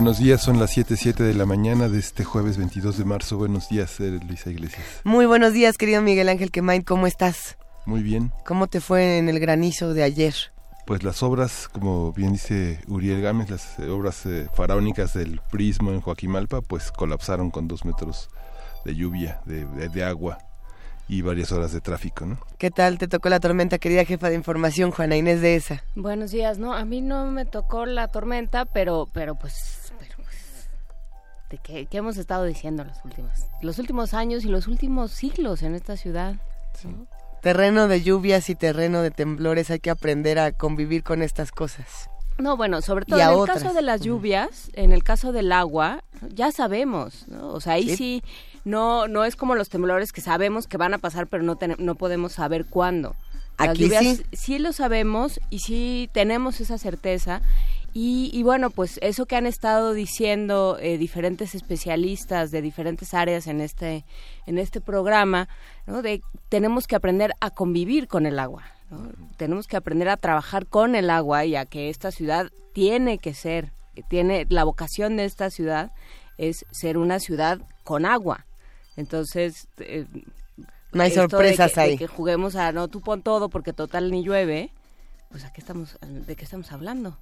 Buenos días, son las 7.07 de la mañana de este jueves 22 de marzo. Buenos días, eh, Luisa Iglesias. Muy buenos días, querido Miguel Ángel Quemain, ¿cómo estás? Muy bien. ¿Cómo te fue en el granizo de ayer? Pues las obras, como bien dice Uriel Gámez, las obras eh, faraónicas del Prismo en Joaquimalpa, pues colapsaron con dos metros de lluvia, de, de- de agua y varias horas de tráfico, ¿no? ¿Qué tal te tocó la tormenta, querida jefa de información, Juana Inés de esa? Buenos días, no, a mí no me tocó la tormenta, pero, pero pues, ¿de qué hemos estado diciendo los últimos, los últimos años y los últimos siglos en esta ciudad? ¿no? Terreno de lluvias y terreno de temblores, hay que aprender a convivir con estas cosas. No, bueno, sobre todo en el otras. caso de las lluvias, en el caso del agua, ya sabemos, ¿no? O sea, ahí Sí. sí, no, no es como los temblores que sabemos que van a pasar, pero no, ten- no podemos saber cuándo. Las Aquí lluvias sí. lo sabemos y sí tenemos esa certeza. Y, y bueno, pues eso que han estado diciendo eh, diferentes especialistas de diferentes áreas en este, en este programa, ¿no? de tenemos que aprender a convivir con el agua. ¿no? Tenemos que aprender a trabajar con el agua y a que esta ciudad tiene que ser, tiene la vocación de esta ciudad es ser una ciudad con agua. Entonces, eh, No hay de sorpresas que- de ahí. que juguemos a no tú pon todo porque total ni llueve, pues ¿a qué estamos, ¿de qué estamos hablando?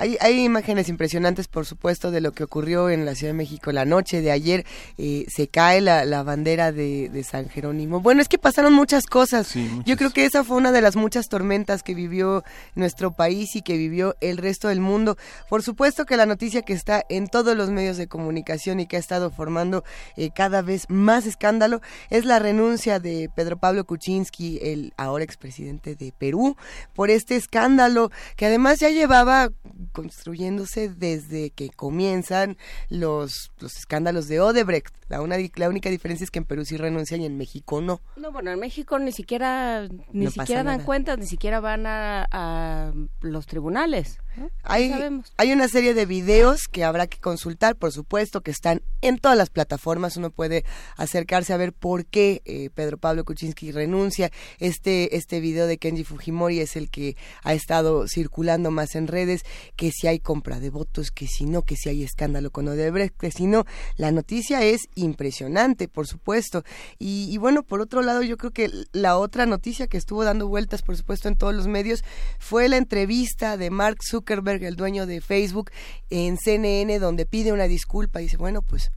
Hay, hay imágenes impresionantes, por supuesto, de lo que ocurrió en la Ciudad de México la noche de ayer. Eh, se cae la, la bandera de, de San Jerónimo. Bueno, es que pasaron muchas cosas. Sí, muchas. Yo creo que esa fue una de las muchas tormentas que vivió nuestro país y que vivió el resto del mundo. Por supuesto que la noticia que está en todos los medios de comunicación y que ha estado formando eh, cada vez más escándalo es la renuncia de Pedro Pablo Kuczynski, el ahora expresidente de Perú, por este escándalo que además ya llevaba construyéndose desde que comienzan los, los escándalos de Odebrecht. La, una, la única diferencia es que en Perú sí renuncian y en México no. No, bueno, en México ni siquiera ni No siquiera dan nada. cuenta, ni siquiera van a, a los tribunales. Hay, sabemos. hay una serie de videos que habrá que consultar, por supuesto, que están en todas las plataformas. Uno puede acercarse a ver por qué eh, Pedro Pablo Kuczynski renuncia. Este, este video de Kenji Fujimori es el que ha estado circulando más en redes, que si hay compra de votos, que si no, que si hay escándalo con Odebrecht, que si no. La noticia es impresionante, por supuesto. Y, y bueno, por otro lado, yo creo que la otra noticia que estuvo dando vueltas, por supuesto, en todos los medios, fue la entrevista de Mark Zuckerberg, el dueño de Facebook, en CNN, donde pide una disculpa y dice, bueno, pues,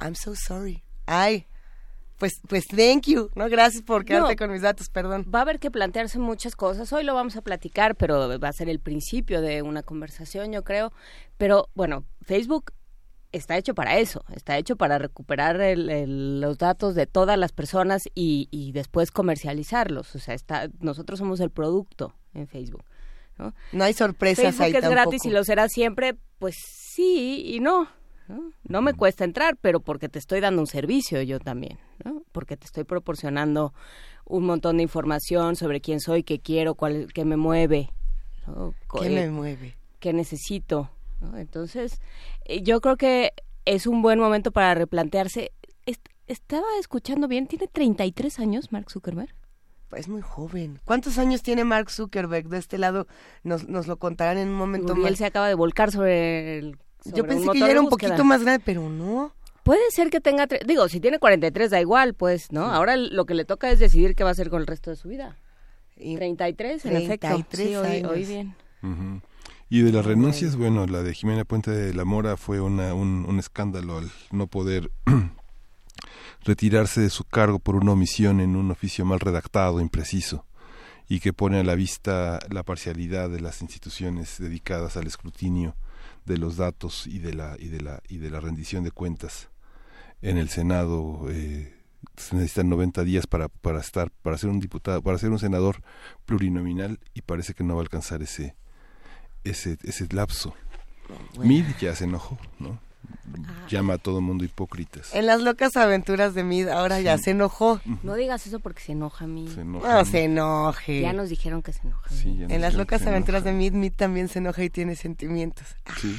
I'm so sorry. Ay, pues, pues, thank you, ¿no? Gracias por quedarte No. con mis datos, perdón. Va a haber que plantearse muchas cosas. Hoy lo vamos a platicar, pero va a ser el principio de una conversación, yo creo. Pero bueno, Facebook está hecho para eso, está hecho para recuperar el- el- los datos de todas las personas y, y después comercializarlos. O sea, está, nosotros somos el producto en Facebook. ¿no? No hay sorpresas Facebook ahí es tampoco. gratis y lo será siempre, pues sí y no. ¿no? No me cuesta entrar, pero porque te estoy dando un servicio yo también, ¿no? Porque te estoy proporcionando un montón de información sobre quién soy, qué quiero, cuál, qué me mueve, ¿no? ¿Qué eh, me mueve? qué necesito. ¿No? Entonces, eh, yo creo que es un buen momento para replantearse. Est- estaba escuchando bien, tiene 33 años Mark Zuckerberg. Es muy joven. ¿Cuántos años tiene Mark Zuckerberg? De este lado nos, nos lo contarán en un momento más. se acaba de volcar sobre el... sobre Yo pensé que ya era un búsqueda. poquito más grande, pero no. Puede ser que tenga, digo, si tiene 43 da igual, pues, ¿no? Ahora lo que le toca es decidir qué va a hacer con el resto de su vida. Y- 33, en efecto. 33 Sí, años. oí bien. Y de las renuncias, bueno, la de Jimena Puente de la Mora fue una, un, un escándalo al no poder retirarse de su cargo por una omisión en un oficio mal redactado, impreciso, y que pone a la vista la parcialidad de las instituciones dedicadas al escrutinio de los datos y de la y de la y de la rendición de cuentas en el Senado eh, se necesitan 90 días para, para estar, para ser un diputado, para ser un senador plurinominal y parece que no va a alcanzar ese, ese, ese lapso. Mid ya se enojó, ¿no? Ah. llama a todo mundo hipócritas. En las locas aventuras de Mid ahora ya se enojó. No digas eso porque se enoja a mí. Se enoja. No se enoje. Ya nos dijeron que se enoja. en las locas aventuras de Mid, Mid también se enoja y tiene sentimientos. Sí.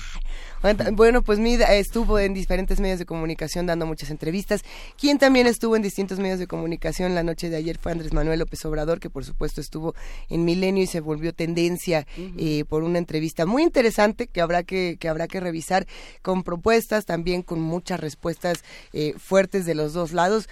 Bueno, pues Mid estuvo en diferentes medios de comunicación dando muchas entrevistas. Quien también estuvo en distintos medios de comunicación la noche de ayer fue Andrés Manuel López Obrador, que por supuesto estuvo en Milenio y se volvió tendencia eh, por una entrevista muy interesante que habrá que, que habrá que revisar con propuestas, también con muchas respuestas eh, fuertes de los dos lados.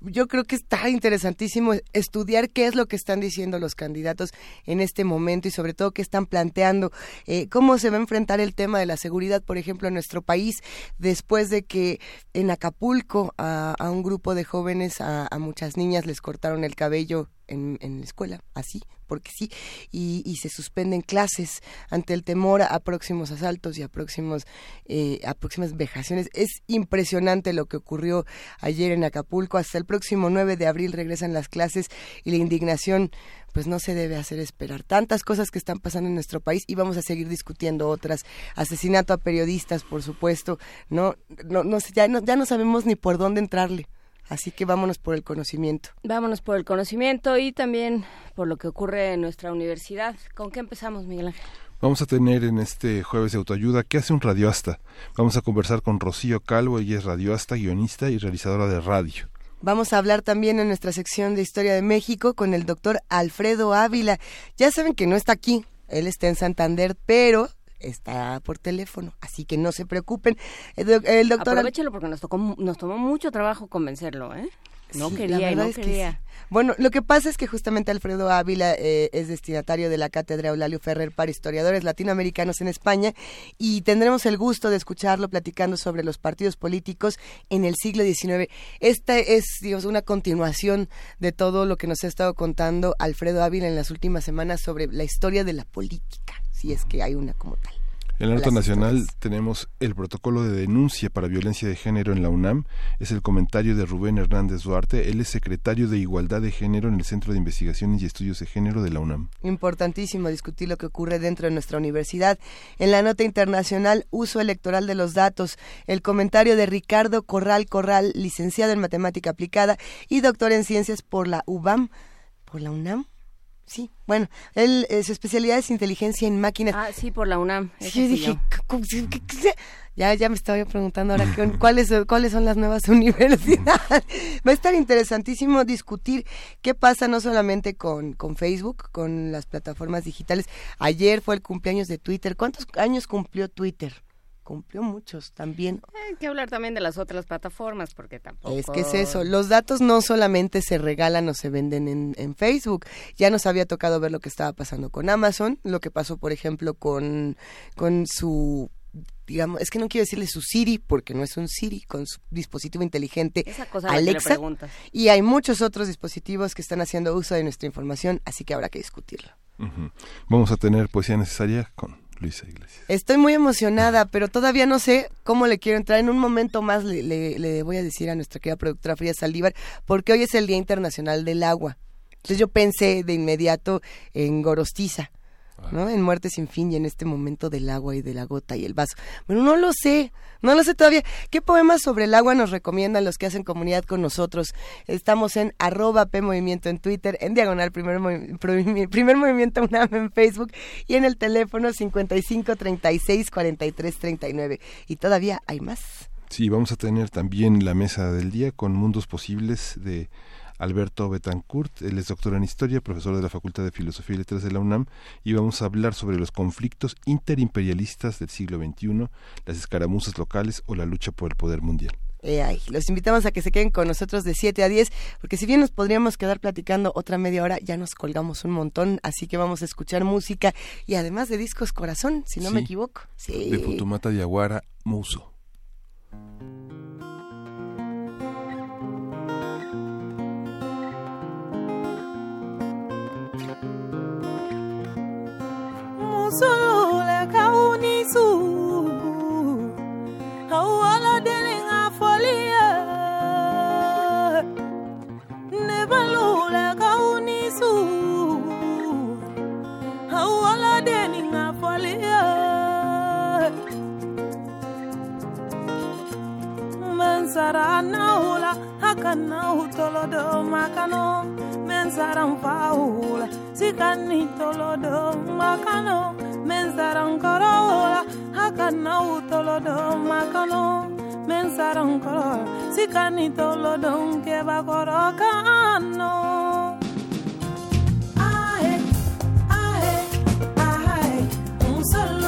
Yo creo que está interesantísimo estudiar qué es lo que están diciendo los candidatos en este momento y sobre todo qué están planteando, eh, cómo se va a enfrentar el tema de la seguridad, por ejemplo, en nuestro país, después de que en Acapulco a, un grupo de jóvenes, a, muchas niñas les cortaron el cabello en, en la escuela, así, porque sí, y, y, se suspenden clases ante el temor a, próximos asaltos y a, próximos, eh, a próximas vejaciones. Es impresionante lo que ocurrió ayer en Acapulco. Hasta el próximo 9 de abril regresan las clases y la indignación pues no se debe hacer esperar. Tantas cosas que están pasando en nuestro país y vamos a seguir discutiendo otras. Asesinato a periodistas, por supuesto. No, no, no ya, no, ya no sabemos ni por dónde entrarle. Así que vámonos por el conocimiento. Vámonos por el conocimiento y también por lo que ocurre en nuestra universidad. ¿Con qué empezamos, Miguel Ángel? Vamos a tener en este jueves de autoayuda ¿Qué hace un radioasta? Vamos a conversar con Rocío Calvo, ella es radioasta, guionista y realizadora de radio. Vamos a hablar también en nuestra sección de Historia de México con el doctor Alfredo Ávila. Ya saben que no está aquí, él está en Santander, pero está por teléfono, así que no se preocupen. El, doctor Aprovechalo porque nos tocó nos tomó mucho trabajo convencerlo, ¿eh? No quería, no quería. Bueno, lo que pasa es que justamente Alfredo Ávila eh, es destinatario de la cátedra Eulalio Ferrer para historiadores latinoamericanos en España y tendremos el gusto de escucharlo platicando sobre los partidos políticos en el siglo XIX. Esta es, digamos, una continuación de todo lo que nos ha estado contando Alfredo Ávila en las últimas semanas sobre la historia de la política si es que hay una como tal. En el Alto Nacional tenemos el protocolo de denuncia para violencia de género en la UNAM. Es el comentario de Rubén Hernández Duarte. Él es secretario de Igualdad de Género en el Centro de Investigaciones y Estudios de Género de la UNAM. Importantísimo discutir lo que ocurre dentro de nuestra universidad. En la nota internacional, uso electoral de los datos. El comentario de Ricardo Corral Corral, licenciado en Matemática Aplicada y doctor en Ciencias por la UBAM. ¿Por la UNAM? Sí, bueno, él, eh, su especialidad es inteligencia en máquinas. Ah, sí, por la UNAM. Sí, dije, ya, ya me estaba preguntando ahora cuáles, cuáles son las nuevas universidades. Va a estar interesantísimo discutir qué pasa no solamente con, con Facebook, con las plataformas digitales. Ayer fue el cumpleaños de Twitter. ¿Cuántos años cumplió Twitter? Cumplió muchos también. Hay que hablar también de las otras plataformas porque tampoco... Es que es eso, los datos no solamente se regalan o se venden en, en, Facebook, ya nos había tocado ver lo que estaba pasando con Amazon, lo que pasó por ejemplo con, con su digamos, es que no quiero decirle su Siri porque no es un Siri, con su dispositivo inteligente Esa cosa Alexa. y hay muchos otros dispositivos que están haciendo uso de nuestra información, así que habrá que discutirlo. Vamos a tener poesía necesaria con Luisa Iglesias. Estoy muy emocionada, pero todavía no sé cómo le quiero entrar. En un momento más le, voy a decir a nuestra querida productora Frida Saldívar, porque hoy es el Día Internacional del Agua. Entonces yo pensé de inmediato en Gorostiza. ¿No? En Muerte sin fin y en este momento del agua y de la gota y el vaso. Bueno, no lo sé, no lo sé todavía. ¿Qué poemas sobre el agua nos recomiendan los que hacen comunidad con nosotros? Estamos en arroba P Movimiento en Twitter, en Diagonal Primer, primer Movimiento UNAM en Facebook y en el teléfono 55 36 43 39. Y todavía hay más. Sí, vamos a tener también la mesa del día con mundos posibles de Alberto Betancourt. Él es doctor en Historia, profesor de la Facultad de Filosofía y Letras de la UNAM, y vamos a hablar sobre los conflictos interimperialistas del siglo XXI, las escaramuzas locales o la lucha por el poder mundial. Eh, los invitamos a que se queden con nosotros de 7 a 10, porque si bien nos podríamos quedar platicando otra media hora, ya nos colgamos un montón, así que vamos a escuchar música y además de discos corazón, si no me equivoco. Sí. De Futumata Yaguara, Muso. consolole kaunisu au Menzara naula hakana hutolodo makano. Mensara mfaula sikani tolodo makano. Mensara nkorola hakana hutolodo makano. Mensara nkorola sikani tolodo nkebakorokaano solo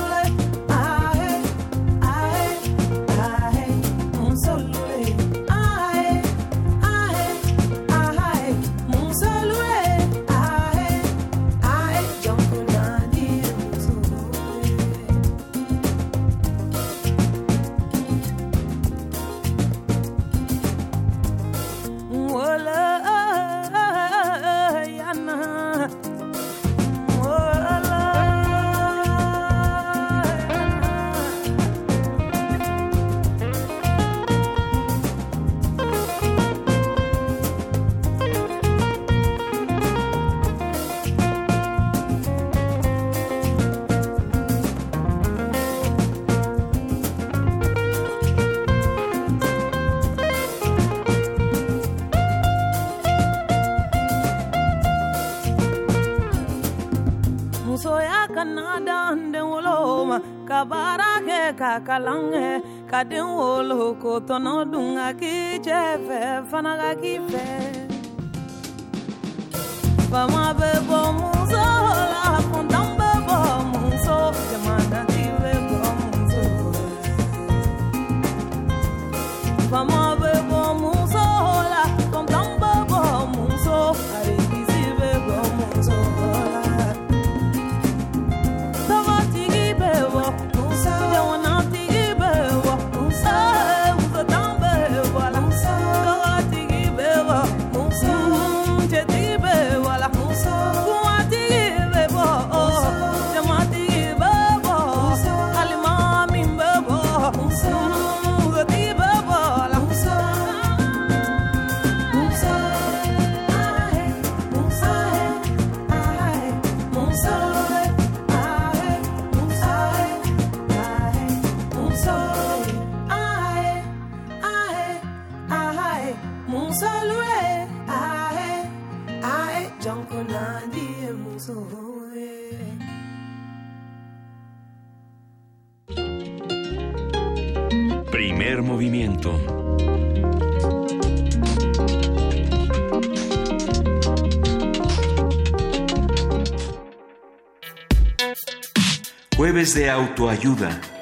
kalan kɛ ka den wolo ko tɔnɔ dun ka k'i cɛ fana ka k'i fɛ fama bɛ bɔ muso de autoayuda.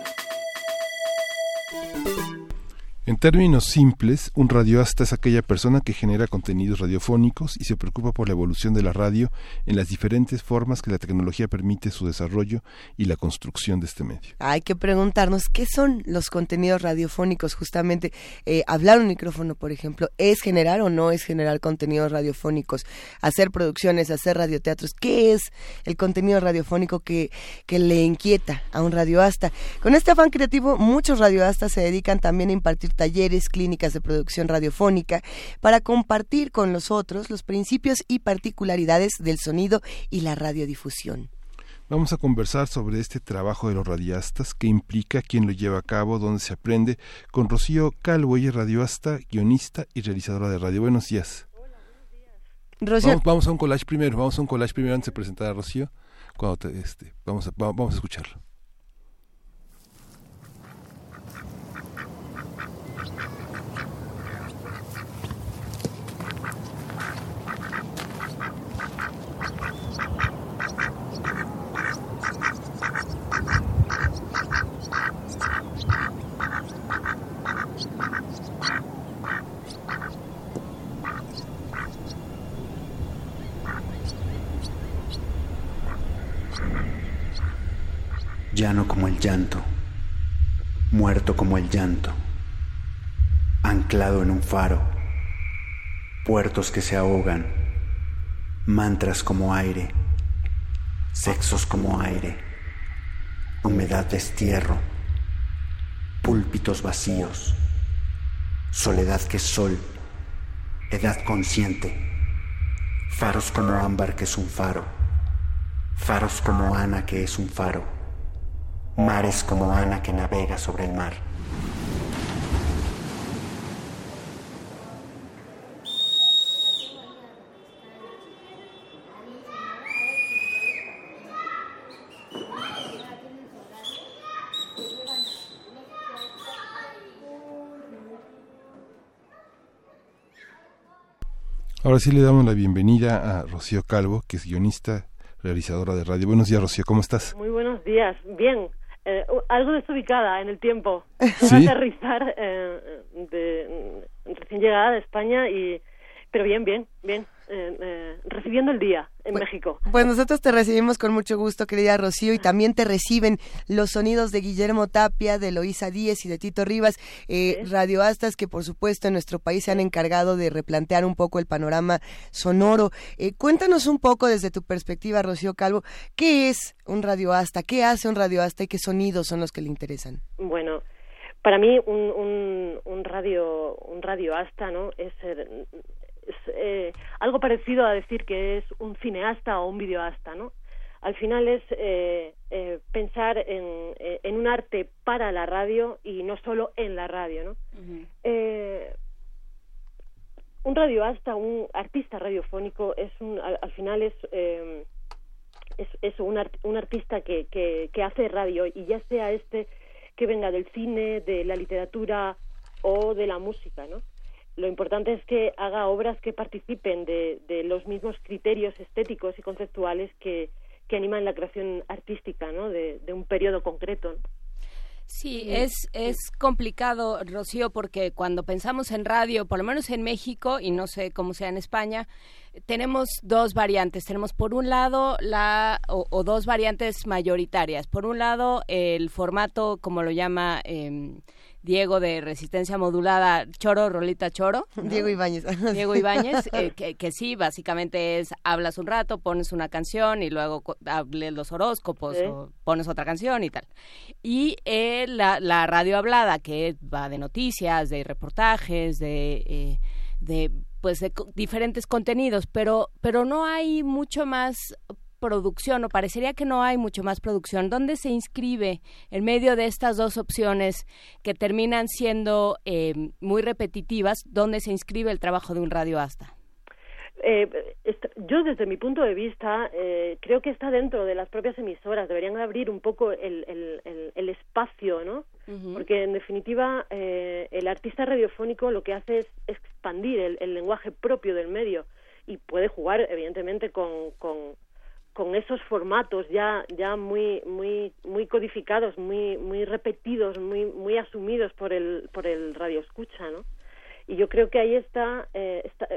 Términos simples, un radioasta es aquella persona que genera contenidos radiofónicos y se preocupa por la evolución de la radio en las diferentes formas que la tecnología permite su desarrollo y la construcción de este medio. Hay que preguntarnos qué son los contenidos radiofónicos, justamente eh, hablar un micrófono, por ejemplo, ¿es generar o no es generar contenidos radiofónicos? Hacer producciones, hacer radioteatros, ¿qué es el contenido radiofónico que, que le inquieta a un radioasta? Con este afán creativo, muchos radioastas se dedican también a impartir talleres, clínicas de producción radiofónica, para compartir con los otros los principios y particularidades del sonido y la radiodifusión. Vamos a conversar sobre este trabajo de los radiastas, qué implica, quién lo lleva a cabo, dónde se aprende, con Rocío Calvo, ella radioasta, guionista y realizadora de radio. Buenos días. Rocío, Vamos, vamos a un collage primero, vamos a un collage primero antes de presentar a Rocío. Cuando te- este, vamos, a, va- vamos a escucharlo. Llano como el llanto, muerto como el llanto, anclado en un faro, puertos que se ahogan, mantras como aire, sexos como aire, humedad destierro, púlpitos vacíos, soledad que es sol, edad consciente, faros como ámbar que es un faro, faros como Ana que es un faro, mares como Ana que navega sobre el mar. Ahora sí le damos la bienvenida a Rocío Calvo, que es guionista, realizadora de radio. Buenos días, Rocío, ¿cómo estás? Muy buenos días, bien. Eh, algo desubicada en el tiempo. ¿Sí? Voy a aterrizar eh, de, recién llegada de España y pero bien, bien, bien. Eh, eh, recibiendo el día en México. Pues nosotros te recibimos con mucho gusto, querida Rocío, y también te reciben los sonidos de Guillermo Tapia, de Loísa Díez y de Tito Rivas, eh, radioastas que por supuesto en nuestro país se han encargado de replantear un poco el panorama sonoro. Eh, cuéntanos un poco desde tu perspectiva, Rocío Calvo, ¿qué es un radioasta? ¿Qué hace un radioasta y qué sonidos son los que le interesan? Bueno, para mí un, un, un radio un radioasta, ¿no? Es, es, eh, algo parecido a decir que es un cineasta o un videoasta, ¿no? Al final es eh, eh, pensar en, eh, en un arte para la radio y no solo en la radio, ¿no? Eh, un radioasta, un artista radiofónico es un, al, al final es eh, es, es un, art- un artista que, que, que hace radio y ya sea este que venga del cine, de la literatura o de la música, ¿no? Lo importante es que haga obras que participen de, de los mismos criterios estéticos y conceptuales que, que animan la creación artística, ¿no? De, de un periodo concreto. ¿no? Sí, es, es complicado, Rocío, porque cuando pensamos en radio, por lo menos en México, y no sé cómo sea en España, tenemos dos variantes. Tenemos por un lado la, o, o dos variantes mayoritarias. Por un lado, el formato, como lo llama em, Diego de resistencia modulada, choro, rolita, choro. ¿no? Diego Ibáñez. Diego Ibáñez, eh, que, que sí, básicamente es hablas un rato, pones una canción y luego hables los horóscopos o pones otra canción y tal. Y eh, la, la radio hablada, que va de noticias, de reportajes, de, eh, de pues de diferentes contenidos, pero, pero no hay mucho más producción o parecería que no hay mucho más producción. ¿Dónde se inscribe en medio de estas dos opciones que terminan siendo eh, muy repetitivas? ¿Dónde se inscribe el trabajo de un radioasta? Eh, yo desde mi punto de vista eh, creo que está dentro de las propias emisoras deberían abrir un poco el, el, el, el espacio no porque en definitiva eh, el artista radiofónico lo que hace es expandir el, el lenguaje propio del medio y puede jugar evidentemente con, con, con esos formatos ya ya muy muy muy codificados muy muy repetidos muy muy asumidos por el por el radio escucha no y yo creo que ahí está eh, está,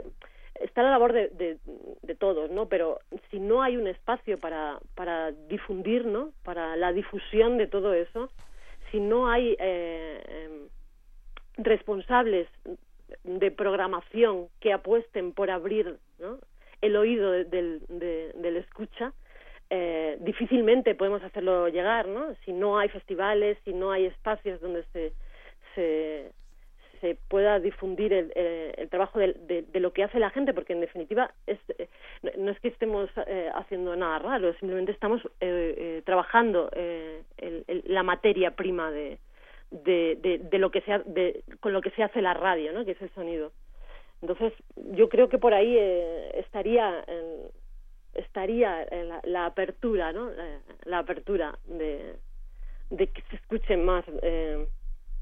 está la labor de todos no pero si no hay un espacio para para difundir no para la difusión de todo eso si no hay eh, em, responsables de programación que apuesten por abrir ¿no? El oído de- del, de- del escucha, eh, difícilmente podemos hacerlo llegar, ¿no? Si no hay festivales, si no hay espacios donde se, se, pueda difundir el, eh, el trabajo de, de lo que hace la gente, porque en definitiva es, eh, no, es que estemos eh, haciendo nada raro, simplemente estamos eh, eh, trabajando el- el- la materia prima de, de, de, lo que se de, con lo que se hace la radio, ¿no? Que es el sonido. Entonces, yo creo que por ahí eh, estaría en- estaría la, apertura, ¿no? La, la apertura de, de que se escuchen más eh,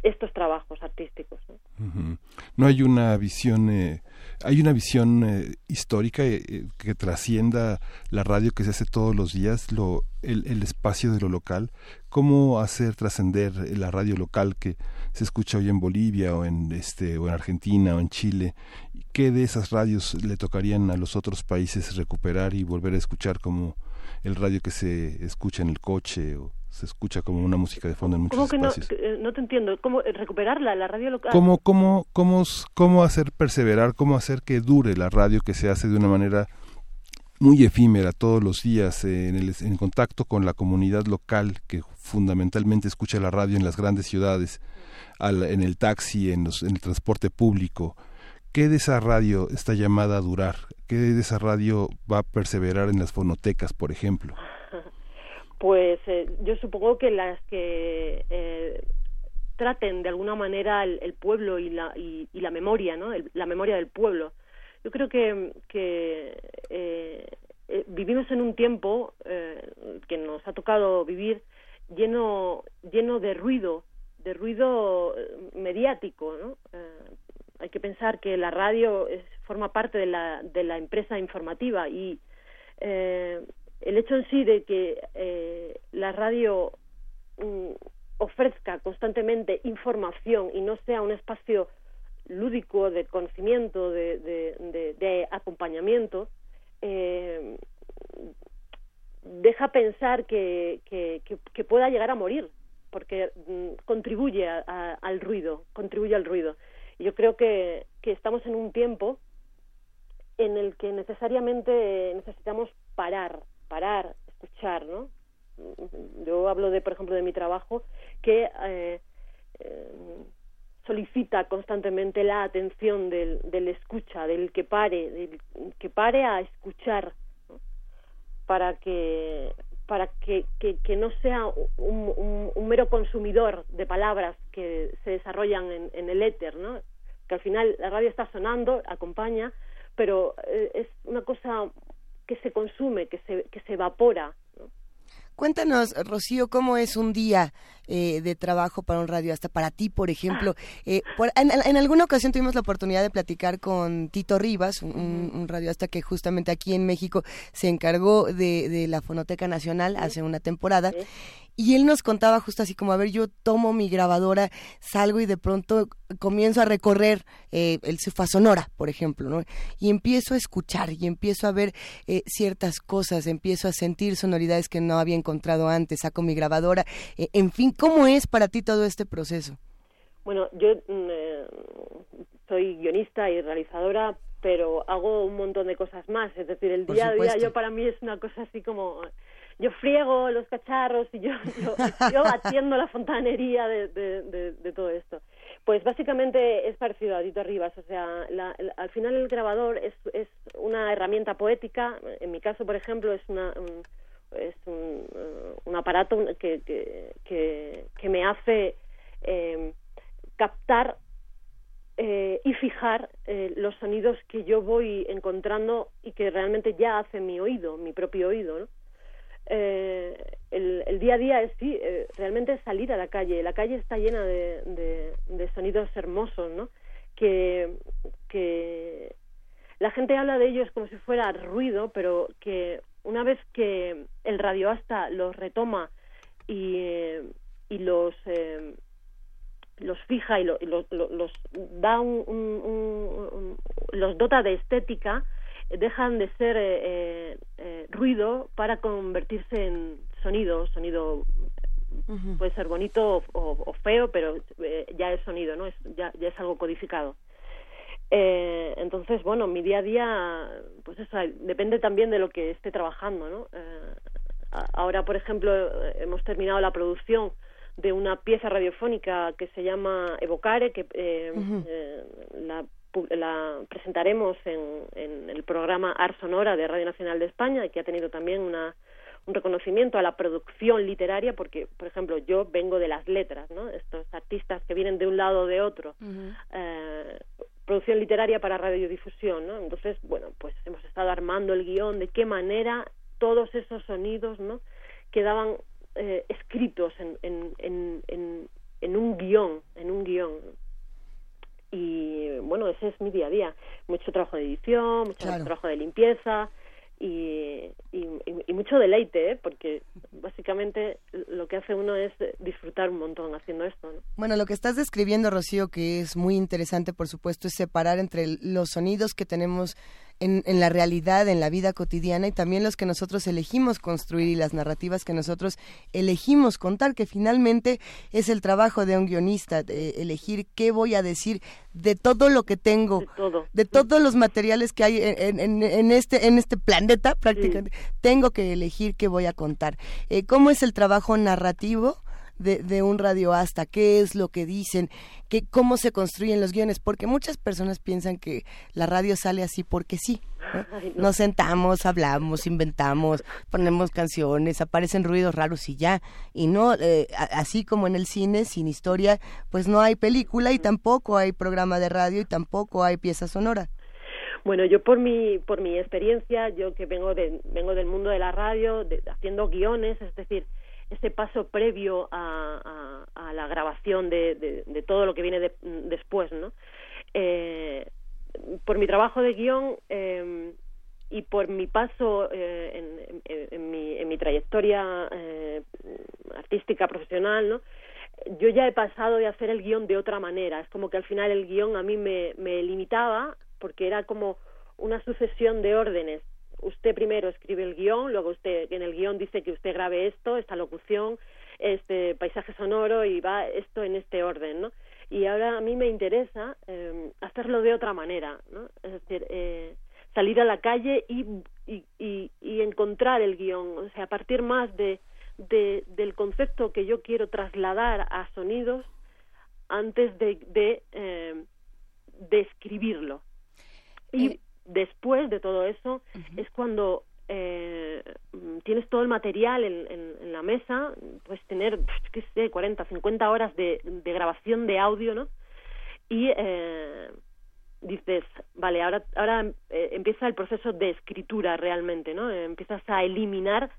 estos trabajos artísticos. ¿no? No hay una visión, eh, hay una visión eh, histórica eh, eh, que trascienda la radio que se hace todos los días, lo, el, espacio de lo local. ¿Cómo hacer trascender la radio local que se escucha hoy en Bolivia o en este o en Argentina o en Chile? ¿Qué de esas radios le tocarían a los otros países recuperar y volver a escuchar como el radio que se escucha en el coche se escucha como una música de fondo en muchos ¿Cómo que no, espacios? que, eh, no te entiendo? ¿Cómo eh, recuperarla, la radio local? ¿Cómo, cómo, cómo, cómo hacer perseverar, cómo hacer que dure la radio que se hace de una manera muy efímera todos los días eh, en, el, en contacto con la comunidad local que fundamentalmente escucha la radio en las grandes ciudades, al- en el taxi, en, los- en el transporte público? ¿Qué de esa radio está llamada a durar? ¿Qué de esa radio va a perseverar en las fonotecas, por ejemplo? Pues eh, yo supongo que las que eh, traten de alguna manera el, el pueblo y la, y, y la memoria, ¿no? El- la memoria del pueblo. Yo creo que, que eh, eh, vivimos en un tiempo eh, que nos ha tocado vivir lleno, lleno de ruido, de ruido eh, mediático, ¿no? Hay que pensar que la radio es forma parte de la, de la empresa informativa y eh, el hecho en sí de que eh, la radio mm, ofrezca constantemente información y no sea un espacio lúdico de conocimiento, de, de, acompañamiento, eh, deja pensar que, pueda llegar a morir, porque mm, contribuye a- al ruido, contribuye al ruido. Y yo creo que, que estamos en un tiempo en el que necesariamente necesitamos parar, parar, escuchar, ¿no? Yo hablo de, por ejemplo, de mi trabajo, que eh, eh, solicita constantemente la atención del, del escucha, del que pare, del que pare a escuchar, para que para que, que, que no sea un, un, un mero consumidor de palabras que se desarrollan en, en el éter, ¿no? Que al final la radio está sonando, acompaña, pero eh, es una cosa que se consume, que se, que se evapora, ¿no? Cuéntanos, Rocío, cómo es un día eh, de trabajo para un radio, hasta para ti, por ejemplo. Eh, por- en, en alguna ocasión tuvimos la oportunidad de platicar con Tito Rivas, un, un, que justamente aquí en México se encargó de, de la Fonoteca Nacional hace una temporada. Y él nos contaba justo así como, a ver, yo tomo mi grabadora, salgo y de pronto comienzo a recorrer eh, el sofá sonora, por ejemplo, ¿no? Y empiezo a escuchar y empiezo a ver eh, ciertas cosas, empiezo a sentir sonoridades que no había encontrado antes, saco mi grabadora, eh, en fin, ¿cómo es para ti todo este proceso? Bueno, yo mm, eh, soy guionista y realizadora, pero hago un montón de cosas más. Es decir, el Por día a día yo para mí es una cosa así como yo friego los cacharros y yo, yo, yo atiendo la fontanería de, de, todo esto. Pues básicamente es parecido a Dito Rivas, o sea, la- al final el grabador es, es una herramienta poética, en mi caso, por ejemplo, es una, un, es un, eh, un aparato que, que, que, que me hace eh, captar eh, y fijar eh, los sonidos que yo voy encontrando y que realmente ya hace mi oído, mi propio oído, ¿no? Eh, el, día a día es sí, eh, realmente salir a la calle. La calle está llena de, sonidos hermosos, ¿no? Que, que la gente habla de ellos como si fuera ruido, pero que una vez que el radioasta los retoma y, eh, y los eh, los fija y, lo- los, lo- los da un, un- los dota de estética dejan de ser eh, eh, eh, ruido para convertirse en sonido sonido puede ser bonito o, o feo pero eh, ya es sonido no es ya, ya es algo codificado. Eh, entonces bueno mi día a día pues eso depende también de lo que esté trabajando no ahora por ejemplo hemos terminado la producción de una pieza radiofónica que se llama Evocare que eh, eh, la la presentaremos en, en el programa Art Sonora de Radio Nacional de España que ha tenido también una un reconocimiento a la producción literaria porque por ejemplo yo vengo de las letras no estos artistas que vienen de un lado o de otro eh, producción literaria para radiodifusión no entonces bueno pues hemos estado armando el guion de qué manera todos esos sonidos no quedaban eh, escritos en, en, en, en, en un guion en un guion y bueno ese es mi día a día mucho trabajo de edición mucho Claro. trabajo de limpieza y, y, y- mucho deleite ¿eh? porque básicamente lo que hace uno es disfrutar un montón haciendo esto ¿no? Bueno, lo que estás describiendo, Rocío, que es muy interesante, por supuesto, es separar entre los sonidos que tenemos en, en la realidad, en la vida cotidiana, y también los que nosotros elegimos construir y las narrativas que nosotros elegimos contar, que finalmente es el trabajo de un guionista, de elegir qué voy a decir de todo lo que tengo, de todo. de todos los materiales que hay en, en- en este en este planeta prácticamente. Tengo que elegir qué voy a contar. Eh, cómo es el trabajo narrativo de, de un radioasta qué es lo que dicen qué cómo se construyen los guiones porque muchas personas piensan que la radio sale así porque sí ¿no? Ay, no. nos sentamos hablamos inventamos ponemos canciones aparecen ruidos raros y ya y no eh, así como en el cine sin historia pues no hay película y tampoco hay programa de radio y tampoco hay pieza sonora Bueno, yo por mi por mi experiencia, yo que vengo de, vengo del mundo de la radio, de- haciendo guiones, es decir, ese paso previo a, la grabación de, todo lo que viene de- después, ¿no? Eh, por mi trabajo de guion eh, y por mi paso eh, en, en- mi, en mi trayectoria eh, artística profesional, ¿no? Yo ya he pasado de hacer el guion de otra manera. Es como que al final el guion a mí me limitaba porque era como una sucesión de órdenes. Usted primero escribe el guion, luego usted en el guion dice que usted grabe esto, esta locución, este paisaje sonoro y va esto en este orden, ¿no? Y ahora a mí me interesa eh, hacerlo de otra manera, ¿no? Es decir, eh, salir a la calle y, y, y, y encontrar el guion, o sea, partir más de, de, del concepto que yo quiero trasladar a sonidos antes de, de, eh, de escribirlo. Y Eh, después de todo eso es cuando eh, mm, tienes todo el material en, en, en la mesa, puedes tener, qué sé, 40, 50 horas de, de grabación de audio, ¿no? Y eh, dices, vale, ahora, ahora eh, empieza el proceso de escritura realmente, ¿no? Eh, empiezas a eliminar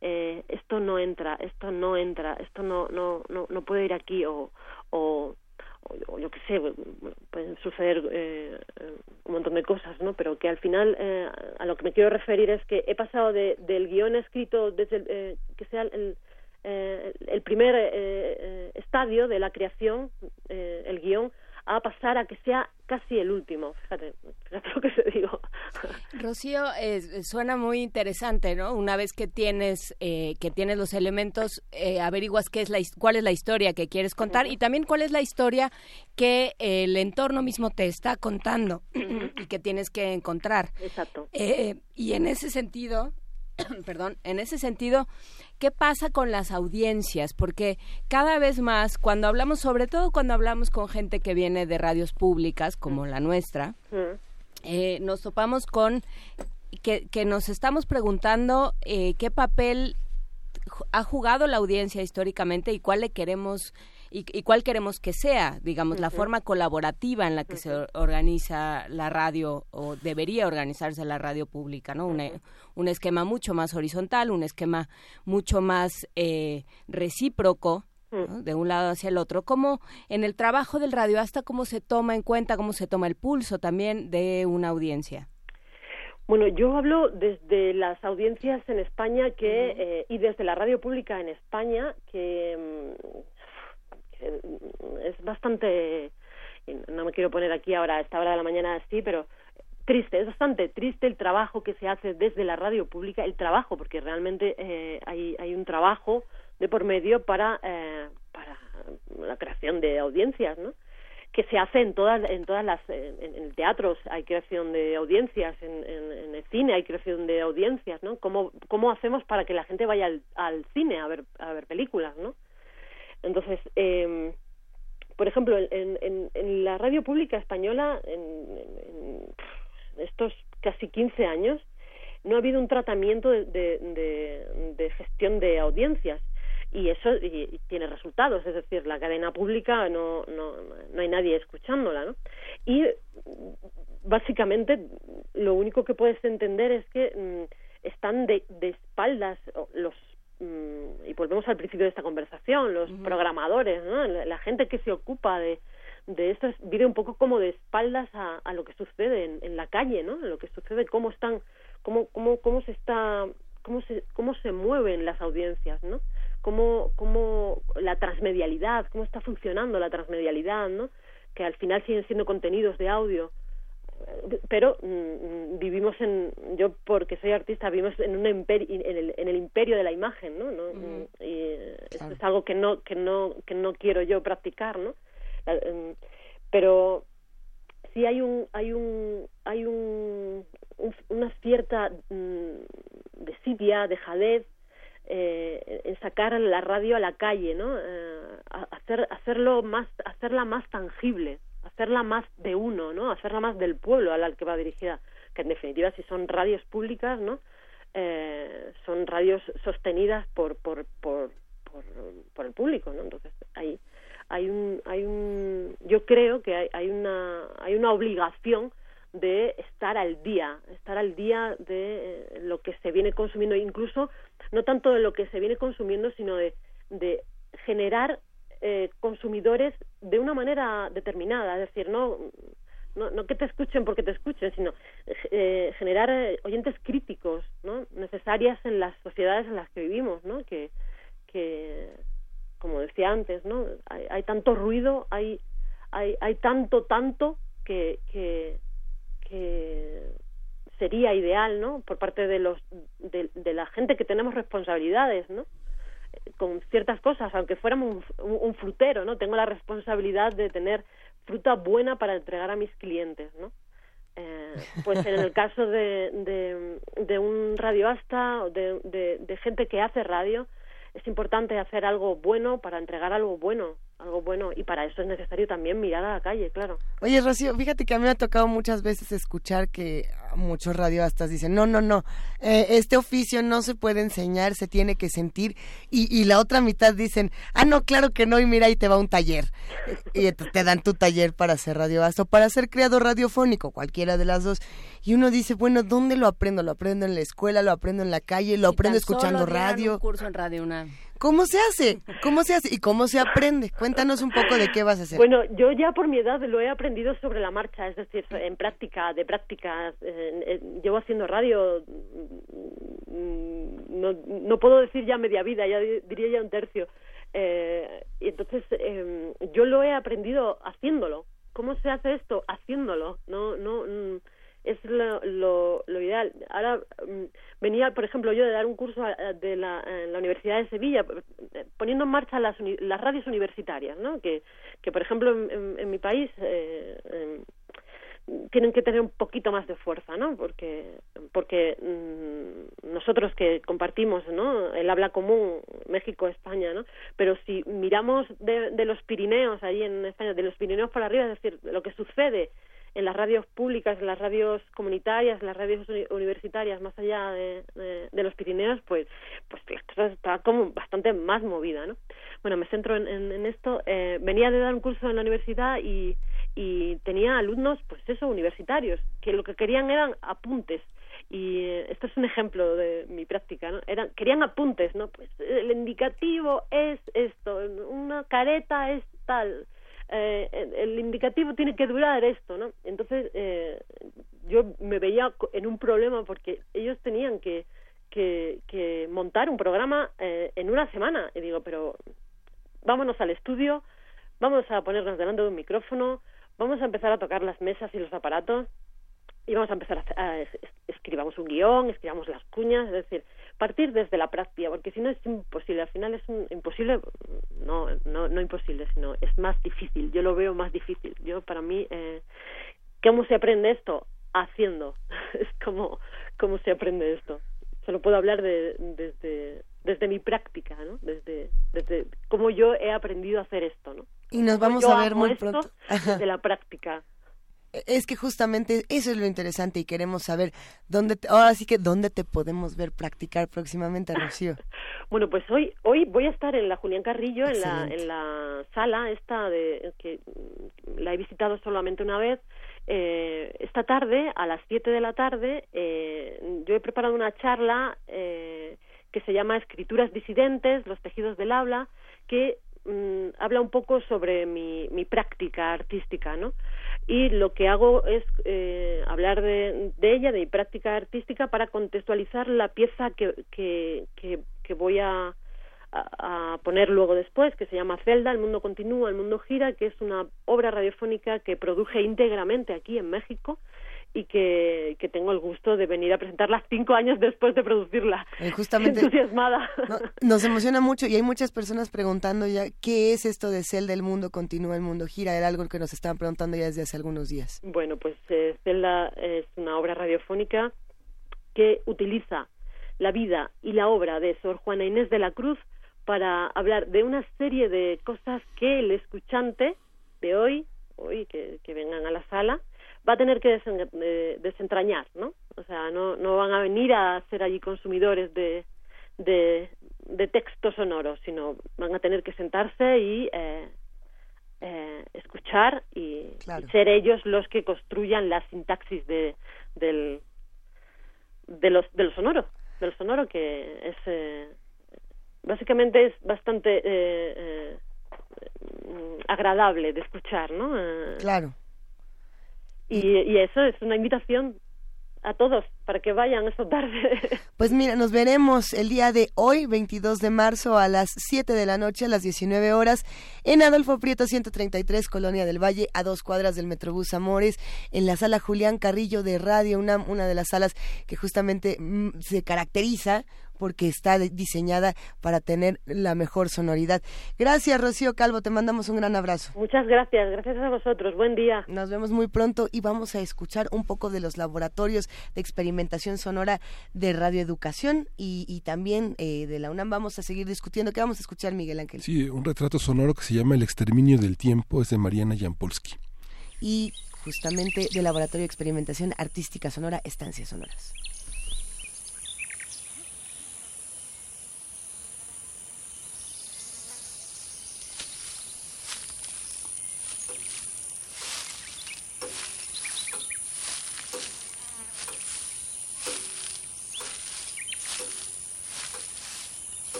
eh, esto no entra, esto no entra, esto no no no, no puede ir aquí o o, o, yo qué sé, pueden suceder eh, eh, un montón de cosas, ¿no? Pero que al final eh, a lo que me quiero referir es que he pasado de, del guion escrito desde el, eh, que sea el eh, el primer eh, estadio de la creación, el guion, a pasar a que sea casi el último. Fíjate, fíjate lo que te digo. Rocío, eh, suena muy interesante, ¿no? Una vez que tienes eh, que tienes los elementos, eh, averiguas qué es la cuál es la historia que quieres contar y también cuál es la historia que el entorno mismo te está contando y que tienes que encontrar. Exacto. Eh, y en ese sentido, perdón, en ese sentido, ¿qué pasa con las audiencias? Porque cada vez más, cuando hablamos, sobre todo cuando hablamos con gente que viene de radios públicas como la nuestra, eh, nos topamos con que, que nos estamos preguntando eh, qué papel ha jugado la audiencia históricamente y cuál le queremos y, y cuál queremos que sea, digamos, la forma colaborativa en la que se or- organiza la radio o debería organizarse la radio pública, ¿no? Una- un esquema mucho más horizontal, un esquema mucho más eh, recíproco. ¿no? de un lado hacia el otro, como en el trabajo del radio, hasta cómo se toma en cuenta, cómo se toma el pulso también de una audiencia. Bueno, yo hablo desde las audiencias en España que eh, y desde la radio pública en España que, que, mm, es bastante no me quiero poner aquí ahora a esta hora de la mañana así, pero triste, es bastante triste el trabajo que se hace desde la radio pública, el trabajo, porque realmente eh, hay, hay un trabajo de por medio para, eh, para la creación de audiencias, ¿no? que se hace en todas en todas las en, en el teatro hay creación de audiencias en, en, en el cine hay creación de audiencias no cómo cómo hacemos para que la gente vaya al, al cine a ver a ver películas no entonces eh, por ejemplo en, en, en la radio pública española en, en- estos casi 15 años no ha habido un tratamiento de, de, gestión de audiencias. Y eso y- tiene resultados. Es decir la cadena pública no no no hay nadie escuchándola no y mm, básicamente lo único que puedes entender es que mm, están de, de espaldas los y volvemos al principio de esta conversación los programadores no la, gente que se ocupa de de esto es- vive un poco como de espaldas a, a lo que sucede en, en la calle no lo que sucede cómo están cómo cómo cómo se está cómo se cómo se mueven las audiencias no cómo cómo la transmedialidad cómo está funcionando la transmedialidad no que al final siguen siendo contenidos de audio pero mm, vivimos en yo porque soy artista vivimos en un imperio, en el, en el imperio de la imagen no, ¿no? y eh, esto es algo que no que no que no quiero yo practicar no La- em, pero sí hay un hay un hay un, un- una cierta mm, desidia dejadez eh, en sacar la radio a la calle no Eh, hacer hacerlo más hacerla más tangible hacerla más de uno no hacerla más del pueblo al que va dirigida que en definitiva si son radios públicas no eh, son radios sostenidas por por por por, el público no entonces hay hay un hay un yo creo que hay, hay una hay una obligación de estar al día estar al día de eh, lo que se viene consumiendo incluso no tanto de lo que se viene consumiendo sino de de generar eh, consumidores de una manera determinada es decir no no, no que te escuchen porque te escuchen, sino eh, generar eh, oyentes críticos, ¿no? Necesarias en las sociedades en las que vivimos, ¿no? Que, que como decía antes, ¿no? Hay, hay tanto ruido, hay, hay, hay tanto, tanto que, que, que sería ideal, ¿no? Por parte de los de, de la gente que tenemos responsabilidades, ¿no? Con ciertas cosas, aunque fuéramos un, un, frutero, ¿no? Tengo la responsabilidad de tener fruta buena para entregar a mis clientes, ¿no? Eh, pues en el caso de, de, de un radioasta o de, de, de gente que hace radio, es importante hacer algo bueno para entregar algo bueno algo bueno y para eso es necesario también mirar a la calle, claro. Oye, Rocío, fíjate que a mí me ha tocado muchas veces escuchar que muchos radioastas dicen, no, no, no, eh, este oficio no se puede enseñar, se tiene que sentir y, y la otra mitad dicen, ah, no, claro que no y mira, ahí te va un taller y te dan tu taller para ser radioasta o para ser creador radiofónico, cualquiera de las dos. Y uno dice, bueno, ¿dónde lo aprendo? ¿Lo aprendo en la escuela? ¿Lo aprendo en la calle? ¿Lo aprendo escuchando radio? Un curso en Radio una ¿Cómo se hace? ¿Cómo se hace? ¿Y cómo se aprende? Cuéntanos un poco de qué vas a hacer. Bueno, yo ya por mi edad lo he aprendido sobre la marcha, es decir, en práctica, de práctica. Eh, llevo haciendo radio, mm, no, no puedo decir ya media vida, ya diría ya un tercio. Eh, entonces eh, yo lo he aprendido haciéndolo. ¿Cómo se hace esto? Haciéndolo. No, no. Mm, es lo, lo, lo, ideal. Ahora mm, venía, por ejemplo, yo de dar un curso de la, en la Universidad de Sevilla, eh, poniendo en marcha las, las radios universitarias, ¿no? Que, que por ejemplo, en, mi país eh, eh, tienen que tener un poquito más de fuerza, ¿no? Porque, porque mmm, nosotros que compartimos, ¿no? El habla común, México, España, ¿no? Pero si miramos de, de los Pirineos, ahí en España, de los Pirineos para arriba, es decir, lo que sucede en las radios públicas, en las radios comunitarias, en las radios universitarias, más allá de, los Pirineos, pues, pues la cosa está como bastante más movida, ¿no? Bueno, me centro en, en, en esto. Eh, venía de dar un curso en la universidad y, y tenía alumnos, pues eso, universitarios, que lo que querían eran apuntes y eh, esto es un ejemplo de mi práctica, ¿no? Eran, querían apuntes, ¿no? Pues el indicativo es esto, una careta es tal, eh, el indicativo tiene que durar esto, ¿no? Entonces eh, yo me veía en un problema porque ellos tenían que, que, que montar un programa eh, en una semana. Y digo, pero vámonos al estudio, vamos a ponernos delante de un micrófono, vamos a empezar a tocar las mesas y los aparatos y vamos a empezar a, a, a escribamos un guion, escribamos las cuñas, es decir, partir desde la práctica, porque si no es imposible, al final es un, imposible, no, no, no imposible, sino es más difícil, yo lo veo más difícil. Yo, para mí, eh, ¿cómo se aprende esto? Haciendo, es como, cómo se aprende esto. Solo puedo hablar de, desde, desde mi práctica, ¿no? Desde, desde cómo yo he aprendido a hacer esto, ¿no? Y nos vamos a ver muy pronto. Desde la práctica es que justamente eso es lo interesante y queremos saber dónde te, ahora sí que dónde te podemos ver practicar próximamente Rocío. Bueno pues hoy hoy voy a estar en la Julián Carrillo en la en la sala esta de que la he visitado solamente una vez. Eh, esta tarde a las 7 de la tarde eh, yo he preparado una charla eh, que se llama escrituras disidentes los tejidos del habla que mmm, habla un poco sobre mi, mi práctica artística no y lo que hago es eh, hablar de, de, ella, de mi práctica artística, para contextualizar la pieza que, que, que, voy a, a, poner luego después, que se llama Celda, El mundo continúa, el mundo gira, que es una obra radiofónica que produje íntegramente aquí en México y que, que, tengo el gusto de venir a presentarla cinco años después de producirla. Eh, justamente. Entusiasmada. No, nos emociona mucho y hay muchas personas preguntando ya qué es esto de Zelda, el mundo continúa, el mundo gira. Era algo que nos estaban preguntando ya desde hace algunos días. Bueno, pues eh, Zelda es una obra radiofónica que utiliza la vida y la obra de Sor Juana Inés de la Cruz para hablar de una serie de cosas que el escuchante de hoy, hoy que, que vengan a la sala, va a tener que desen, eh, desentrañar, ¿no? O sea, no, no van a venir a ser allí consumidores de, de, de texto sonoro, sino van a tener que sentarse y eh, eh, escuchar y, claro. y, ser ellos los que construyan la sintaxis de, del, de, los, de lo sonoro, de lo sonoro que es... Eh, básicamente es bastante eh, eh, agradable de escuchar, ¿no? claro Y, y eso es una invitación a todos para que vayan esta tarde. Pues mira, nos veremos el día de hoy, 22 de marzo, a las 7 de la noche, a las 19 horas, en Adolfo Prieto 133, Colonia del Valle, a dos cuadras del Metrobús Amores, en la sala Julián Carrillo de Radio UNAM, una de las salas que justamente mm, se caracteriza porque está diseñada para tener la mejor sonoridad. Gracias, Rocío Calvo, te mandamos un gran abrazo. Muchas gracias, gracias a vosotros. Buen día. Nos vemos muy pronto y vamos a escuchar un poco de los laboratorios de experimentación sonora de radioeducación y, y también eh, de la UNAM. Vamos a seguir discutiendo. ¿Qué vamos a escuchar, Miguel Ángel? Sí, un retrato sonoro que se llama El exterminio del tiempo, es de Mariana Jampolsky. Y justamente del Laboratorio de Experimentación Artística Sonora, Estancias Sonoras.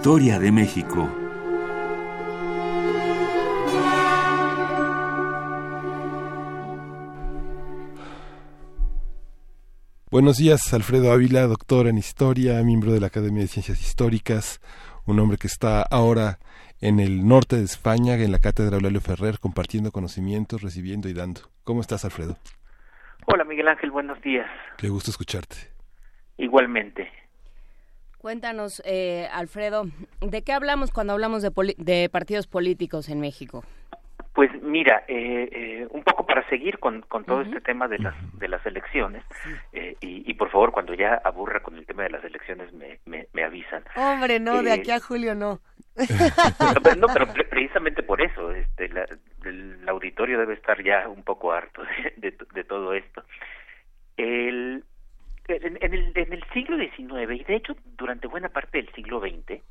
Historia de México. Buenos días, Alfredo Ávila, doctor en historia, miembro de la Academia de Ciencias Históricas, un hombre que está ahora en el norte de España, en la Cátedra Eulalio Ferrer, compartiendo conocimientos, recibiendo y dando. ¿Cómo estás, Alfredo? Hola Miguel Ángel, buenos días. Qué gusto escucharte. Igualmente. Cuéntanos, eh, Alfredo, ¿de qué hablamos cuando hablamos de, poli- de partidos políticos en México? Pues mira, eh, eh, un poco para seguir con, con todo este tema de las de las elecciones eh, y, y por favor cuando ya aburra con el tema de las elecciones me, me, me avisan. Hombre, no, de Eh, aquí a julio no. No, pero, no, pero pre- precisamente por eso, este, la- el auditorio debe estar ya un poco harto de, de, de todo esto. El, en, en el, en el siglo XIX y de hecho durante buena parte del siglo XX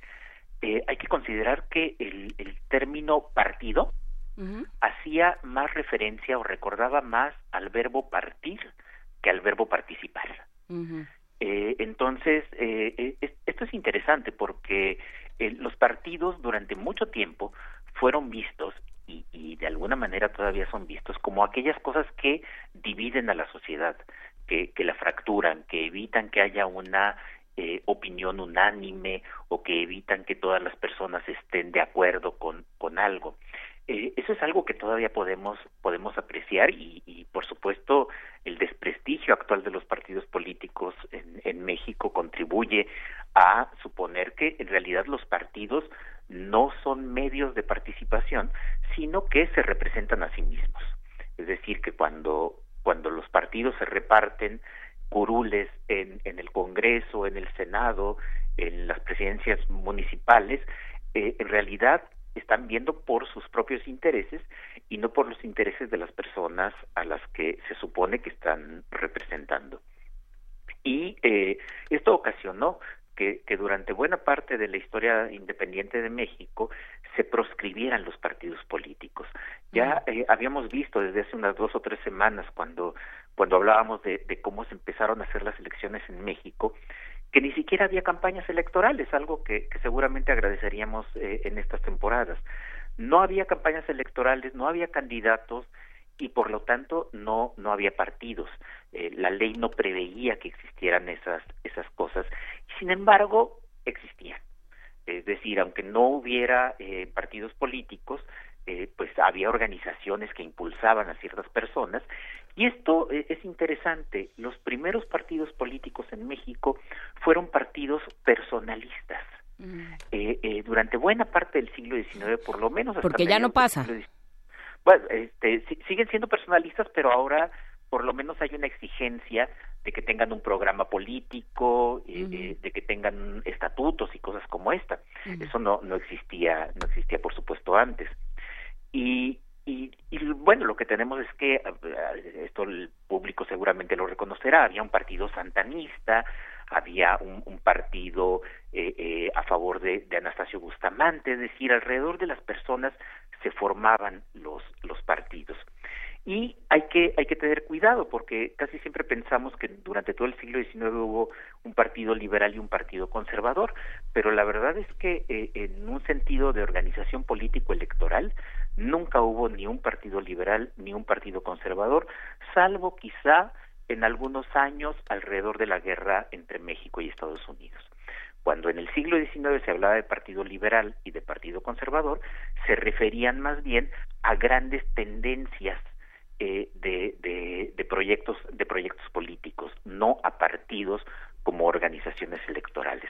eh, hay que considerar que el, el término partido hacía más referencia o recordaba más al verbo partir que al verbo participar. Eh, entonces, eh, es- esto es interesante porque los partidos durante mucho tiempo fueron vistos y, y de alguna manera todavía son vistos como aquellas cosas que dividen a la sociedad, que, la fracturan, que evitan que haya una eh, opinión unánime o que evitan que todas las personas estén de acuerdo con, con algo. Eh, eso es algo que todavía podemos podemos apreciar y, y por supuesto el desprestigio actual de los partidos políticos en, en México contribuye a suponer que en realidad los partidos no son medios de participación sino que se representan a sí mismos es decir que cuando cuando los partidos se reparten curules en, en el Congreso, en el Senado, en las presidencias municipales, eh, en realidad están viendo por sus propios intereses y no por los intereses de las personas a las que se supone que están representando. Y eh, esto ocasionó que, que durante buena parte de la historia independiente de México se proscribieran los partidos políticos. Ya eh, habíamos visto desde hace unas dos o tres semanas cuando cuando hablábamos de, de cómo se empezaron a hacer las elecciones en México, que ni siquiera había campañas electorales, algo que, que seguramente agradeceríamos eh, en estas temporadas. No había campañas electorales, no había candidatos y por lo tanto no no había partidos. Eh, la ley no preveía que existieran esas esas cosas. Sin embargo, existían. Es decir, aunque no hubiera eh, partidos políticos, eh, pues había organizaciones que impulsaban a ciertas personas y esto eh, es interesante. Los primeros partidos políticos en México fueron partidos personalistas. Ujú. Eh, eh, durante buena parte del siglo XIX, por lo menos hasta Porque ya no pasa. Bueno, este, si- siguen siendo personalistas, pero ahora por lo menos hay una exigencia de que tengan un programa político, eh, eh, de que tengan estatutos y cosas como esta. Eso no no existía no existía por supuesto antes. Y y, y bueno, lo que tenemos es que eh, esto el público seguramente lo reconocerá. Había un partido santanista, había un, un partido eh, eh, a favor de, de Anastasio Bustamante, es decir, alrededor de las personas se formaban los los partidos. Y hay que hay que tener cuidado porque casi siempre pensamos que durante todo el siglo XIX hubo un partido liberal y un partido conservador, pero la verdad es que eh, en un sentido de organización político electoral nunca hubo ni un partido liberal ni un partido conservador, salvo quizá en algunos años alrededor de la guerra entre México y Estados Unidos. Cuando en el siglo XIX se hablaba de partido liberal y de partido conservador, se referían más bien a grandes tendencias eh, de, de, de proyectos de proyectos políticos, no a partidos como organizaciones electorales.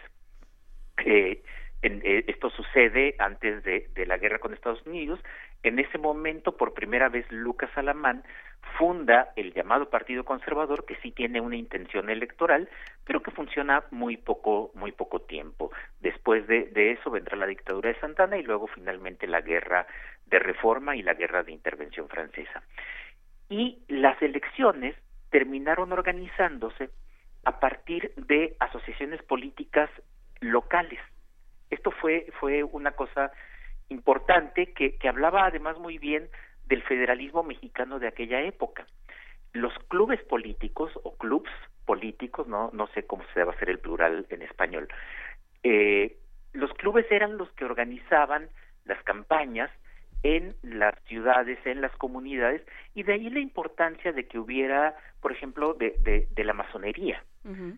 Eh, eh, esto sucede antes de, la guerra con Estados Unidos. En ese momento, por primera vez, Lucas Alamán funda el llamado Partido Conservador, que sí tiene una intención electoral, pero que funciona muy poco, muy poco tiempo. Después de, de eso vendrá la dictadura de Santana y luego finalmente la guerra de reforma y la guerra de intervención francesa. Y las elecciones terminaron organizándose a partir de asociaciones políticas locales. Esto fue, fue una cosa importante que, que hablaba además muy bien del federalismo mexicano de aquella época. Los clubes políticos o clubs políticos, no, no sé cómo se debe hacer el plural en español, eh, los clubes eran los que organizaban las campañas en las ciudades, en las comunidades, y de ahí la importancia de que hubiera, por ejemplo, de, de, de la masonería.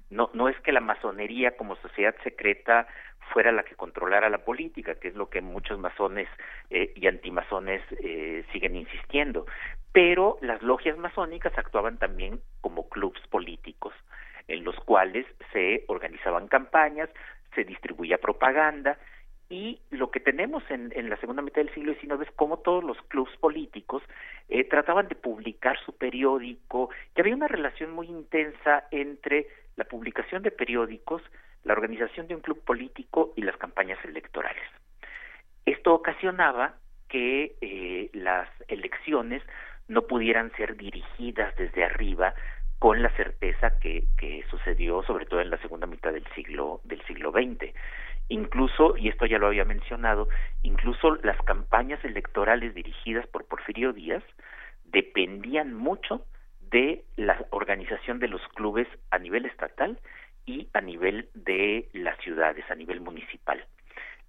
No, no es que la masonería como sociedad secreta fuera la que controlara la política, que es lo que muchos masones eh, y antimasones eh, siguen insistiendo, pero las logias masónicas actuaban también como clubs políticos, en los cuales se organizaban campañas, se distribuía propaganda, y lo que tenemos en, la segunda mitad del siglo XIX es como todos los clubs políticos eh, trataban de publicar su periódico, y había una relación muy intensa entre la publicación de periódicos, la organización de un club político y las campañas electorales. Esto ocasionaba que eh, las elecciones no pudieran ser dirigidas desde arriba con la certeza que, que sucedió sobre todo en la segunda mitad del siglo del siglo XX incluso y esto ya lo había mencionado incluso las campañas electorales dirigidas por Porfirio Díaz dependían mucho de la organización de los clubes a nivel estatal y a nivel de las ciudades, a nivel municipal.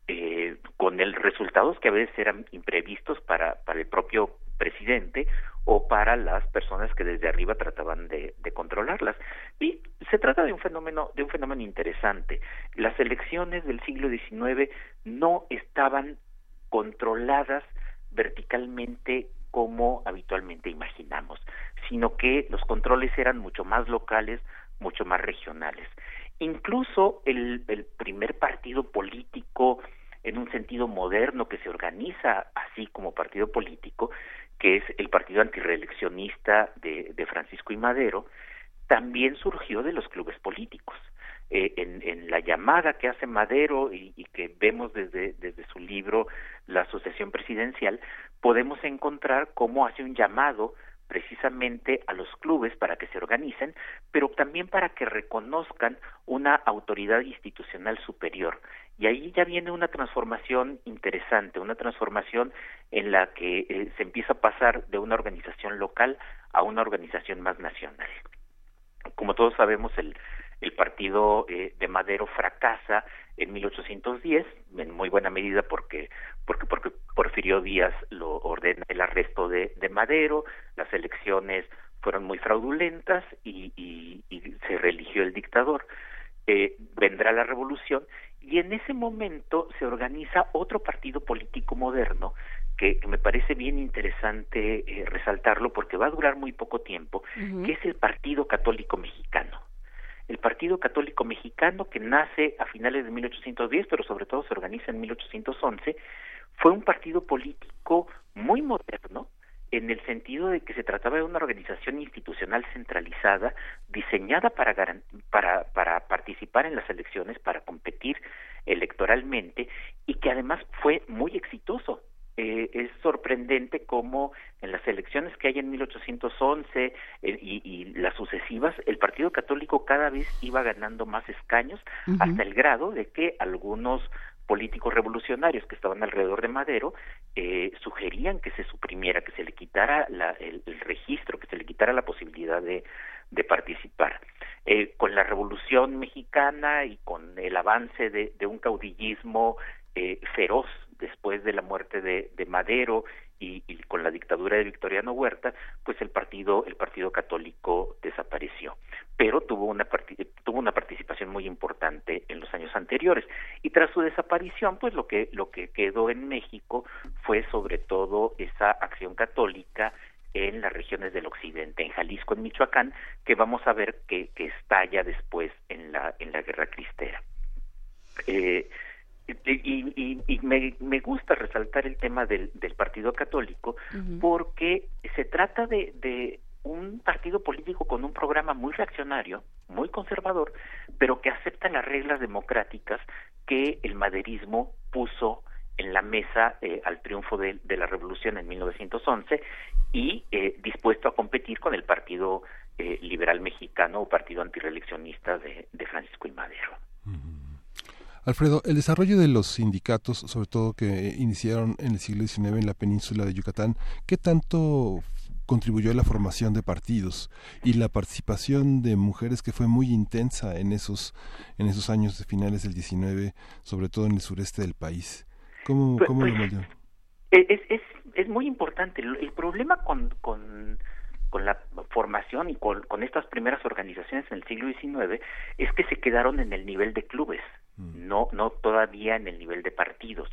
Eh, con el resultados que a veces eran imprevistos para, para el propio presidente o para las personas que desde arriba trataban de, controlarlas. Y se trata de un fenómeno, de un fenómeno interesante. Las elecciones del siglo XIX no estaban controladas verticalmente como habitualmente imaginamos, sino que los controles eran mucho más locales, mucho más regionales. Incluso el primer partido político en un sentido moderno que se organiza así como partido político, que es el partido antireeleccionista de, de Francisco y Madero, también surgió de los clubes políticos. Eh, en, la llamada que hace Madero y, y, que vemos desde, desde su libro La Asociación Presidencial, podemos encontrar cómo hace un llamado precisamente a los clubes para que se organicen, pero también para que reconozcan una autoridad institucional superior. Y ahí ya viene una transformación interesante, una transformación en la que eh, se empieza a pasar de una organización local a una organización más nacional. Como todos sabemos, el, el partido eh, de Madero fracasa en 1810 en muy buena medida porque porque porque Porfirio Díaz lo ordena el arresto de, de Madero las elecciones fueron muy fraudulentas y, y, se religió el dictador eh, vendrá la revolución y en ese momento se organiza otro partido político moderno que, me parece bien interesante eh, resaltarlo porque va a durar muy poco tiempo, uh -huh. que es el Partido Católico Mexicano el Partido Católico Mexicano, que nace a finales de 1810, pero sobre todo se organiza en 1811, fue un partido político muy moderno, en el sentido de que se trataba de una organización institucional centralizada, diseñada para, para, para participar en las elecciones, para competir electoralmente, y que además fue muy exitoso eh, es sorprendente cómo en las elecciones que hay en 1811 eh, y, y, las sucesivas, el Partido Católico cada vez iba ganando más escaños, uh -huh. hasta el grado de que algunos políticos revolucionarios que estaban alrededor de Madero eh, sugerían que se suprimiera, que se le quitara la, el, el, registro, que se le quitara la posibilidad de, de participar. Eh, con la Revolución Mexicana y con el avance de, de un caudillismo eh, feroz después de la muerte de, de Madero y, con la dictadura de Victoriano Huerta, pues el partido el partido católico desapareció, pero tuvo una tuvo una participación muy importante en los años anteriores y tras su desaparición, pues lo que lo que quedó en México fue sobre todo esa acción católica en las regiones del occidente, en Jalisco, en Michoacán, que vamos a ver que, que estalla después en la en la guerra cristera. Eh, y, y, y me, me, gusta resaltar el tema del, del Partido Católico uh -huh. porque se trata de, de, un partido político con un programa muy reaccionario, muy conservador, pero que acepta las reglas democráticas que el maderismo puso en la mesa eh, al triunfo de, de, la revolución en 1911 y eh, dispuesto a competir con el Partido eh, Liberal Mexicano o Partido Antireeleccionista de, de Francisco y Madero. Alfredo, el desarrollo de los sindicatos, sobre todo que iniciaron en el siglo XIX en la península de Yucatán, ¿qué tanto contribuyó a la formación de partidos y la participación de mujeres que fue muy intensa en esos en esos años de finales del XIX, sobre todo en el sureste del país? ¿Cómo, pues, cómo pues, lo moldeó? Es, es, es muy importante. El problema con, con con la formación y con, con, estas primeras organizaciones en el siglo XIX es que se quedaron en el nivel de clubes, mm. no, no todavía en el nivel de partidos.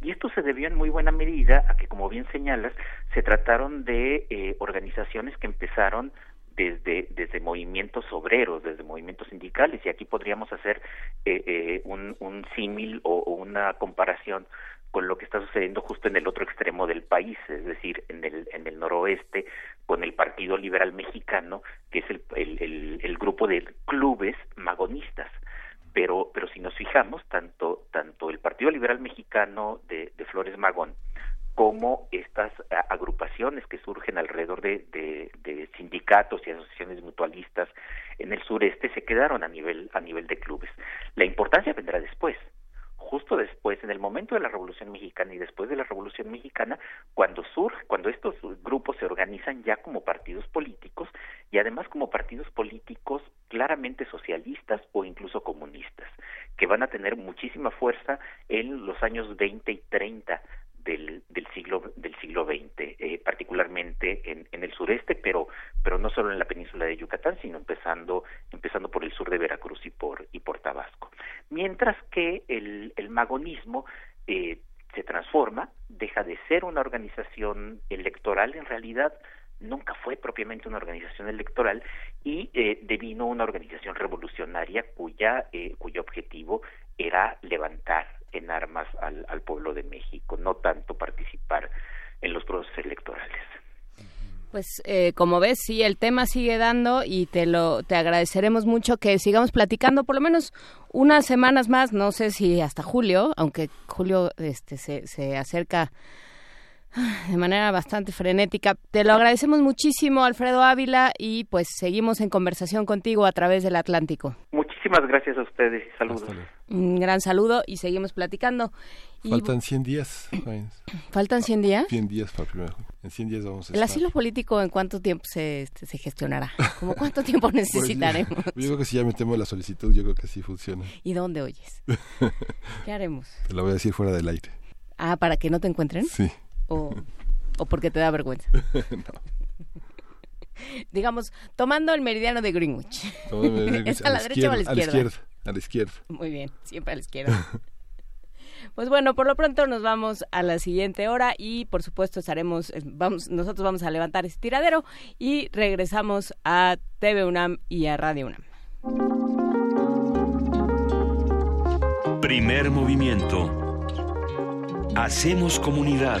Y esto se debió en muy buena medida a que, como bien señalas, se trataron de eh, organizaciones que empezaron desde, desde movimientos obreros, desde movimientos sindicales, y aquí podríamos hacer eh, eh, un, un símil o, o una comparación con lo que está sucediendo justo en el otro extremo del país, es decir, en el, en el noroeste, con el Partido Liberal Mexicano, que es el, el, el, el grupo de clubes magonistas. Pero, pero si nos fijamos, tanto, tanto el Partido Liberal Mexicano de, de Flores Magón cómo estas agrupaciones que surgen alrededor de, de- de sindicatos y asociaciones mutualistas en el sureste se quedaron a nivel a nivel de clubes. La importancia vendrá después, justo después, en el momento de la Revolución Mexicana y después de la Revolución Mexicana, cuando surge, cuando estos grupos se organizan ya como partidos políticos y además como partidos políticos claramente socialistas o incluso comunistas, que van a tener muchísima fuerza en los años 20 y 30 del, del siglo del siglo XX, eh, particularmente en, el sureste, pero pero no solo en la península de Yucatán, sino empezando empezando por el sur de Veracruz y por y por Tabasco. Mientras que el, el magonismo eh, se transforma, deja de ser una organización electoral, en realidad nunca fue propiamente una organización electoral y eh, devino una organización revolucionaria cuya eh, cuyo objetivo era levantar en armas al, al pueblo de México, no tanto participar en los procesos electorales. Pues eh, como ves, sí, el tema sigue dando y te lo te agradeceremos mucho que sigamos platicando por lo menos unas semanas más, no sé si hasta julio, aunque julio este se, se acerca ah, de manera bastante frenética. Te lo agradecemos muchísimo, Alfredo Ávila, y pues seguimos en conversación contigo a través del Atlántico. Muchísimas gracias a ustedes y saludos. Un gran saludo y seguimos platicando. Y Faltan 100 días. ¿Faltan 100 días? 100 días para primero. En 100 días vamos a ¿El estar. asilo político en cuánto tiempo se, este, se gestionará? ¿Cómo cuánto tiempo Pues, necesitaremos? yo creo que si ya metemos la solicitud, yo creo que sí funciona. ¿Y dónde oyes? ¿Qué haremos? Te lo voy a decir fuera del aire. Ah, ¿para que no te encuentren? Sí. ¿O, o porque te da vergüenza? Digamos, tomando el meridiano de Greenwich. ¿Es a la derecha o a la A la izquierda? izquierda. A la izquierda. Muy bien, siempre a la izquierda. Pues bueno, por lo pronto nos vamos a la siguiente hora y por supuesto estaremos, eh, vamos, nosotros vamos a levantar este tiradero y regresamos a TV UNAM y a Radio UNAM. Primer movimiento. Hacemos comunidad.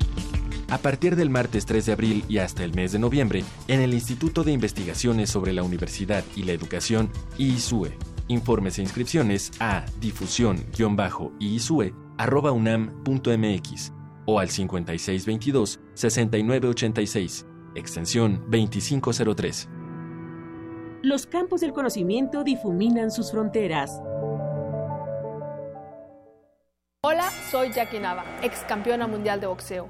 A partir del martes 3 de abril y hasta el mes de noviembre en el Instituto de Investigaciones sobre la Universidad y la Educación IISUE. Informes e inscripciones a difusión-iisue.unam.mx o al 5622-6986, extensión 2503. Los campos del conocimiento difuminan sus fronteras. Hola, soy Jackie Nava, ex campeona mundial de boxeo.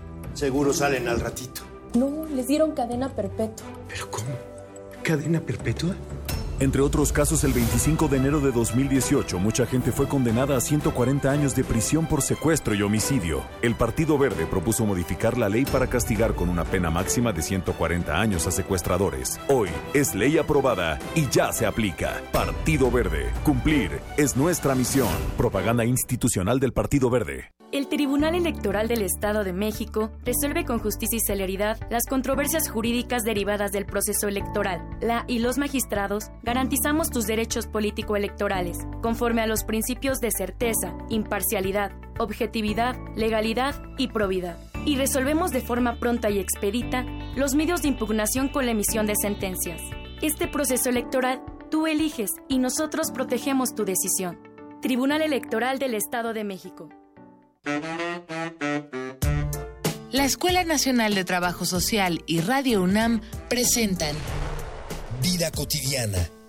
Seguro salen al ratito. No, les dieron cadena perpetua. ¿Pero cómo? ¿Cadena perpetua? Entre otros casos, el 25 de enero de 2018, mucha gente fue condenada a 140 años de prisión por secuestro y homicidio. El Partido Verde propuso modificar la ley para castigar con una pena máxima de 140 años a secuestradores. Hoy es ley aprobada y ya se aplica. Partido Verde. Cumplir es nuestra misión. Propaganda institucional del Partido Verde. El Tribunal Electoral del Estado de México resuelve con justicia y celeridad las controversias jurídicas derivadas del proceso electoral. La y los magistrados garantizamos tus derechos político-electorales conforme a los principios de certeza, imparcialidad, objetividad, legalidad y probidad. Y resolvemos de forma pronta y expedita los medios de impugnación con la emisión de sentencias. Este proceso electoral tú eliges y nosotros protegemos tu decisión. Tribunal Electoral del Estado de México. La Escuela Nacional de Trabajo Social y Radio UNAM presentan Vida cotidiana,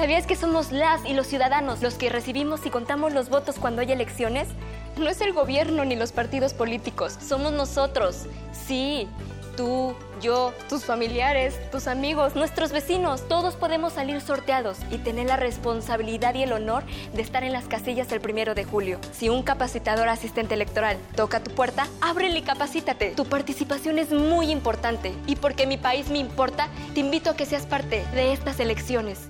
¿Sabías que somos las y los ciudadanos los que recibimos y contamos los votos cuando hay elecciones? No es el gobierno ni los partidos políticos, somos nosotros. Sí, tú, yo, tus familiares, tus amigos, nuestros vecinos, todos podemos salir sorteados y tener la responsabilidad y el honor de estar en las casillas el primero de julio. Si un capacitador asistente electoral toca tu puerta, ábrele y capacítate. Tu participación es muy importante y porque mi país me importa, te invito a que seas parte de estas elecciones.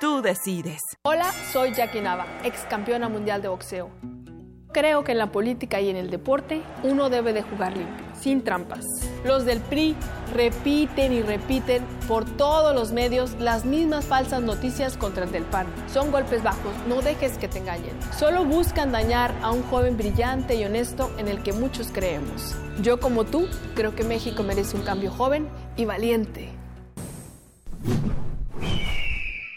Tú decides. Hola, soy Jackie Nava, ex campeona mundial de boxeo. Creo que en la política y en el deporte uno debe de jugar limpio, sin trampas. Los del PRI repiten y repiten por todos los medios las mismas falsas noticias contra el del PAN. Son golpes bajos, no dejes que te engañen. Solo buscan dañar a un joven brillante y honesto en el que muchos creemos. Yo como tú creo que México merece un cambio joven y valiente.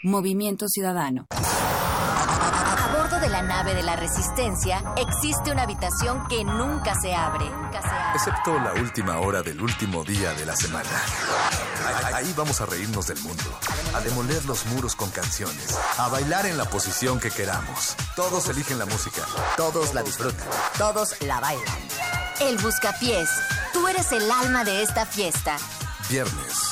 Movimiento Ciudadano. A bordo de la nave de la Resistencia existe una habitación que nunca se abre. Excepto la última hora del último día de la semana. Ahí- Ahí vamos a reírnos del mundo, a demoler los muros con canciones, a bailar en la posición que queramos. Todos eligen la música, todos la disfrutan. Todos la bailan. El Buscapiés. Tú eres el alma de esta fiesta. Viernes,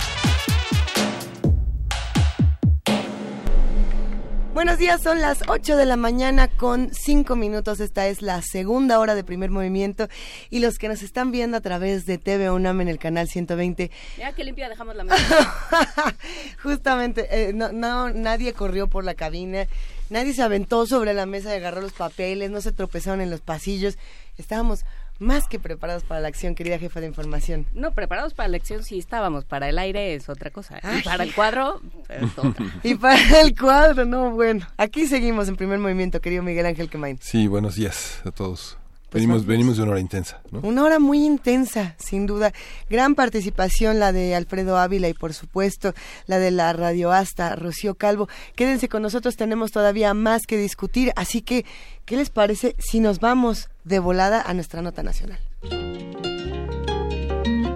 Buenos días, son las 8 de la mañana con 5 minutos. Esta es la segunda hora de primer movimiento. Y los que nos están viendo a través de TV UNAM en el canal 120, Mira qué limpia dejamos la mesa. justamente, eh, no, no, nadie corrió por la cabina, nadie se aventó sobre la mesa y agarró los papeles, no se tropezaron en los pasillos. Estábamos más que preparados para la acción, querida jefa de información. No, preparados para la elección sí estábamos, para el aire es otra cosa. Y Ay. para el cuadro es otra. Y para el cuadro, no, bueno. Aquí seguimos en primer movimiento, querido Miguel Ángel Quemain. Sí, buenos días a todos. Pues venimos, vamos. venimos de una hora intensa, ¿no? Una hora muy intensa, sin duda. Gran participación la de Alfredo Ávila y por supuesto la de la radioasta Rocío Calvo. Quédense con nosotros, tenemos todavía más que discutir, así que, ¿qué les parece si nos vamos de volada a nuestra nota nacional?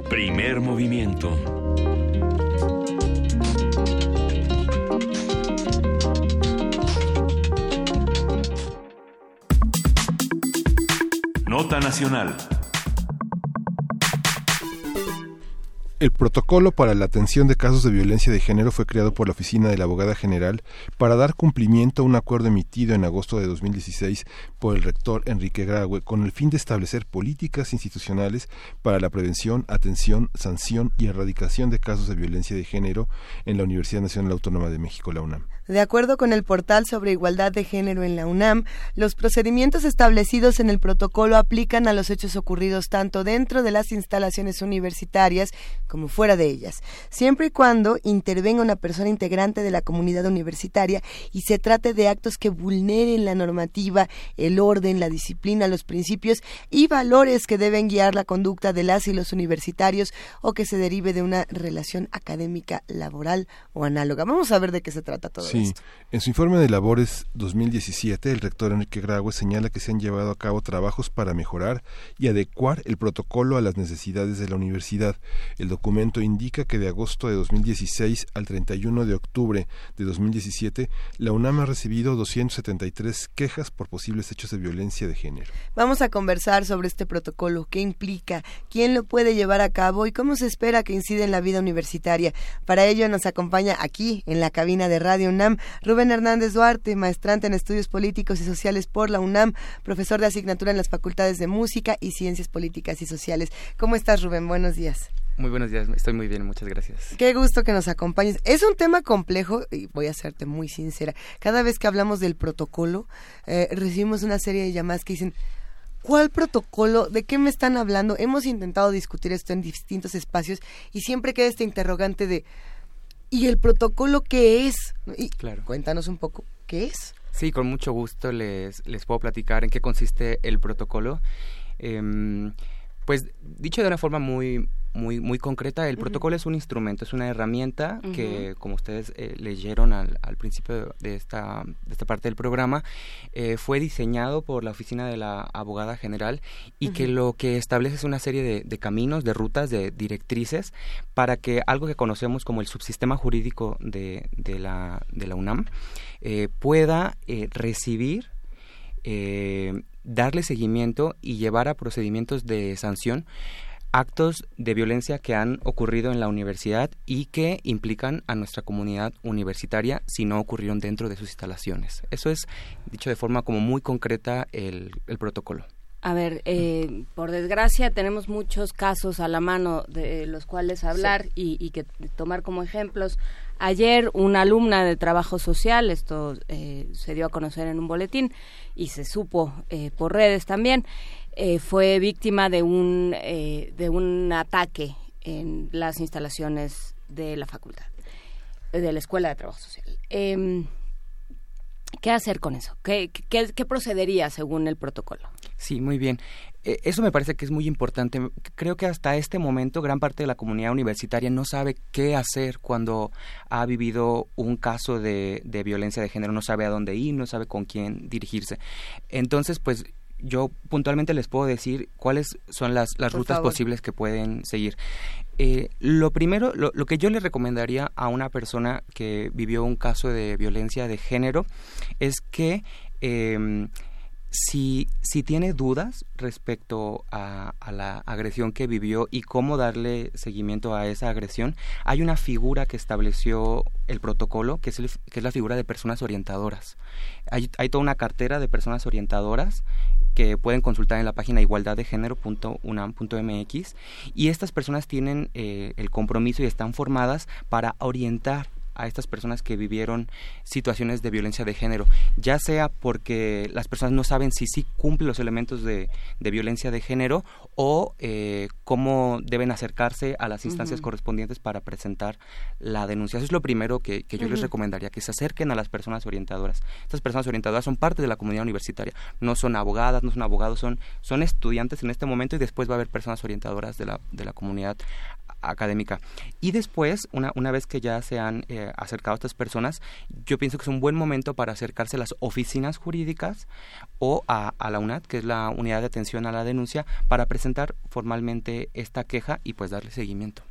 Primer movimiento. Nota nacional. El protocolo para la atención de casos de violencia de género fue creado por la Oficina de la Abogada General para dar cumplimiento a un acuerdo emitido en agosto de 2016 por el rector Enrique Graue con el fin de establecer políticas institucionales para la prevención, atención, sanción y erradicación de casos de violencia de género en la Universidad Nacional Autónoma de México, la UNAM. De acuerdo con el portal sobre igualdad de género en la UNAM, los procedimientos establecidos en el protocolo aplican a los hechos ocurridos tanto dentro de las instalaciones universitarias como fuera de ellas, siempre y cuando intervenga una persona integrante de la comunidad universitaria y se trate de actos que vulneren la normativa, el orden, la disciplina, los principios y valores que deben guiar la conducta de las y los universitarios o que se derive de una relación académica, laboral o análoga. Vamos a ver de qué se trata todo Sí, sí. esto. En su informe de labores 2017, el rector Enrique Graue señala que se han llevado a cabo trabajos para mejorar y adecuar el protocolo a las necesidades de la universidad. El documento indica que de agosto de 2016 al 31 de octubre de 2017, la UNAM ha recibido 273 quejas por posibles hechos de violencia de género. Vamos a conversar sobre este protocolo, qué implica, quién lo puede llevar a cabo y cómo se espera que incida en la vida universitaria. Para ello nos acompaña aquí, en la cabina de Radio UNAM, Rubén Hernández Duarte, maestrante en estudios políticos y sociales por la UNAM, profesor de asignatura en las facultades de música y ciencias políticas y sociales. ¿Cómo estás, Rubén? Buenos días. Muy buenos días, estoy muy bien, muchas gracias. Qué gusto que nos acompañes. Es un tema complejo y voy a serte muy sincera. Cada vez que hablamos del protocolo, eh, recibimos una serie de llamadas que dicen, ¿cuál protocolo? ¿De qué me están hablando? Hemos intentado discutir esto en distintos espacios y siempre queda este interrogante de, ¿y el protocolo qué es? Y Claro. Cuéntanos un poco, ¿qué es? Sí, con mucho gusto les, les puedo platicar en qué consiste el protocolo. Em, pues dicho de una forma muy muy muy concreta, el protocolo es un instrumento, es una herramienta que, como ustedes eh, leyeron al, al principio de esta, de esta parte del programa, eh, fue diseñado por la oficina de la abogada general y que lo que establece es una serie de, de caminos, de rutas, de directrices para que algo que conocemos como el subsistema jurídico de, de, la, de la UNAM eh, pueda eh, recibir darle seguimiento y llevar a procedimientos de sanción actos de violencia que han ocurrido en la universidad y que implican a nuestra comunidad universitaria si no ocurrieron dentro de sus instalaciones. Eso es, dicho de forma como muy concreta, el, el protocolo. A ver, eh, por desgracia tenemos muchos casos a la mano de los cuales hablar y, y que tomar como ejemplos. Ayer una alumna de trabajo social, esto eh, se dio a conocer en un boletín y se supo eh, por redes también, eh, fue víctima de un, eh, de un ataque en las instalaciones de la facultad, eh, de la Escuela de Trabajo Social. Em, ¿Qué hacer con eso? ¿Qué, qué, qué procedería según el protocolo? Sí, muy bien. Eh, Eso me parece que es muy importante. Creo que hasta este momento gran parte de la comunidad universitaria no sabe qué hacer cuando ha vivido un caso de, de violencia de género, no sabe a dónde ir, no sabe con quién dirigirse. Entonces, pues yo puntualmente les puedo decir cuáles son las, las Por rutas favor. posibles que pueden seguir. Eh, lo primero, lo, lo que yo le recomendaría a una persona que vivió un caso de violencia de género es que em, si, si tiene dudas respecto a, a la agresión que vivió y cómo darle seguimiento a esa agresión, hay una figura que estableció el protocolo, que es, el- que es la figura de personas orientadoras. Hay, hay toda una cartera de personas orientadoras que pueden consultar en la página igualdaddegénero.unam.mx y estas personas tienen eh, el compromiso y están formadas para orientar a estas personas que vivieron situaciones de violencia de género, ya sea porque las personas no saben si sí cumplen los elementos de, de violencia de género o eh, cómo deben acercarse a las instancias correspondientes para presentar la denuncia. Eso es lo primero que, que yo les recomendaría, que se acerquen a las personas orientadoras. Estas personas orientadoras son parte de la comunidad universitaria, no son abogadas, no son abogados, son, son estudiantes en este momento y después va a haber personas orientadoras de la, de la comunidad académica. Y después, una, una vez que ya se han eh, acercado a estas personas, yo pienso que es un buen momento para acercarse a las oficinas jurídicas o a, a la UNAD, que es la Unidad de Atención a la Denuncia, para presentar formalmente esta queja y pues darle seguimiento.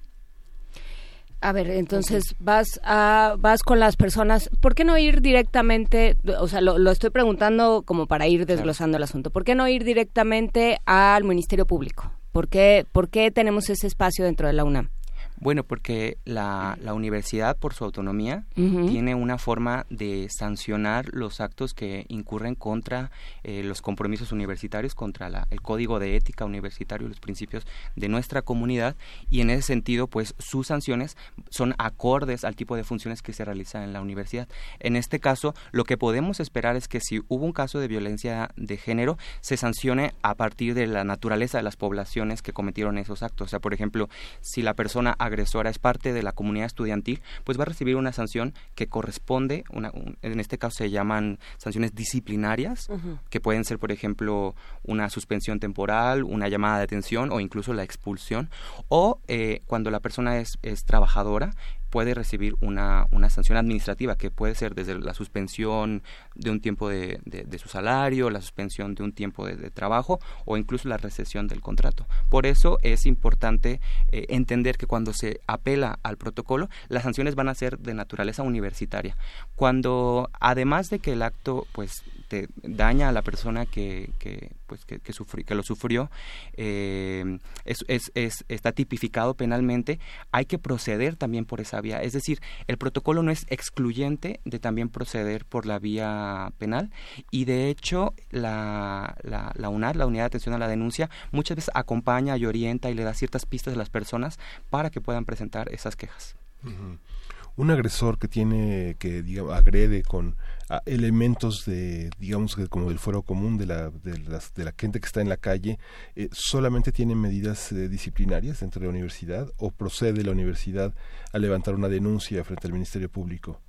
A ver, entonces vas a, vas con las personas. ¿Por qué no ir directamente? O sea, lo, lo estoy preguntando como para ir desglosando el asunto. ¿Por qué no ir directamente al Ministerio Público? ¿Por qué, por qué tenemos ese espacio dentro de la UNAM? Bueno, porque la, la universidad, por su autonomía, tiene una forma de sancionar los actos que incurren contra eh, los compromisos universitarios, contra la- el código de ética universitario, los principios de nuestra comunidad, y en ese sentido, pues sus sanciones son acordes al tipo de funciones que se realizan en la universidad. En este caso, lo que podemos esperar es que si hubo un caso de violencia de género, se sancione a partir de la naturaleza de las poblaciones que cometieron esos actos. O sea, por ejemplo, si la persona agresora es parte de la comunidad estudiantil, pues va a recibir una sanción que corresponde, una, un- en este caso se llaman sanciones disciplinarias, que pueden ser, por ejemplo, una suspensión temporal, una llamada de atención o incluso la expulsión. O eh, cuando la persona es, es trabajadora, puede recibir una, una sanción administrativa que puede ser desde la suspensión de un tiempo de, de, su salario, la suspensión de un tiempo de, trabajo o incluso la recesión del contrato. Por eso es importante eh, entender que cuando se apela al protocolo, las sanciones van a ser de naturaleza universitaria. Cuando, además de que el acto pues te daña a la persona que, que pues que, que, que lo sufrió eh, es, es, es, está tipificado penalmente hay que proceder también por esa vía es decir el protocolo no es excluyente de también proceder por la vía penal. Y de hecho la, la, la UNAD la unidad de atención a la denuncia muchas veces acompaña y orienta y le da ciertas pistas a las personas para que puedan presentar esas quejas. Un agresor que tiene que digamos, agrede con elementos de digamos que como del fuero común de la de, de la gente que está en la calle eh, solamente tiene medidas eh, disciplinarias dentro de la universidad o procede la universidad a levantar una denuncia frente al ministerio público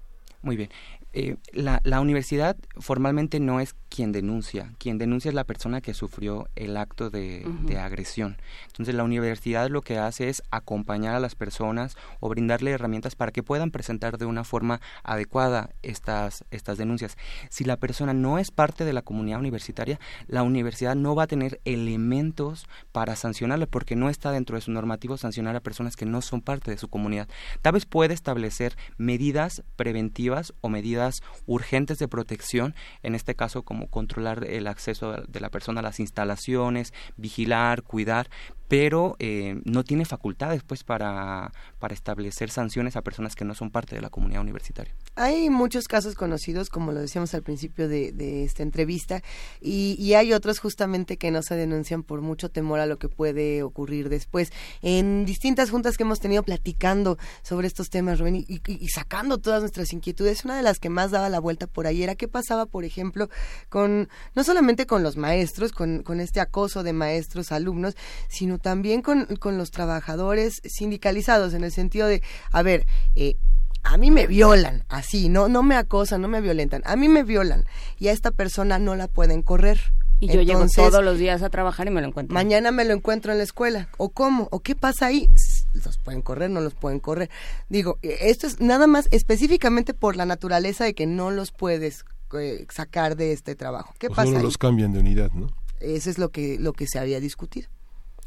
muy bien eh, la, la, universidad formalmente no es quien denuncia, quien denuncia es la persona que sufrió el acto de, de, agresión. Entonces la universidad lo que hace es acompañar a las personas o brindarle herramientas para que puedan presentar de una forma adecuada estas, estas denuncias. Si la persona no es parte de la comunidad universitaria, la universidad no va a tener elementos para sancionarle porque no está dentro de su normativo sancionar a personas que no son parte de su comunidad. Tal vez puede establecer medidas preventivas o medidas urgentes de protección, en este caso como controlar el acceso de la persona a las instalaciones, vigilar, cuidar, pero eh, no tiene facultades pues para, para establecer sanciones a personas que no son parte de la comunidad universitaria. Hay muchos casos conocidos, como lo decíamos al principio de, de esta entrevista, y, y, hay otros justamente que no se denuncian por mucho temor a lo que puede ocurrir después. En distintas juntas que hemos tenido platicando sobre estos temas, Rubén, y, y, sacando todas nuestras inquietudes, una de las que más daba la vuelta por ahí era qué pasaba, por ejemplo, con no solamente con los maestros, con, con este acoso de maestros, alumnos, sino también con, con los trabajadores sindicalizados, en el sentido de, a ver, eh, a mí me violan, así, no, no me acosan, no me violentan, a mí me violan y a esta persona no la pueden correr. Y yo llego todos los días a trabajar y me lo encuentro. Mañana me lo encuentro en la escuela. ¿O cómo? ¿O qué pasa ahí? Los pueden correr, no los pueden correr. Digo, eh, esto es nada más específicamente por la naturaleza de que no los puedes eh, sacar de este trabajo. ¿Qué pasa? Solo los cambian de unidad, ¿no? Eso es lo que, lo que se había discutido.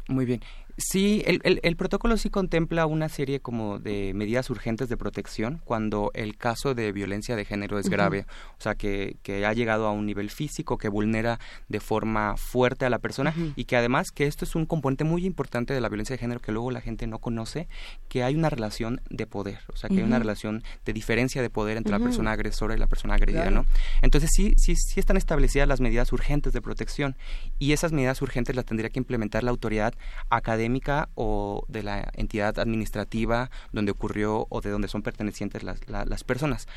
Muy bien. Sí, el, el, el, protocolo sí contempla una serie como de medidas urgentes de protección cuando el caso de violencia de género es grave, o sea, que, que, ha llegado a un nivel físico, que vulnera de forma fuerte a la persona y que además que esto es un componente muy importante de la violencia de género que luego la gente no conoce, que hay una relación de poder, o sea, que hay una relación de diferencia de poder entre la persona agresora y la persona agredida, ¿no? Entonces sí, sí, sí están establecidas las medidas urgentes de protección y esas medidas urgentes las tendría que implementar la autoridad académica o de la entidad administrativa donde ocurrió o de donde son pertenecientes las, las personas.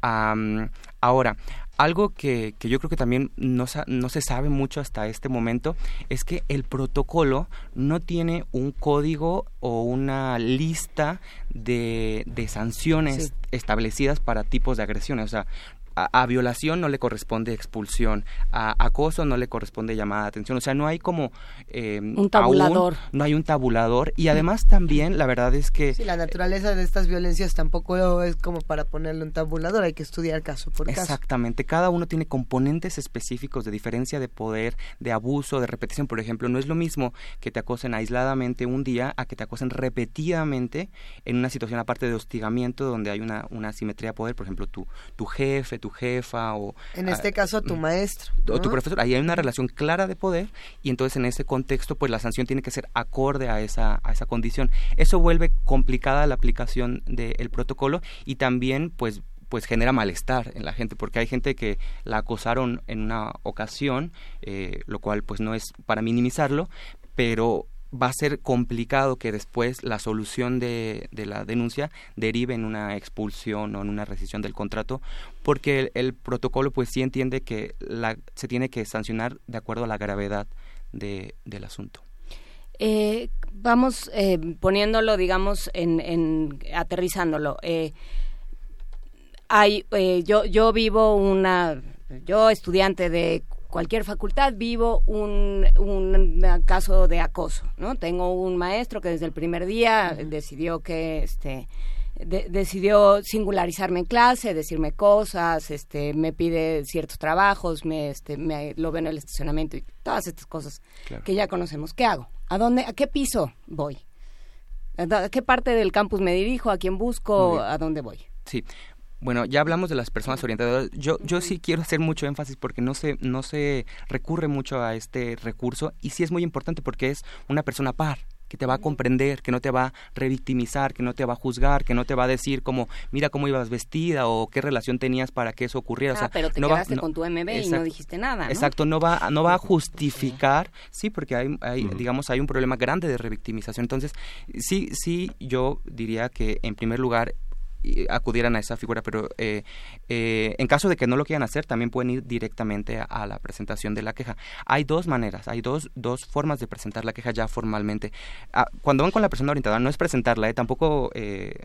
ahora, algo que, que, yo creo que también no, no se sabe mucho hasta este momento es que el protocolo no tiene un código o una lista de, de sanciones establecidas para tipos de agresiones. O sea, a, violación no le corresponde expulsión, a acoso no le corresponde llamada de atención. O sea, no hay como... Eh, un tabulador. no hay un tabulador. Y además también, la verdad es que... Sí, la naturaleza de estas violencias tampoco es como para ponerle un tabulador, hay que estudiar caso por caso. Exactamente, cada uno tiene componentes específicos de diferencia de poder, de abuso, de repetición. Por ejemplo, no es lo mismo que te acosen aisladamente un día a que te acosen repetidamente en una situación aparte de hostigamiento donde hay una, una asimetría de poder. Por ejemplo, tu, tu jefe, tu jefa o... En este caso tu maestro. O tu profesor. Ahí hay una relación clara de poder y entonces en ese contexto pues la sanción tiene que ser acorde a esa, a esa condición. Eso vuelve complicada la aplicación del protocolo y también pues pues genera malestar en la gente porque hay gente que la acosaron en una ocasión eh, lo cual pues no es para minimizarlo pero va a ser complicado que después la solución de, de, la denuncia derive en una expulsión o en una rescisión del contrato, porque el, protocolo pues sí entiende que la, se tiene que sancionar de acuerdo a la gravedad de, del asunto. Eh, vamos eh, poniéndolo, digamos, en, en aterrizándolo. Eh, hay, yo, yo vivo una, yo estudiante de cualquier facultad vivo un, un, caso de acoso, ¿no? Tengo un maestro que desde el primer día decidió que este decidió singularizarme en clase, decirme cosas, este, me pide ciertos trabajos, me, este, me lo ve en el estacionamiento y todas estas cosas que ya conocemos. ¿Qué hago? ¿A dónde, a qué piso voy? ¿A qué parte del campus me dirijo? ¿A quién busco? ¿A dónde voy? Sí. Bueno, ya hablamos de las personas orientadoras. Yo, yo sí quiero hacer mucho énfasis porque no se, no se recurre mucho a este recurso y sí es muy importante porque es una persona par que te va a comprender, que no te va a revictimizar, que no te va a juzgar, que no te va a decir como, mira cómo ibas vestida o qué relación tenías para que eso ocurriera. Ah, pero te no quedaste con tu MB y no dijiste nada, ¿no? Exacto, no va, no va a justificar, sí, porque hay, hay digamos, hay un problema grande de revictimización. Entonces, sí, sí, yo diría que en primer lugar acudieran a esa figura, pero eh, eh, en caso de que no lo quieran hacer, también pueden ir directamente a, la presentación de la queja. Hay dos maneras, hay dos, dos formas de presentar la queja ya formalmente. Ah, cuando van con la persona orientada, no es presentarla, eh, tampoco,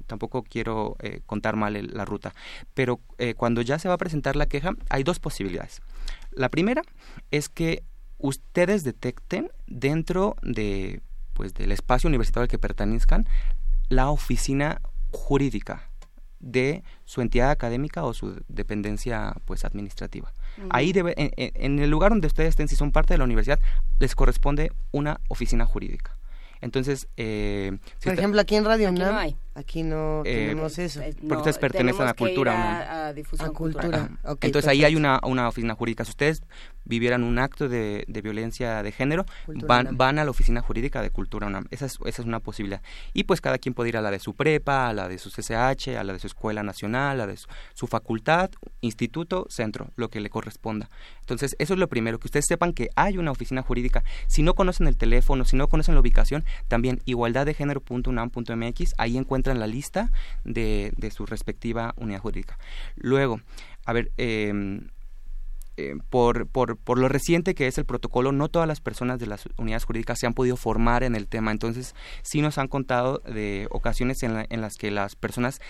tampoco quiero contar mal la ruta, pero cuando ya se va a presentar la queja, hay dos posibilidades. La primera es que ustedes detecten dentro de pues del espacio universitario al que pertenezcan la oficina jurídica de su entidad académica o su dependencia pues administrativa. Ahí debe, en, el lugar donde ustedes estén, si son parte de la universidad, les corresponde una oficina jurídica. Entonces, eh, por ejemplo, aquí en Radio aquí no hay. Aquí no eh, tenemos eso. Porque ustedes pertenecen a la cultura. A, difusión cultura. Entonces ahí hay una, una oficina jurídica. Si ustedes vivieran un acto de, violencia de género, van, van a la oficina jurídica de Cultura UNAM. Esa es, esa es una posibilidad. Y pues cada quien puede ir a la de su prepa, a la de su CCH, a la de su escuela nacional, a la de su, facultad, instituto, centro, lo que le corresponda. Entonces, eso es lo primero, que ustedes sepan que hay una oficina jurídica. Si no conocen el teléfono, si no conocen la ubicación, también igualdaddegénero.unam.mx, ahí encuentran la lista de, de su respectiva unidad jurídica. Luego, a ver, eh, eh, por, por, por, lo reciente que es el protocolo, no todas las personas de las unidades jurídicas se han podido formar en el tema. Entonces, sí nos han contado de ocasiones en, en las que las personas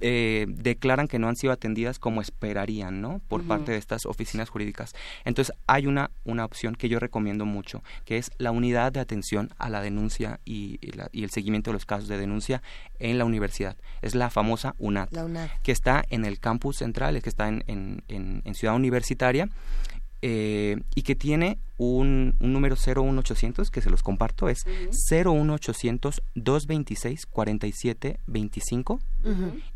eh, declaran que no han sido atendidas como esperarían, ¿no? Por parte de estas oficinas jurídicas. Entonces, hay una, una opción que yo recomiendo mucho, que es la unidad de atención a la denuncia y, y, el seguimiento de los casos de denuncia en la universidad. Es la famosa UNAT, que está en el campus central, que está en, en, en Ciudad Universitaria eh, y que tiene un, un, número 01800 que se los comparto, es 01800 226 47 25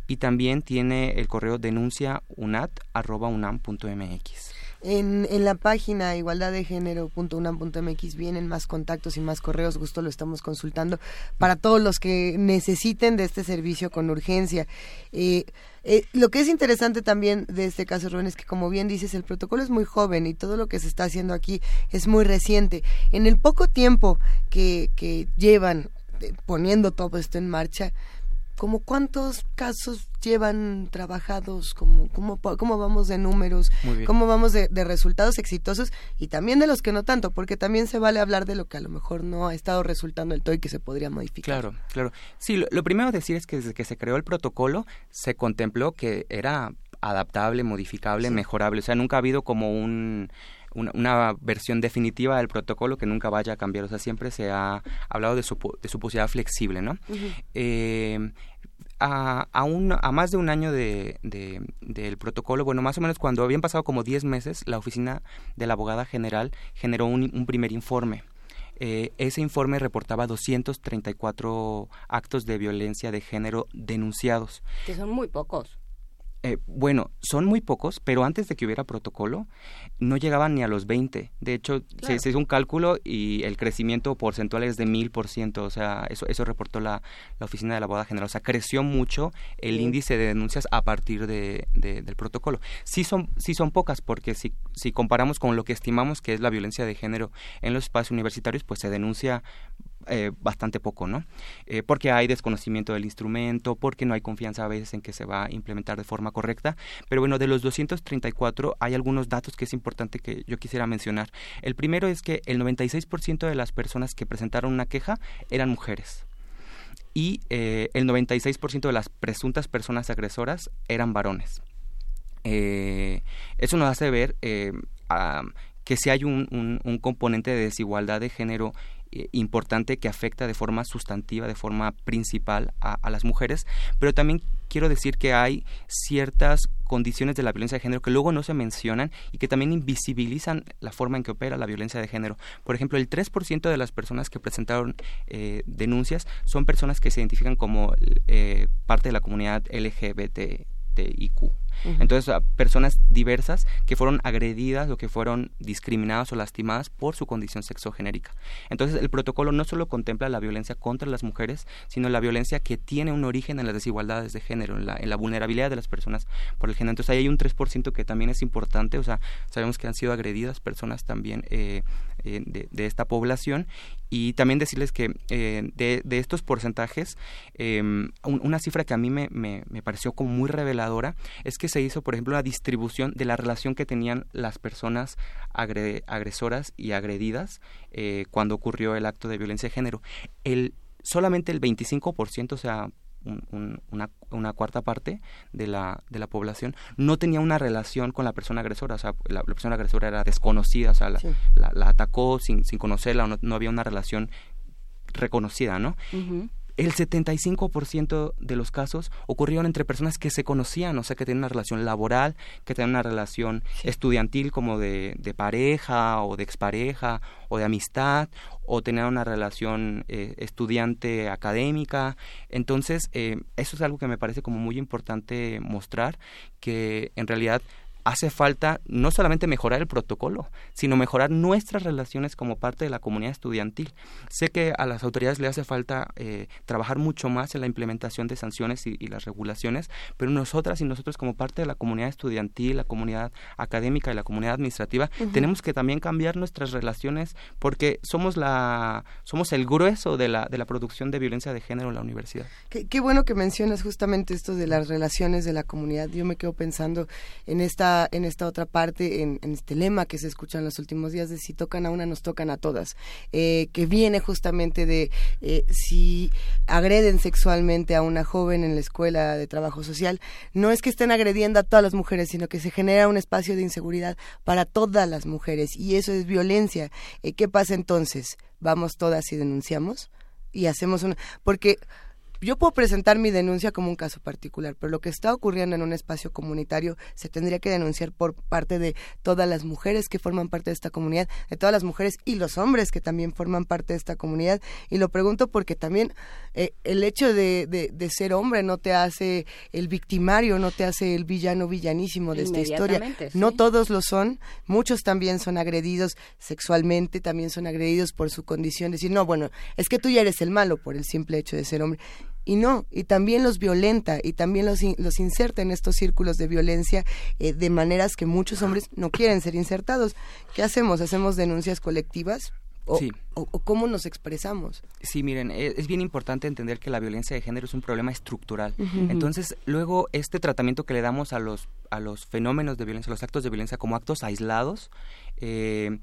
y también tiene el correo denuncia unat arroba unam.mx. En, en la página igualdad de género.unam.mx vienen más contactos y más correos, gusto lo estamos consultando para todos los que necesiten de este servicio con urgencia. Eh, eh, lo que es interesante también de este caso, Rubén, es que como bien dices, el protocolo es muy joven y todo lo que se está haciendo aquí es muy reciente. En el poco tiempo que, que llevan eh, poniendo todo esto en marcha, como cuántos casos llevan trabajados, como cómo, cómo vamos de números, cómo vamos de, resultados exitosos y también de los que no tanto, porque también se vale hablar de lo que a lo mejor no ha estado resultando el y que se podría modificar. Claro, claro. Sí, lo, primero decir es que desde que se creó el protocolo se contempló que era adaptable, modificable, mejorable, o sea, nunca ha habido como un una, versión definitiva del protocolo que nunca vaya a cambiar. O sea, siempre se ha hablado de su, de su posibilidad flexible, ¿no? eh, a, a, un, a más de un año de, del protocolo, bueno, más o menos cuando habían pasado como 10 meses, la oficina de la abogada general generó un, un primer informe. Eh, ese informe reportaba 234 actos de violencia de género denunciados. Que son muy pocos. Eh, bueno, son muy pocos, pero antes de que hubiera protocolo, no llegaban ni a los 20. De hecho, se, hizo un cálculo y el crecimiento porcentual es de mil por ciento. O sea, eso, eso reportó la, la Oficina de la Boda General. O sea, creció mucho el índice de denuncias a partir de, del protocolo. Sí son, sí son pocas, porque si, si comparamos con lo que estimamos que es la violencia de género en los espacios universitarios, pues se denuncia eh, bastante poco, ¿no? Eh, porque hay desconocimiento del instrumento, porque no hay confianza a veces en que se va a implementar de forma correcta. Pero bueno, de los 234 hay algunos datos que es importante que yo quisiera mencionar. El primero es que el 96% de las personas que presentaron una queja eran mujeres y eh, el 96% de las presuntas personas agresoras eran varones. eso nos hace ver que si hay un, un, componente de desigualdad de género eh, importante que afecta de forma sustantiva, de forma principal a, las mujeres, pero también quiero decir que hay ciertas condiciones de la violencia de género que luego no se mencionan y que también invisibilizan la forma en que opera la violencia de género. Por ejemplo, el 3% de las personas que presentaron eh, denuncias son personas que se identifican como eh, parte de la comunidad LGBTIQ. Entonces, personas diversas que fueron agredidas o que fueron discriminadas o lastimadas por su condición sexogenérica. Entonces, el protocolo no solo contempla la violencia contra las mujeres, sino la violencia que tiene un origen en las desigualdades de género, en la, en la vulnerabilidad de las personas por el género. Entonces, ahí hay un 3% que también es importante, o sea, sabemos que han sido agredidas personas también eh, eh, de, de, esta población y también decirles que eh, de, de, estos porcentajes, un, una cifra que a mí me, me, pareció como muy reveladora es que se hizo, por ejemplo, la distribución de la relación que tenían las personas agre, agresoras y agredidas eh, cuando ocurrió el acto de violencia de género. El, solamente el 25%, o sea, un, un, una, una, cuarta parte de la, de la población no tenía una relación con la persona agresora, o sea, la, la persona agresora era desconocida, o sea, la, sí. la, la atacó sin, sin conocerla, o no, no, había una relación reconocida, ¿no? Uh -huh el 75% de los casos ocurrieron entre personas que se conocían, o sea, que tenían una relación laboral, que tenían una relación sí. estudiantil como de, de, pareja o de expareja o de amistad, o tenían una relación eh, estudiante académica. Entonces, eh, eso es algo que me parece como muy importante mostrar, que en realidad hace falta no solamente mejorar el protocolo, sino mejorar nuestras relaciones como parte de la comunidad estudiantil. Sé que a las autoridades le hace falta eh, trabajar mucho más en la implementación de sanciones y, y, las regulaciones, pero nosotras y nosotros como parte de la comunidad estudiantil, la comunidad académica y la comunidad administrativa, uh -huh. tenemos que también cambiar nuestras relaciones porque somos la somos el grueso de la de la producción de violencia de género en la universidad. Qué, qué bueno que mencionas justamente esto de las relaciones de la comunidad. Yo me quedo pensando en esta en esta otra parte, en, este lema que se escucha en los últimos días de si tocan a una, nos tocan a todas, eh, que viene justamente de eh, si agreden sexualmente a una joven en la escuela de trabajo social, no es que estén agrediendo a todas las mujeres, sino que se genera un espacio de inseguridad para todas las mujeres y eso es violencia. Eh, ¿Qué pasa entonces? ¿Vamos todas y denunciamos? Y hacemos una... Porque yo puedo presentar mi denuncia como un caso particular, pero lo que está ocurriendo en un espacio comunitario se tendría que denunciar por parte de todas las mujeres que forman parte de esta comunidad, de todas las mujeres y los hombres que también forman parte de esta comunidad. Y lo pregunto porque también eh, el hecho de, de, de, ser hombre no te hace el victimario, no te hace el villano villanísimo de esta historia. Sí. No todos lo son, muchos también son agredidos sexualmente, también son agredidos por su condición. Decir, no, bueno, es que tú ya eres el malo por el simple hecho de ser hombre y no, y también los violenta y también los, in, los inserta en estos círculos de violencia eh, de maneras que muchos hombres no quieren ser insertados. ¿Qué hacemos? ¿Hacemos denuncias colectivas? O, sí. o, o, cómo nos expresamos. Sí, miren, es, es, bien importante entender que la violencia de género es un problema estructural. Uh -huh. Entonces, luego este tratamiento que le damos a los a los fenómenos de violencia, a los actos de violencia como actos aislados, eh,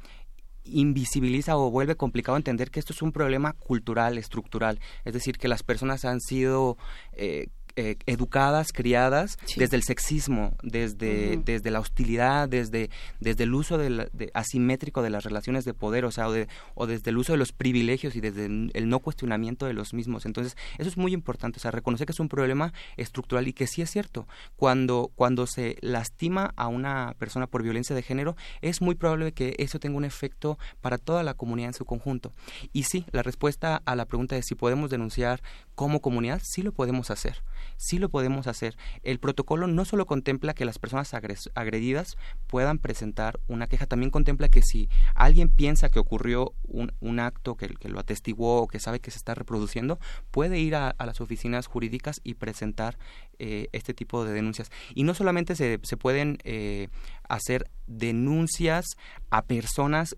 invisibiliza o vuelve complicado entender que esto es un problema cultural, estructural. Es decir, que las personas han sido eh, eh, educadas, criadas sí. desde el sexismo, desde, uh -huh. desde la hostilidad, desde, desde el uso de, la, de asimétrico de las relaciones de poder, o sea, o, de, o, desde el uso de los privilegios y desde el no cuestionamiento de los mismos. Entonces, eso es muy importante, o sea, reconocer que es un problema estructural y que sí es cierto. Cuando, cuando se lastima a una persona por violencia de género, es muy probable que eso tenga un efecto para toda la comunidad en su conjunto. Y sí, la respuesta a la pregunta de si podemos denunciar como comunidad, sí lo podemos hacer sí lo podemos hacer. El protocolo no solo contempla que las personas agredidas puedan presentar una queja, también contempla que si alguien piensa que ocurrió un, un acto que, lo atestiguó o que sabe que se está reproduciendo, puede ir a, a las oficinas jurídicas y presentar eh, este tipo de denuncias. Y no solamente se, se pueden eh, hacer denuncias a personas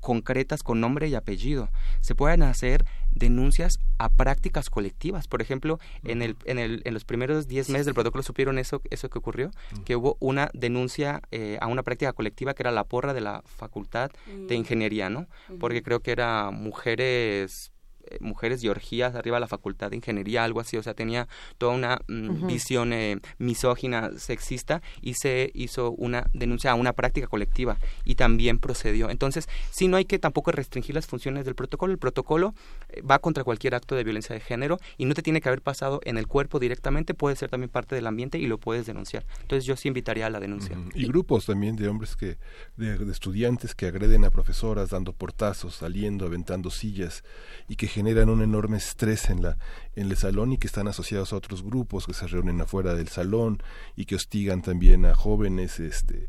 concretas con nombre y apellido. Se pueden hacer denuncias a prácticas colectivas. Por ejemplo, en, el, en, el, en los primeros 10 meses del protocolo supieron eso, eso que ocurrió, que hubo una denuncia eh, a una práctica colectiva que era la porra de la Facultad de Ingeniería, ¿no? Porque creo que era mujeres mujeres y orgías arriba de la facultad de ingeniería, algo así, o sea, tenía toda una mm, visión eh, misógina, sexista y se hizo una denuncia a una práctica colectiva y también procedió. Entonces, sí, no hay que tampoco restringir las funciones del protocolo. El protocolo eh, va contra cualquier acto de violencia de género y no te tiene que haber pasado en el cuerpo directamente, puede ser también parte del ambiente y lo puedes denunciar. Entonces, yo sí invitaría a la denuncia. Y grupos también de hombres que, de, de estudiantes que agreden a profesoras dando portazos, saliendo, aventando sillas y que generan un enorme estrés en la en el salón y que están asociados a otros grupos que se reúnen afuera del salón y que hostigan también a jóvenes este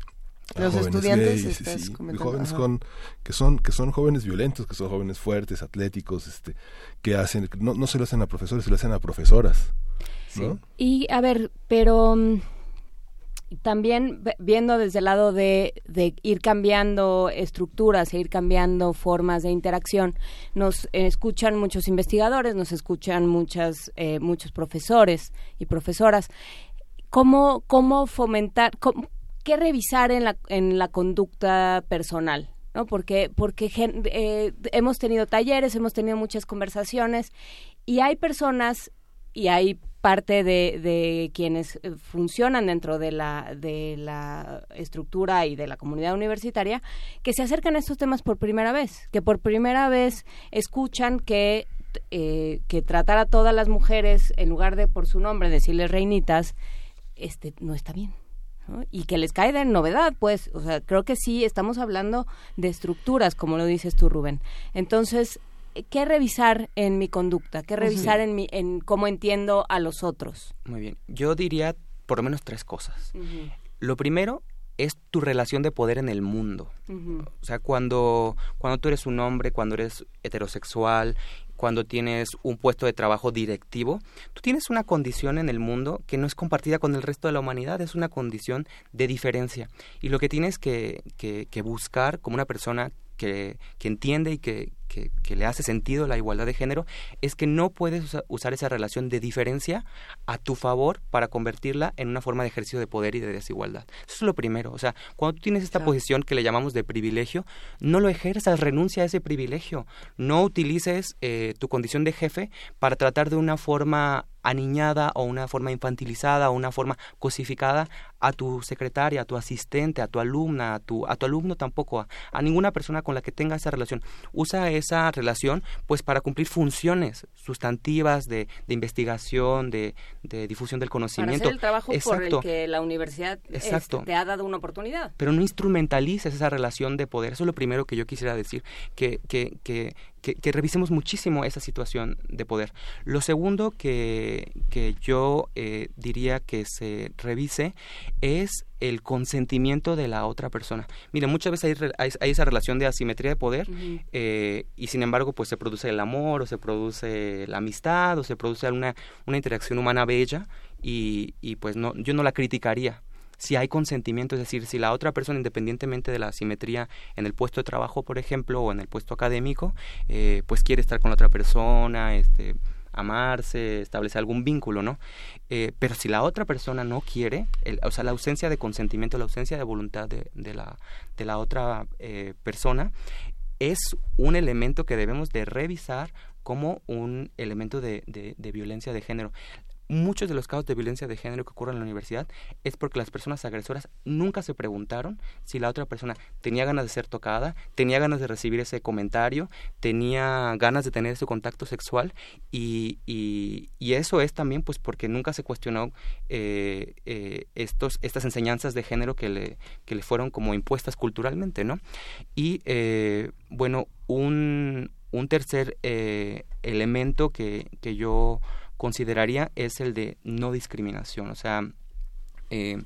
los estudiantes jóvenes con que son que son jóvenes violentos que son jóvenes fuertes atléticos este que hacen no, no se lo hacen a profesores se lo hacen a profesoras y a ver pero mm, también viendo desde el lado de, ir cambiando estructuras e ir cambiando formas de interacción, nos escuchan muchos investigadores, nos escuchan muchas, eh, muchos profesores y profesoras. ¿Cómo, cómo fomentar, qué revisar en la, en la conducta personal? ¿no? Porque, porque eh, hemos tenido talleres, hemos tenido muchas conversaciones y hay personas y hay parte de, de, quienes eh, funcionan dentro de la, de la estructura y de la comunidad universitaria que se acercan a estos temas por primera vez, que por primera vez escuchan que, eh, que tratar a todas las mujeres en lugar de por su nombre decirles reinitas, este, no está bien. y que les cae de novedad, pues, o sea, creo que sí estamos hablando de estructuras, como lo dices tú, Rubén. Entonces, ¿qué revisar en mi conducta? ¿Qué revisar en, mi, en cómo entiendo a los otros? Muy bien. Yo diría por lo menos tres cosas. Lo primero es tu relación de poder en el mundo. O sea, cuando, cuando tú eres un hombre, cuando eres heterosexual, cuando tienes un puesto de trabajo directivo, tú tienes una condición en el mundo que no es compartida con el resto de la humanidad, es una condición de diferencia. Y lo que tienes que, que, que buscar como una persona que, que entiende y que, que, le hace sentido la igualdad de género es que no puedes usar esa relación de diferencia a tu favor para convertirla en una forma de ejercicio de poder y de desigualdad. Eso es lo primero. O sea, cuando tú tienes esta posición que le llamamos de privilegio, no lo ejerzas, renuncia a ese privilegio. No utilices eh, tu condición de jefe para tratar de una forma aniñada o una forma infantilizada o una forma cosificada a tu secretaria, a tu asistente, a tu alumna, a tu, a tu alumno tampoco, a, ninguna persona con la que tenga esa relación. Usa esa relación pues para cumplir funciones sustantivas de, de investigación, de, de, difusión del conocimiento. Para hacer el trabajo por el que la universidad este, te ha dado una oportunidad. Pero no instrumentalices esa relación de poder. Eso es lo primero que yo quisiera decir, que, que, que, que, revisemos muchísimo esa situación de poder. Lo segundo que, que yo eh, diría que se revise es el consentimiento de la otra persona. Mire, muchas veces hay, hay, esa relación de asimetría de poder eh, y sin embargo pues se produce el amor o se produce la amistad o se produce una, una interacción humana bella y, y pues no, yo no la criticaría si hay consentimiento, es decir, si la otra persona, independientemente de la asimetría en el puesto de trabajo, por ejemplo, o en el puesto académico, eh, pues quiere estar con la otra persona, este, amarse, establecer algún vínculo, ¿no? Eh, pero si la otra persona no quiere, o sea, la ausencia de consentimiento, la ausencia de voluntad de, de la, de la otra eh, persona, es un elemento que debemos de revisar como un elemento de, de, violencia de género muchos de los casos de violencia de género que ocurren en la universidad es porque las personas agresoras nunca se preguntaron si la otra persona tenía ganas de ser tocada, tenía ganas de recibir ese comentario, tenía ganas de tener ese contacto sexual y, y, eso es también pues porque nunca se cuestionó eh, eh, estos, estas enseñanzas de género que le, que le fueron como impuestas culturalmente, ¿no? Y eh, bueno, un, un tercer elemento que, que yo consideraría es el de no discriminación. O sea, eh,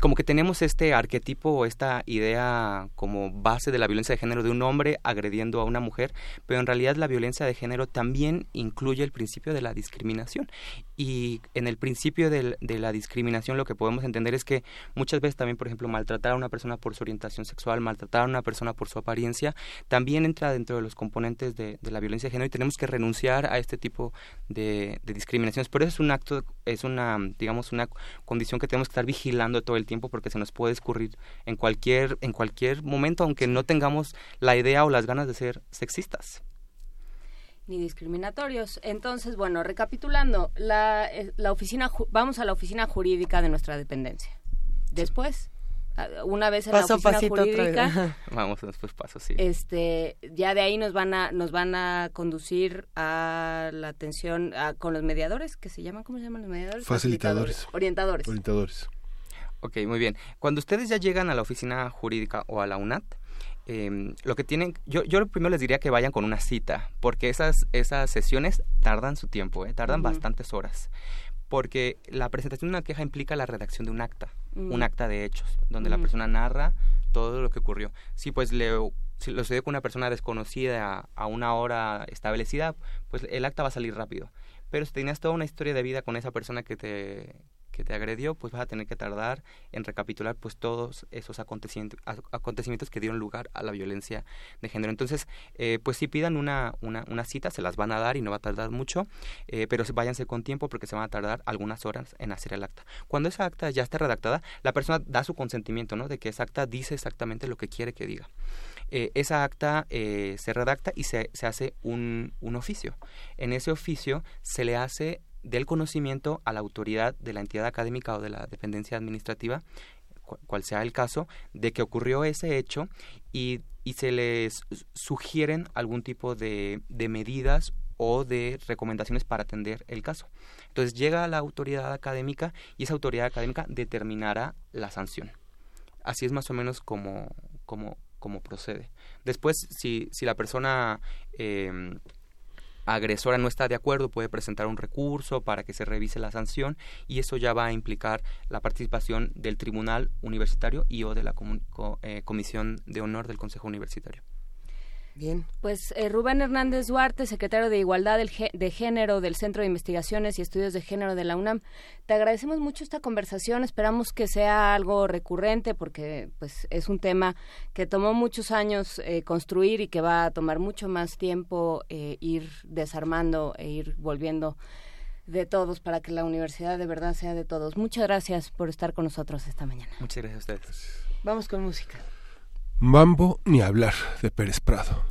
como que tenemos este arquetipo o esta idea como base de la violencia de género de un hombre agrediendo a una mujer, pero en realidad la violencia de género también incluye el principio de la discriminación. Y en el principio de, la discriminación lo que podemos entender es que muchas veces también, por ejemplo, maltratar a una persona por su orientación sexual, maltratar a una persona por su apariencia, también entra dentro de los componentes de, la violencia de género y tenemos que renunciar a este tipo de, de discriminaciones. Por eso es un acto, es una, digamos, una condición que tenemos que estar vigilando todo el tiempo porque se nos puede escurrir en cualquier, en cualquier momento, aunque no tengamos la idea o las ganas de ser sexistas. ni discriminatorios. Entonces, bueno, recapitulando, la, eh, la oficina, vamos a la oficina jurídica de nuestra dependencia. Después, una vez en Paso a la oficina pasito otra vez. jurídica. Vamos después paso, sí. este, ya de ahí nos van a, nos van a conducir a la atención a- con los mediadores, que se llaman, ¿cómo se llaman los mediadores? Facilitadores. Orientadores. Orientadores. Ok, muy bien. Cuando ustedes ya llegan a la oficina jurídica o a la UNAT, eh, lo que tienen, yo, yo primero les diría que vayan con una cita, porque esas, esas sesiones tardan su tiempo, ¿eh? tardan bastantes horas, porque la presentación de una queja implica la redacción de un acta, Mm. un acta de hechos, donde la Mm. persona narra todo lo que ocurrió. Si pues le si lo sucedió con una persona desconocida a una hora establecida, pues el acta va a salir rápido. Pero si tenías toda una historia de vida con esa persona que te te agredió, pues vas a tener que tardar en recapitular pues todos esos acontecimientos, que dieron lugar a la violencia de género. Entonces, eh, pues si pidan una, una, cita, se las van a dar y no va a tardar mucho, eh, pero váyanse con tiempo porque se van a tardar algunas horas en hacer el acta. Cuando esa acta ya esté redactada, la persona da su consentimiento, ¿no? De que esa acta dice exactamente lo que quiere que diga. Eh, esa acta se redacta y se, se hace un, un oficio. En ese oficio se le hace del conocimiento a la autoridad de la entidad académica o de la dependencia administrativa, cu- cual sea el caso, de que ocurrió ese hecho y, y se les sugieren algún tipo de, de medidas o de recomendaciones para atender el caso. Entonces llega a la autoridad académica y esa autoridad académica determinará la sanción. Así es más o menos como, como, como procede. Después, si, si la persona eh, agresora no está de acuerdo, puede presentar un recurso para que se revise la sanción y eso ya va a implicar la participación del tribunal universitario y o de la eh, comisión de honor del Consejo Universitario. Bien. Pues eh, Rubén Hernández Duarte, secretario de Igualdad del de Género del Centro de Investigaciones y Estudios de Género de la UNAM, te agradecemos mucho esta conversación. Esperamos que sea algo recurrente porque pues es un tema que tomó muchos años eh, construir y que va a tomar mucho más tiempo eh, ir desarmando e ir volviendo de todos para que la universidad de verdad sea de todos. Muchas gracias por estar con nosotros esta mañana. Muchas gracias a ustedes. Vamos con música. Mambo ni hablar de Pérez Prado.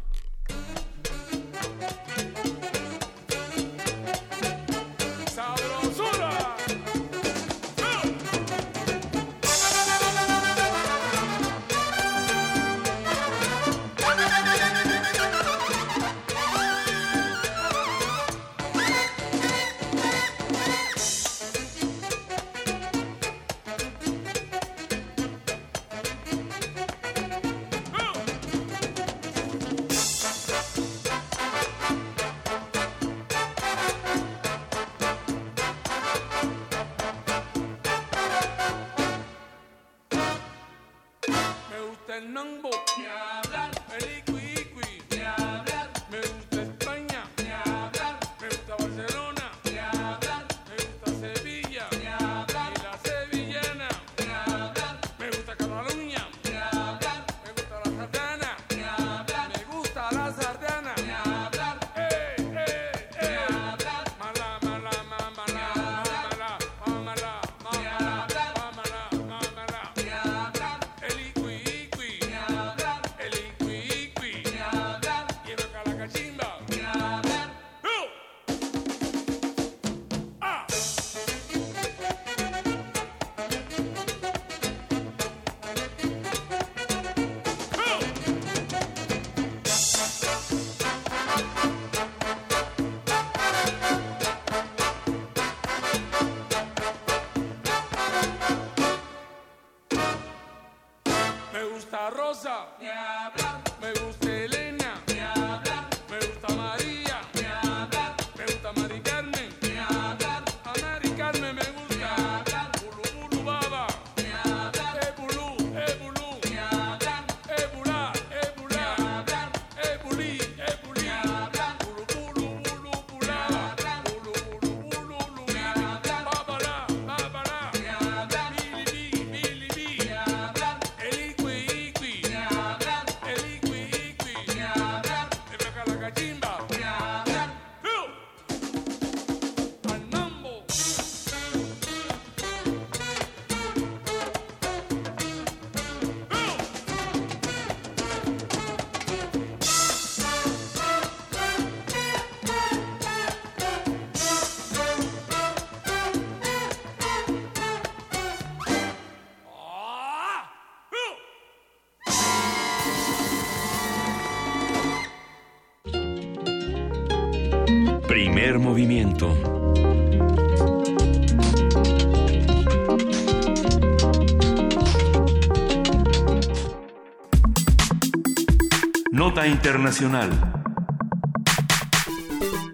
Internacional.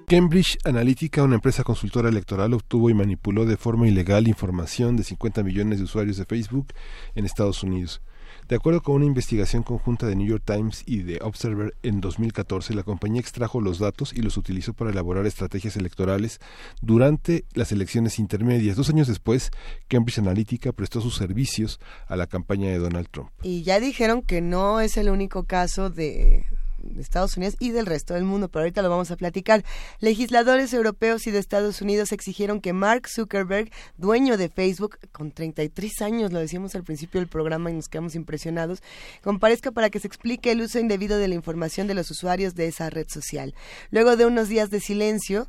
Cambridge Analytica, una empresa consultora electoral, obtuvo y manipuló de forma ilegal información de 50 millones de usuarios de Facebook en Estados Unidos. De acuerdo con una investigación conjunta de New York Times y de Observer en 2014, la compañía extrajo los datos y los utilizó para elaborar estrategias electorales durante las elecciones intermedias. Dos años después, Cambridge Analytica prestó sus servicios a la campaña de Donald Trump. Y ya dijeron que no es el único caso de de Estados Unidos y del resto del mundo, pero ahorita lo vamos a platicar. Legisladores europeos y de Estados Unidos exigieron que Mark Zuckerberg, dueño de Facebook, con 33 años, lo decíamos al principio del programa y nos quedamos impresionados, comparezca para que se explique el uso indebido de la información de los usuarios de esa red social. Luego de unos días de silencio,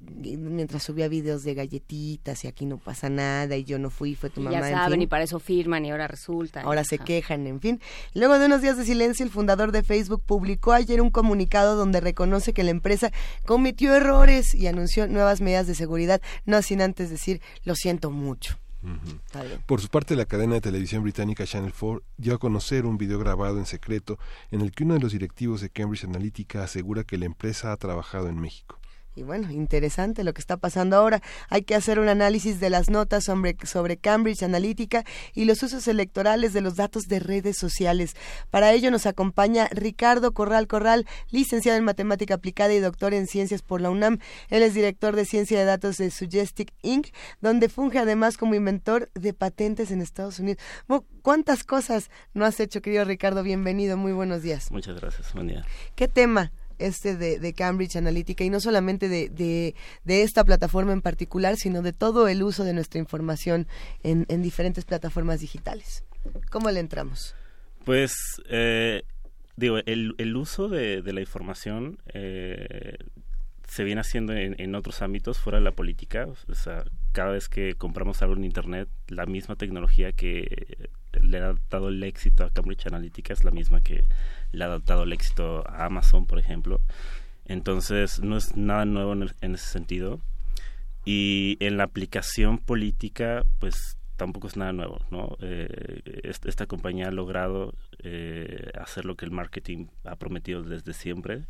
mientras subía videos de galletitas y aquí no pasa nada y yo no fui, fue tu Y mamá. ya en saben, fin. y para eso firman, y ahora resulta. Ahora se Ajá. quejan, en fin. Luego de unos días de silencio, el fundador de Facebook publicó ayer un comunicado donde reconoce que la empresa cometió errores y anunció nuevas medidas de seguridad, no sin antes decir, lo siento mucho. Por su parte, la cadena de televisión británica Channel 4 dio a conocer un video grabado en secreto en el que uno de los directivos de Cambridge Analytica asegura que la empresa ha trabajado en México. Y bueno, interesante lo que está pasando ahora. Hay que hacer un análisis de las notas sobre, sobre Cambridge Analytica y los usos electorales de los datos de redes sociales. Para ello nos acompaña Ricardo Corral Corral, licenciado en Matemática Aplicada y doctor en Ciencias por la UNAM. Él es director de Ciencia de Datos de Suggestic Inc., donde funge además como inventor de patentes en Estados Unidos. ¿Cuántas cosas no has hecho, querido Ricardo? Bienvenido, muy buenos días. Muchas gracias, buen día. ¿Qué tema este de, Cambridge Analytica y no solamente de, de, esta plataforma en particular, sino de todo el uso de nuestra información en, en diferentes plataformas digitales? ¿Cómo le entramos? Pues, eh, digo, el, uso de, de la información eh, se viene haciendo en, en otros ámbitos fuera de la política. O sea, cada vez que compramos algo en Internet, la misma tecnología que le ha dado el éxito a Cambridge Analytica es la misma que le ha dado el éxito a Amazon, por ejemplo. Entonces, no es nada nuevo en, el- en ese sentido. Y en la aplicación política, pues tampoco es nada nuevo, ¿no? Eh, est- esta compañía ha logrado eh, hacer lo que el marketing ha prometido desde siempre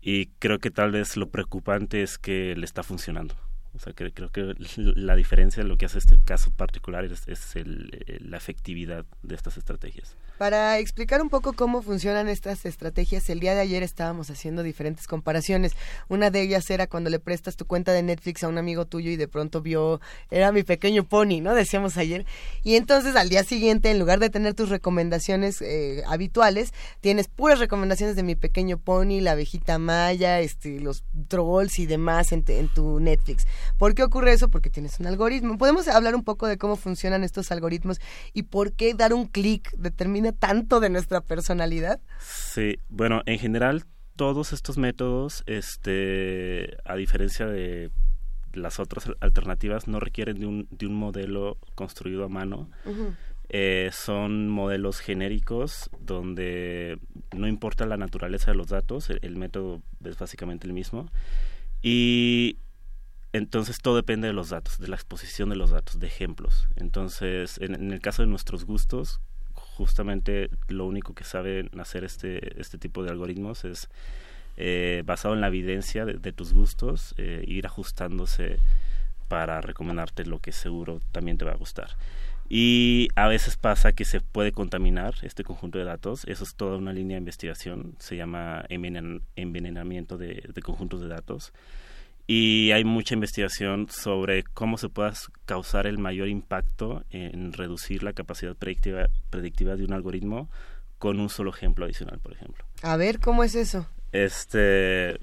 y creo que tal vez lo preocupante es que le está funcionando. O sea, que creo que la diferencia, lo que hace este caso particular es, el- eh, la efectividad de estas estrategias. Para explicar un poco cómo funcionan estas estrategias, el día de ayer estábamos haciendo diferentes comparaciones. Una de ellas era cuando le prestas tu cuenta de Netflix a un amigo tuyo y de pronto vio, era mi pequeño pony, ¿no? Decíamos ayer. Y entonces al día siguiente, en lugar de tener tus recomendaciones eh, habituales, tienes puras recomendaciones de mi pequeño pony, la abejita maya, este, los trolls y demás en, en tu Netflix. ¿Por qué ocurre eso? Porque tienes un algoritmo. ¿Podemos hablar un poco de cómo funcionan estos algoritmos y por qué dar un clic determina tanto de nuestra personalidad? Sí, bueno, en general todos estos métodos, este, a diferencia de las otras alternativas, no requieren de un, de un modelo construido a mano. Eh, son modelos genéricos donde no importa la naturaleza de los datos, el, el método es básicamente el mismo. Y entonces todo depende de los datos, de la exposición de los datos, de ejemplos. Entonces, en, el caso de nuestros gustos, justamente lo único que saben hacer este, este tipo de algoritmos es eh, basado en la evidencia de, tus gustos, eh, ir ajustándose para recomendarte lo que seguro también te va a gustar. Y a veces pasa que se puede contaminar este conjunto de datos. Eso es toda una línea de investigación. Se llama envenen- envenenamiento de conjuntos de datos. Y hay mucha investigación sobre cómo se pueda causar el mayor impacto en reducir la capacidad predictiva, predictiva de un algoritmo con un solo ejemplo adicional, por ejemplo. A ver, ¿cómo es eso? Este,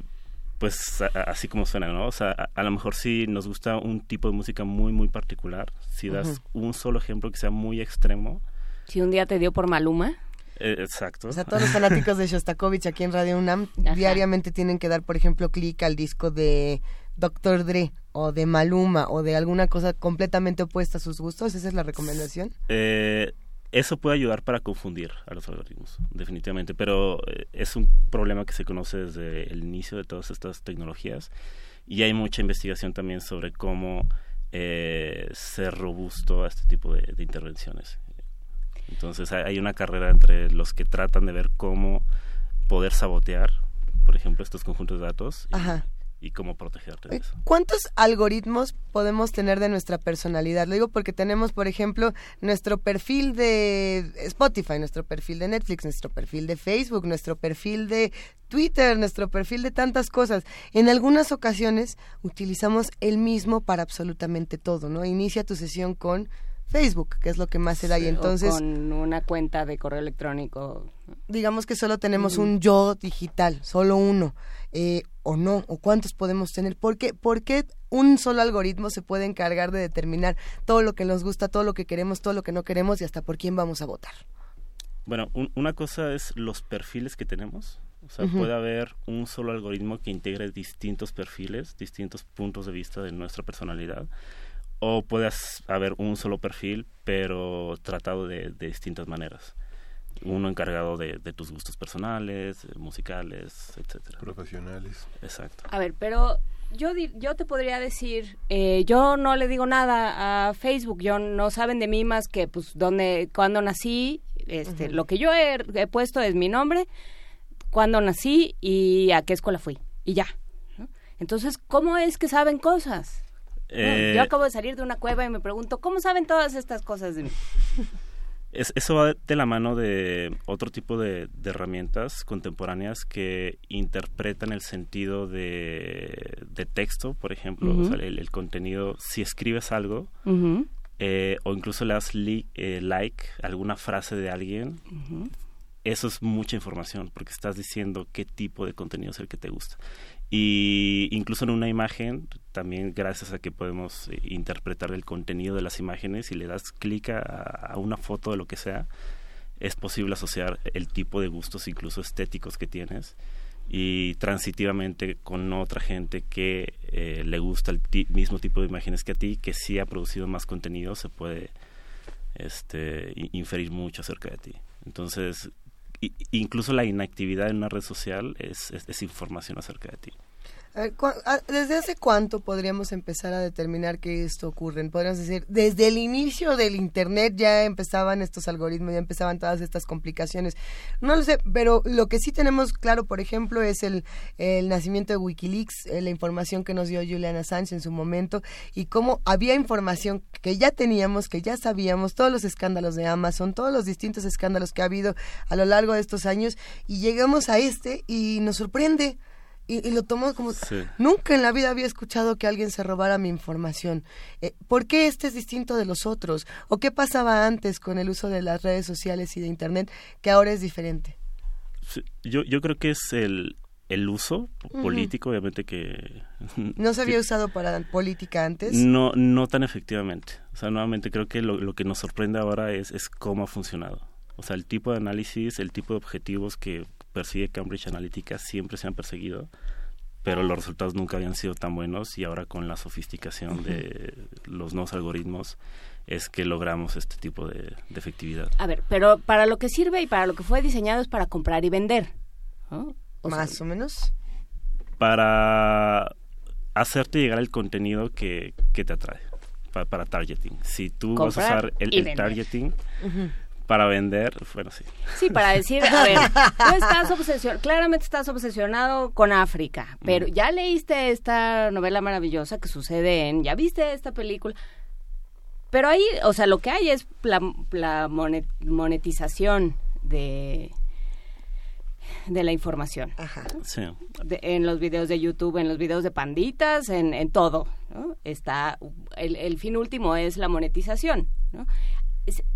pues a- a- así como suena, ¿no? O sea, a, a lo mejor si nos gusta un tipo de música muy, muy particular, si das un solo ejemplo que sea muy extremo, Si un día te dio por Maluma. Eh, exacto. O sea, todos los fanáticos de Shostakovich aquí en Radio UNAM diariamente tienen que dar, por ejemplo, clic al disco de Dr. Dre o de Maluma o de alguna cosa completamente opuesta a sus gustos. ¿Esa es la recomendación? Eh, eso puede ayudar para confundir a los algoritmos, definitivamente, pero eh, es un problema que se conoce desde el inicio de todas estas tecnologías y hay mucha investigación también sobre cómo eh, ser robusto a este tipo de, intervenciones. Entonces hay una carrera entre los que tratan de ver cómo poder sabotear, por ejemplo, estos conjuntos de datos y cómo protegerte de Eh, eso. ¿Cuántos algoritmos podemos tener de nuestra personalidad? Lo digo porque tenemos, por ejemplo, nuestro perfil de Spotify, nuestro perfil de Netflix, nuestro perfil de Facebook, nuestro perfil de Twitter, nuestro perfil de tantas cosas. En algunas ocasiones utilizamos el mismo para absolutamente todo, ¿no? Inicia tu sesión con Facebook, que es lo que más se da y O entonces con una cuenta de correo electrónico. digamos que solo tenemos un yo digital, solo uno, eh, o no, o cuántos podemos tener. ¿Por qué, por qué un solo algoritmo se puede encargar de determinar todo lo que nos gusta, todo lo que queremos, todo lo que no queremos y hasta por quién vamos a votar? Bueno, un- una cosa es los perfiles que tenemos. O sea, puede haber un solo algoritmo que integre distintos perfiles, distintos puntos de vista de nuestra personalidad. O puede haber un solo perfil, pero tratado de, de distintas maneras. Uno encargado de, de tus gustos personales, eh, musicales, etcétera. Profesionales. Exacto. A ver, pero yo di- yo te podría decir, eh, yo no le digo nada a Facebook, yo no saben de mí más que pues dónde, cuándo nací, este, lo que yo he, he puesto es mi nombre, cuándo nací y a qué escuela fui y ya. ¿no? Entonces, ¿cómo es que saben cosas? Eh, Yo acabo de salir de una cueva y me pregunto, ¿cómo saben todas estas cosas de mí? Es- eso va de la mano de otro tipo de, de herramientas contemporáneas que interpretan el sentido de, de texto, por ejemplo, o sea, el, el contenido. Si escribes algo eh, o incluso le das li- eh, like a alguna frase de alguien, eso es mucha información porque estás diciendo qué tipo de contenido es el que te gusta. Y incluso en una imagen, también gracias a que podemos eh, interpretar el contenido de las imágenes y le das clic a, a una foto de lo que sea, es posible asociar el tipo de gustos, incluso estéticos que tienes, y transitivamente con otra gente que eh, le gusta el mismo tipo de imágenes que a ti, que sí ha producido más contenido, se puede este, inferir mucho acerca de ti. Entonces, incluso la inactividad en una red social es, es, es información acerca de ti. A ver, ¿cu- a- ¿Desde hace cuánto podríamos empezar a determinar que esto ocurre? Podríamos decir, desde el inicio del Internet ya empezaban estos algoritmos, ya empezaban todas estas complicaciones. No lo sé, pero lo que sí tenemos claro, por ejemplo, es el, el nacimiento de Wikileaks, eh, la información que nos dio Julian Assange en su momento, y cómo había información que ya teníamos, que ya sabíamos, todos los escándalos de Amazon, todos los distintos escándalos que ha habido a lo largo de estos años, y llegamos a este y nos sorprende. Y, y lo tomamos como Sí. nunca en la vida había escuchado que alguien se robara mi información. Eh, ¿Por qué este es distinto de los otros? ¿O qué pasaba antes con el uso de las redes sociales y de internet que ahora es diferente? Sí, Yo, yo creo que es el, el uso político, obviamente que... ¿No se había usado para política antes? No, no tan efectivamente. O sea, nuevamente creo que lo, lo que nos sorprende ahora es, es cómo ha funcionado. O sea, el tipo de análisis, el tipo de objetivos que persigue Cambridge Analytica siempre se han perseguido, pero los resultados nunca habían sido tan buenos y ahora con la sofisticación de los nuevos algoritmos es que logramos este tipo de, de efectividad. A ver, pero para lo que sirve y para lo que fue diseñado es para comprar y vender. ¿no? O sea, Más o menos. Para hacerte llegar el contenido que, que te atrae, pa- para targeting. Si tú vas a usar el, targeting. Para vender, bueno, sí. Sí, para decir, a ver, tú estás obsesionado, claramente estás obsesionado con África, pero ya leíste esta novela maravillosa que sucede en, ya viste esta película, pero ahí, o sea, lo que hay es la, la monet- monetización de de la información. Sí. De- en los videos de YouTube, en los videos de panditas, en, en todo. ¿no? Está el, el fin último es la monetización. ¿no?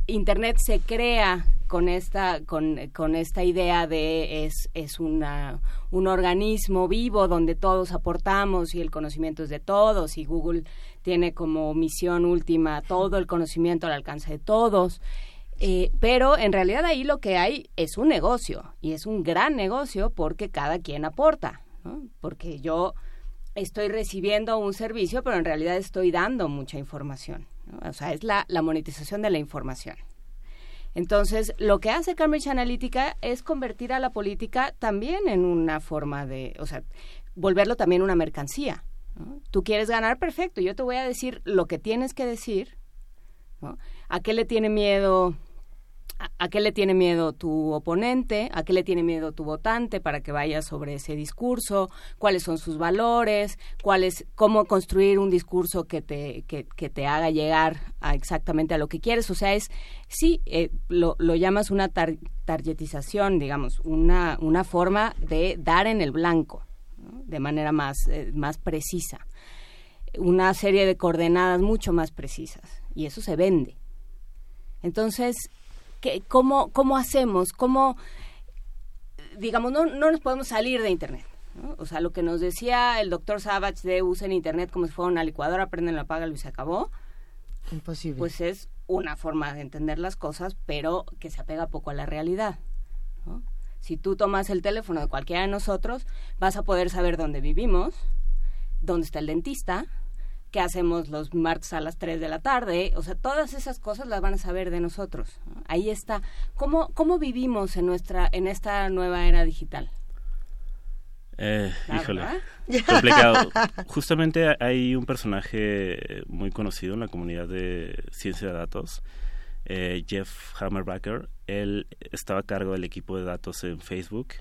Internet se crea con esta con, con esta idea de es es una un organismo vivo donde todos aportamos y el conocimiento es de todos y Google tiene como misión última todo el conocimiento al alcance de todos eh, pero en realidad ahí lo que hay es un negocio y es un gran negocio porque cada quien aporta, porque yo estoy recibiendo un servicio, pero en realidad estoy dando mucha información. ¿No? O sea, es la, la monetización de la información. Entonces, lo que hace Cambridge Analytica es convertir a la política también en una forma de, o sea, volverlo también una mercancía. Tú quieres ganar, perfecto, yo te voy a decir lo que tienes que decir. ¿A qué le tiene miedo a, qué le tiene miedo tu oponente, a qué le tiene miedo tu votante para que vaya sobre ese discurso, cuáles son sus valores, cuál cómo construir un discurso que te, que, te haga llegar a exactamente a lo que quieres. O sea, es, sí, eh, lo, lo, llamas una targetización, digamos, una, una forma de dar en el blanco, de manera más, eh, más precisa. Una serie de coordenadas mucho más precisas. Y eso se vende. Entonces, cómo, ¿cómo hacemos? ¿Cómo, digamos, no, no nos podemos salir de Internet? O sea, lo que nos decía el doctor Savage de usen Internet como si fuera una licuadora, prenden la paga y se acabó. Imposible. Pues es una forma de entender las cosas, pero que se apega poco a la realidad. Si tú tomas el teléfono de cualquiera de nosotros, vas a poder saber dónde vivimos, dónde está el dentista, qué hacemos los martes a las 3 de la tarde, o sea, todas esas cosas las van a saber de nosotros. Ahí está. ¿Cómo, ¿Cómo vivimos en, nuestra, en esta nueva era digital? Eh, híjole, complicado. Justamente hay un personaje muy conocido en la comunidad de ciencia de datos, eh, Jeff Hammerbacker. Él estaba a cargo del equipo de datos en Facebook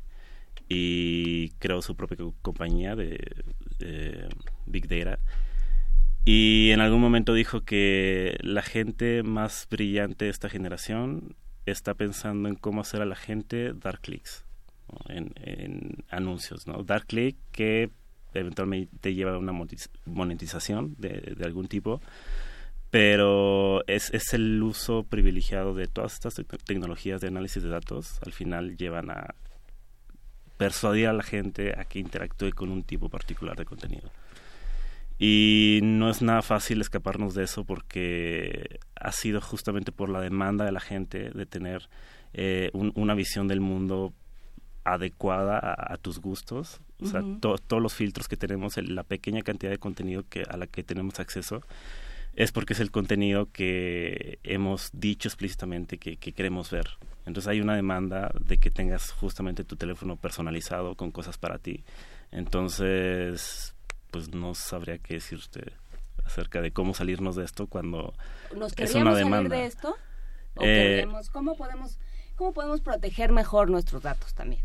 y creó su propia compañía de Big Data y en algún momento dijo que la gente más brillante de esta generación está pensando en cómo hacer a la gente dar clics en, anuncios, ¿no? Dar clic que eventualmente lleva a una monetización de, algún tipo, pero es, es, el uso privilegiado de todas estas tecnologías de análisis de datos, al final llevan a persuadir a la gente a que interactúe con un tipo particular de contenido. Y no es nada fácil escaparnos de eso porque ha sido justamente por la demanda de la gente de tener eh, una visión del mundo adecuada a, tus gustos. O sea, todos los filtros que tenemos, la pequeña cantidad de contenido que, a la que tenemos acceso, es porque es el contenido que hemos dicho explícitamente que, que, queremos ver. Entonces hay una demanda de que tengas justamente tu teléfono personalizado con cosas para ti. Entonces, pues no sabría qué decir usted acerca de cómo salirnos de esto cuando ¿Nos es una demanda. salir de esto? ¿O eh, ¿cómo, podemos, ¿Cómo podemos proteger mejor nuestros datos también?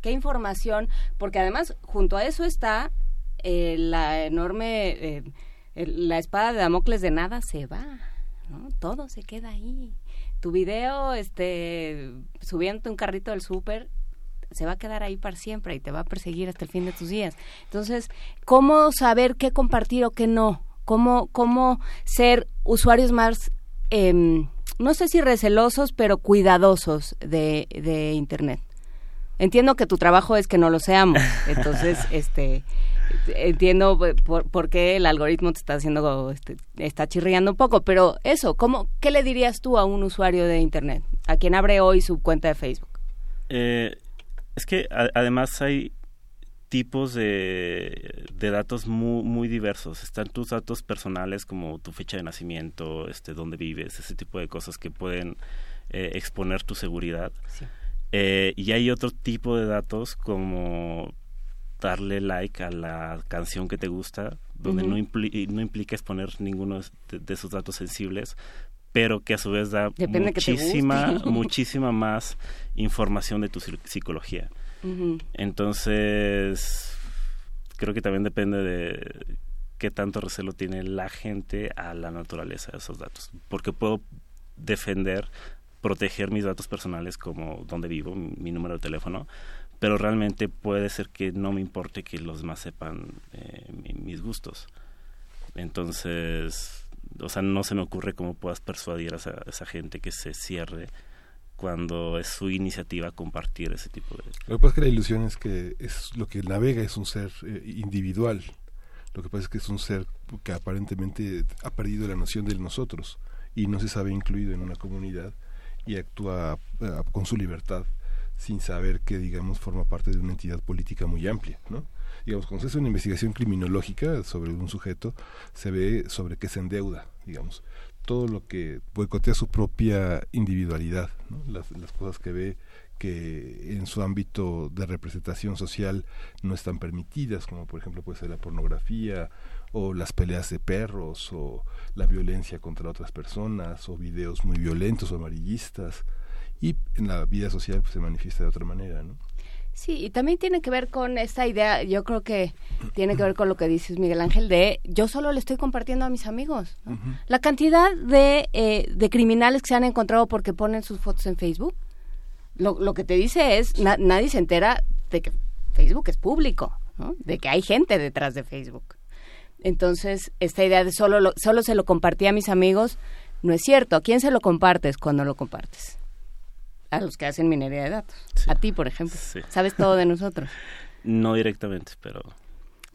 ¿Qué información? Porque además, junto a eso está eh, la enorme... Eh, la espada de Damocles de nada se va, ¿no? Todo se queda ahí. Tu video, este, subiendo un carrito del súper, se va a quedar ahí para siempre y te va a perseguir hasta el fin de tus días. Entonces, ¿cómo saber qué compartir o qué no? ¿Cómo, cómo ser usuarios más, eh, no sé si recelosos, pero cuidadosos de, de Internet? Entiendo que tu trabajo es que no lo seamos, entonces, este entiendo por, por, qué el algoritmo te está haciendo este, está chirriando un poco pero eso cómo qué le dirías tú a un usuario de internet a quien abre hoy su cuenta de Facebook eh, es que además hay tipos de, de datos muy, muy diversos. Están tus datos personales como tu fecha de nacimiento, este, dónde vives, ese tipo de cosas que pueden eh, exponer tu seguridad. Eh, y hay otro tipo de datos como darle like a la canción que te gusta, donde no, no implica exponer ninguno de, de, esos datos sensibles, pero que a su vez da muchísima, muchísima más información de tu psicología. Entonces, creo que también depende de qué tanto recelo tiene la gente a la naturaleza de esos datos. Porque puedo defender, proteger mis datos personales como dónde vivo, mi número de teléfono, pero realmente puede ser que no me importe que los demás sepan eh, mis gustos. Entonces, o sea, no se me ocurre cómo puedas persuadir a esa, gente que se cierre cuando es su iniciativa compartir ese tipo de... Lo que pasa es que la ilusión es que es lo que navega es un ser eh, individual. Lo que pasa es que es un ser que aparentemente ha perdido la noción del nosotros y no se sabe incluido en una comunidad y actúa eh, con su libertad sin saber que, digamos, forma parte de una entidad política muy amplia, ¿no? Digamos, cuando se hace una investigación criminológica sobre un sujeto, se ve sobre qué se endeuda, digamos. todo lo que boicotea su propia individualidad, las, las cosas que ve que en su ámbito de representación social no están permitidas, como por ejemplo puede ser la pornografía o las peleas de perros o la violencia contra otras personas o videos muy violentos o amarillistas y en la vida social pues, se manifiesta de otra manera, ¿no? Sí, y también tiene que ver con esta idea, yo creo que tiene que ver con lo que dices Miguel Ángel, de yo solo le estoy compartiendo a mis amigos. La cantidad de, eh, de criminales que se han encontrado porque ponen sus fotos en Facebook, lo, lo que te dice es, nadie se entera de que Facebook es público, ¿no? de que hay gente detrás de Facebook. Entonces, esta idea de solo, solo se lo compartí a mis amigos, no es cierto. ¿A quién se lo compartes cuando lo compartes? A los que hacen minería de datos. A ti, por ejemplo. Sabes todo de nosotros. No directamente, pero...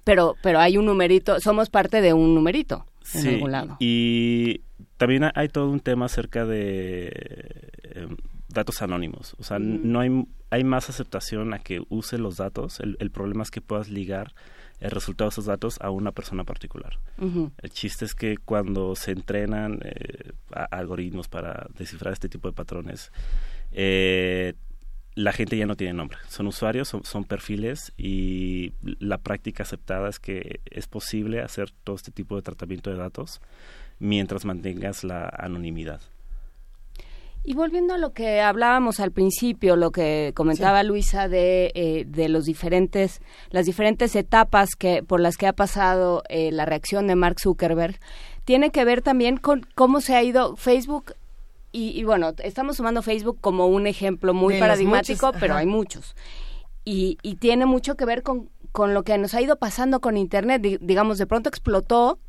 Pero, pero hay un numerito, somos parte de un numerito en algún lado. Y también hay todo un tema acerca de em, datos anónimos. O sea, no hay, hay más aceptación a que use los datos. El, el, problema es que puedas ligar el resultado de esos datos a una persona particular. El chiste es que cuando se entrenan eh, algoritmos para descifrar este tipo de patrones, eh, la gente ya no tiene nombre. Son usuarios, son, son, perfiles y la práctica aceptada es que es posible hacer todo este tipo de tratamiento de datos mientras mantengas la anonimidad. Y volviendo a lo que hablábamos al principio, lo que comentaba Luisa de, eh, de los diferentes, las diferentes etapas que por las que ha pasado eh, la reacción de Mark Zuckerberg, tiene que ver también con cómo se ha ido Facebook y, bueno, estamos tomando Facebook como un ejemplo muy paradigmático, pero hay muchos. Y, y, tiene mucho que ver con, con lo que nos ha ido pasando con Internet. digamos, de pronto explotó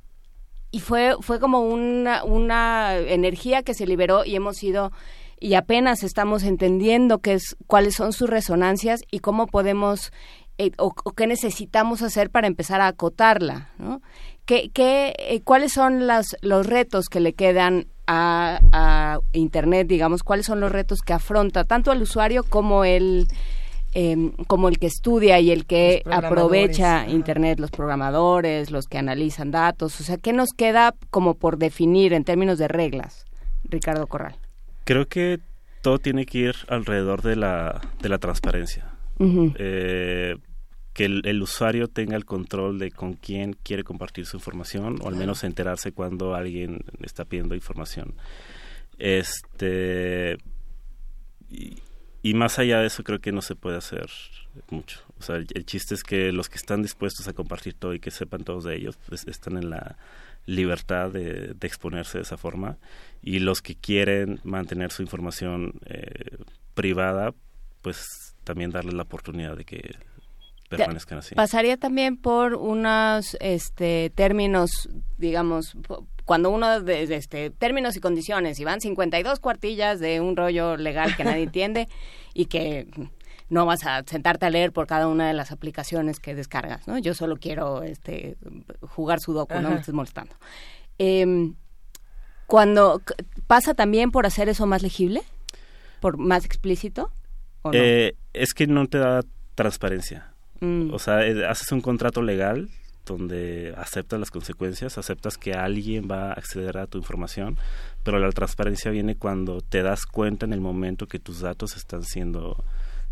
y fue, fue como una, una energía que se liberó y hemos ido y apenas estamos entendiendo qué es, cuáles son sus resonancias y cómo podemos eh, o, qué necesitamos hacer para empezar a acotarla, ¿no? ¿Qué, qué, eh, ¿Cuáles son las, los retos que le quedan a, a, Internet, digamos? ¿Cuáles son los retos que afronta tanto el usuario como el Em, como el que estudia y el que aprovecha Internet, los programadores, los que analizan datos. O sea, ¿qué nos queda como por definir en términos de reglas, Ricardo Corral? Creo que todo tiene que ir alrededor de la, de la transparencia. Eh, que el, usuario tenga el control de con quién quiere compartir su información o al menos enterarse cuando alguien está pidiendo información. Este y más allá de eso creo que no se puede hacer mucho. O sea, el, chiste es que los que están dispuestos a compartir todo y que sepan todos de ellos, pues están en la libertad de, exponerse de esa forma. Y los que quieren mantener su información eh, privada, pues también darles la oportunidad de que permanezcan así. Pasaría también por unos este, términos, digamos, cuando uno de, este términos y condiciones y van 52 cuartillas de un rollo legal que nadie entiende y que no vas a sentarte a leer por cada una de las aplicaciones que descargas, ¿no? Yo solo quiero este jugar sudoku, no me estés molestando. Eh, cuando pasa también por hacer eso más legible, por más explícito. ¿o no? eh, es que no te da transparencia. Mm. O sea, eh, haces un contrato legal donde aceptas las consecuencias, aceptas que alguien va a acceder a tu información, pero la transparencia viene cuando te das cuenta en el momento que tus datos están siendo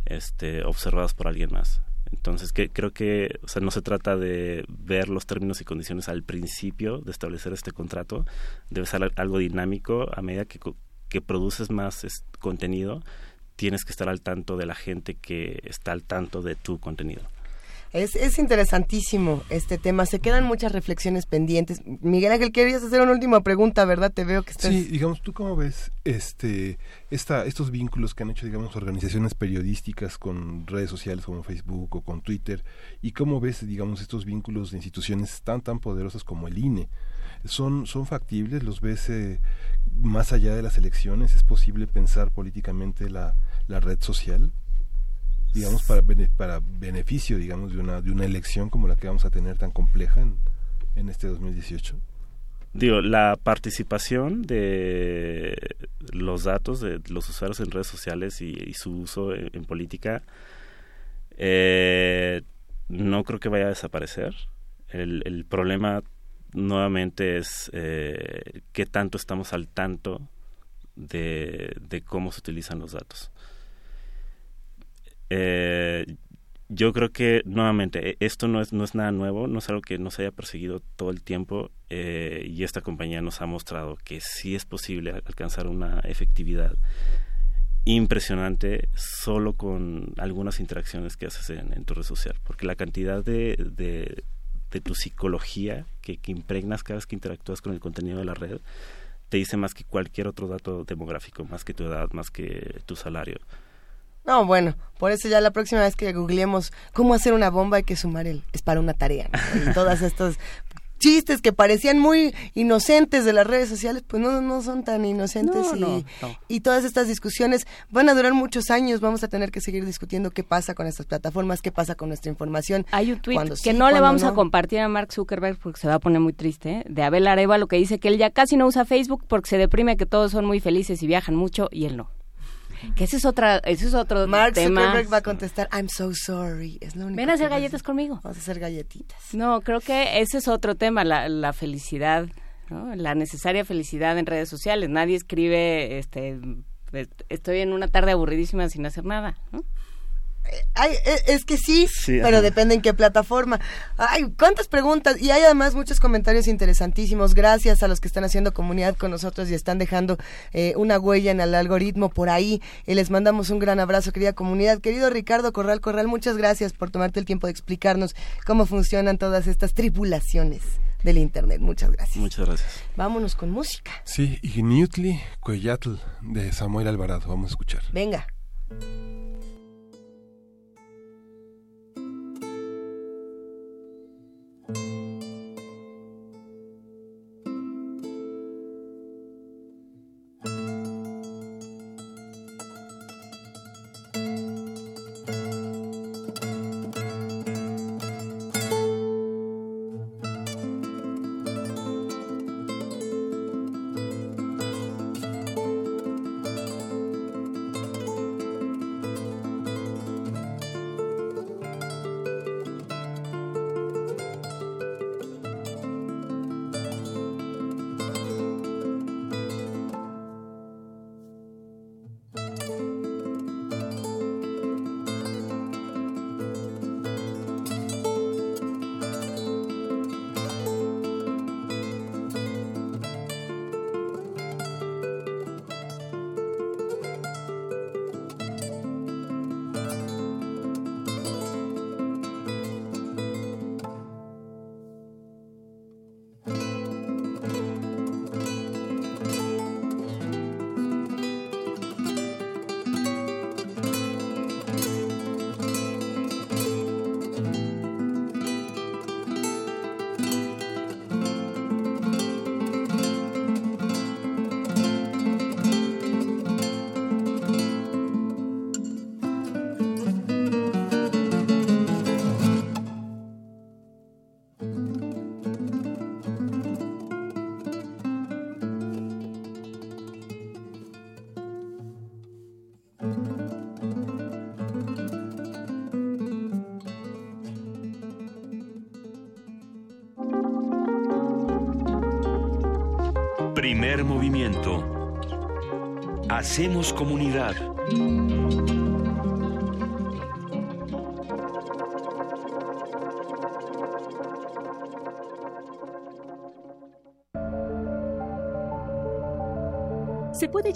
este, observados por alguien más. Entonces, creo que o sea, no se trata de ver los términos y condiciones al principio de establecer este contrato, debe ser algo dinámico a medida que, que produces más contenido, tienes que estar al tanto de la gente que está al tanto de tu contenido. Es, es interesantísimo este tema. Se quedan muchas reflexiones pendientes. Miguel Ángel, querías hacer una última pregunta, ¿verdad? Te veo que estás... Sí, digamos, ¿tú cómo ves este, esta, estos vínculos que han hecho, digamos, organizaciones periodísticas con redes sociales como Facebook o con Twitter? ¿Y cómo ves, digamos, estos vínculos de instituciones tan, tan poderosas como el INE? ¿Son, son factibles? ¿Los ves eh, más allá de las elecciones? ¿Es posible pensar políticamente la, la red social? Digamos, para, para beneficio, digamos, de una, de una elección como la que vamos a tener tan compleja en, en este 2018? Digo, la participación de los datos de los usuarios en redes sociales y, su uso en, política eh, no creo que vaya a desaparecer. El, el, problema nuevamente es eh, qué tanto estamos al tanto de, de cómo se utilizan los datos. Eh, yo creo que nuevamente e, esto no es no es nada nuevo no es algo que nos haya perseguido todo el tiempo eh, y esta compañía nos ha mostrado que sí es posible alcanzar una efectividad impresionante solo con algunas interacciones que haces en, tu red social porque la cantidad de, de, tu psicología que, que impregnas cada vez que interactúas con el contenido de la red te dice más que cualquier otro dato demográfico más que tu edad más que tu salario no, bueno, por eso ya la próxima vez que googleemos cómo hacer una bomba hay que sumar el es para una tarea. Y todas estos chistes que parecían muy inocentes de las redes sociales, pues no, no son tan inocentes y, y todas estas discusiones van a durar muchos años, vamos a tener que seguir discutiendo qué pasa con estas plataformas, qué pasa con nuestra información. Hay un tweet que no le vamos a compartir a Mark Zuckerberg porque se va a poner muy triste, ¿eh? de Abel Areva lo que dice que él ya casi no usa Facebook porque se deprime que todos son muy felices y viajan mucho y él no. Que ese es otra, ese es otro Mark tema. Zuckerberg va a contestar, I'm so sorry. Es lo único Ven a hacer galletas conmigo. Vamos a hacer galletitas. No, creo que ese es otro tema, la, la felicidad, ¿no? la necesaria felicidad en redes sociales. Nadie escribe, este, estoy en una tarde aburridísima sin hacer nada, ¿no? E, es que sí, pero depende en qué plataforma. Ay, cuántas preguntas y hay además muchos comentarios interesantísimos. Gracias a los que están haciendo comunidad con nosotros y están dejando eh, una huella en el algoritmo por ahí. Y les mandamos un gran abrazo, querida comunidad. Querido Ricardo Corral Corral, muchas gracias por tomarte el tiempo de explicarnos cómo funcionan todas estas tripulaciones del Internet. Muchas gracias. Muchas gracias. Vámonos con música. Sí, Ignutli Coyatl de Samuel Alvarado. Vamos a escuchar. Venga.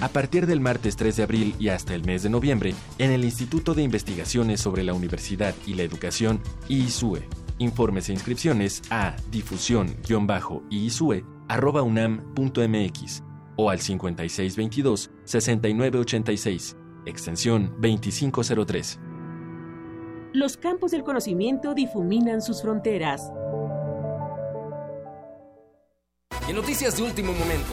A partir del martes 3 de abril y hasta el mes de noviembre, en el Instituto de Investigaciones sobre la Universidad y la Educación, ISUE. Informes e inscripciones a difusión-iisue.unam.mx o al 5622-6986, extensión 2503. Los campos del conocimiento difuminan sus fronteras. Y en noticias de último momento,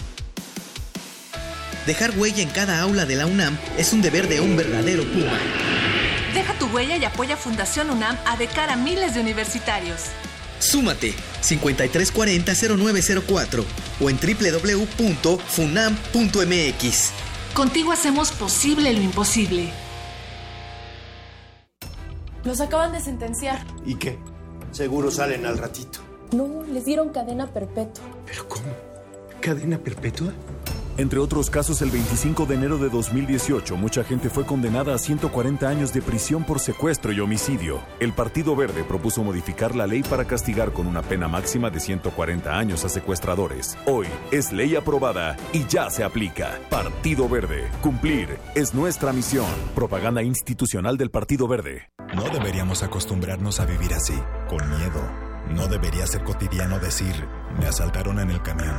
Dejar huella en cada aula de la UNAM es un deber de un verdadero Puma. Deja tu huella y apoya Fundación UNAM a de cara a miles de universitarios. Súmate 5340-0904 o en www.funam.mx. Contigo hacemos posible lo imposible. Los acaban de sentenciar. ¿Y qué? Seguro salen al ratito. No, les dieron cadena perpetua. ¿Pero cómo? ¿Cadena perpetua? Entre otros casos, el 25 de enero de 2018, mucha gente fue condenada a 140 años de prisión por secuestro y homicidio. El Partido Verde propuso modificar la ley para castigar con una pena máxima de 140 años a secuestradores. Hoy es ley aprobada y ya se aplica. Partido Verde. Cumplir es nuestra misión. Propaganda institucional del Partido Verde. No deberíamos acostumbrarnos a vivir así, con miedo. No debería ser cotidiano decir, me asaltaron en el camión,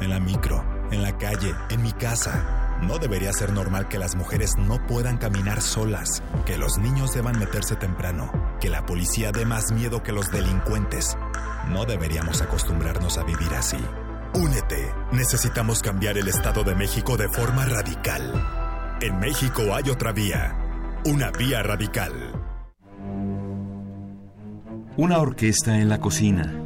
en la micro en la calle, en mi casa. No debería ser normal que las mujeres no puedan caminar solas, que los niños deban meterse temprano, que la policía dé más miedo que los delincuentes. No deberíamos acostumbrarnos a vivir así. Únete. Necesitamos cambiar el Estado de México de forma radical. En México hay otra vía. Una vía radical. Una orquesta en la cocina.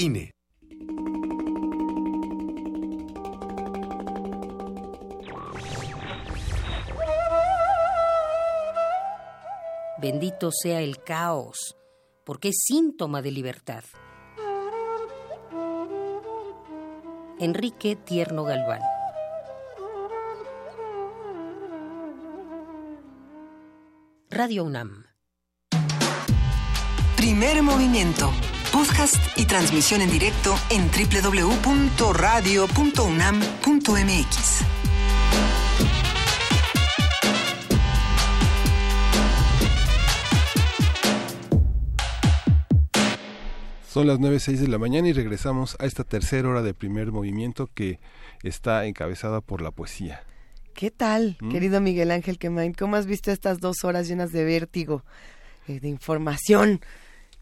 INE. Bendito sea el caos, porque es síntoma de libertad. Enrique Tierno Galván. Radio UNAM. Primer movimiento. Podcast y transmisión en directo en www.radio.unam.mx. Son las 9.06 de la mañana y regresamos a esta tercera hora de primer movimiento que está encabezada por la poesía. ¿Qué tal, ¿Mm? querido Miguel Ángel Quemain? ¿Cómo has visto estas dos horas llenas de vértigo, eh, de información?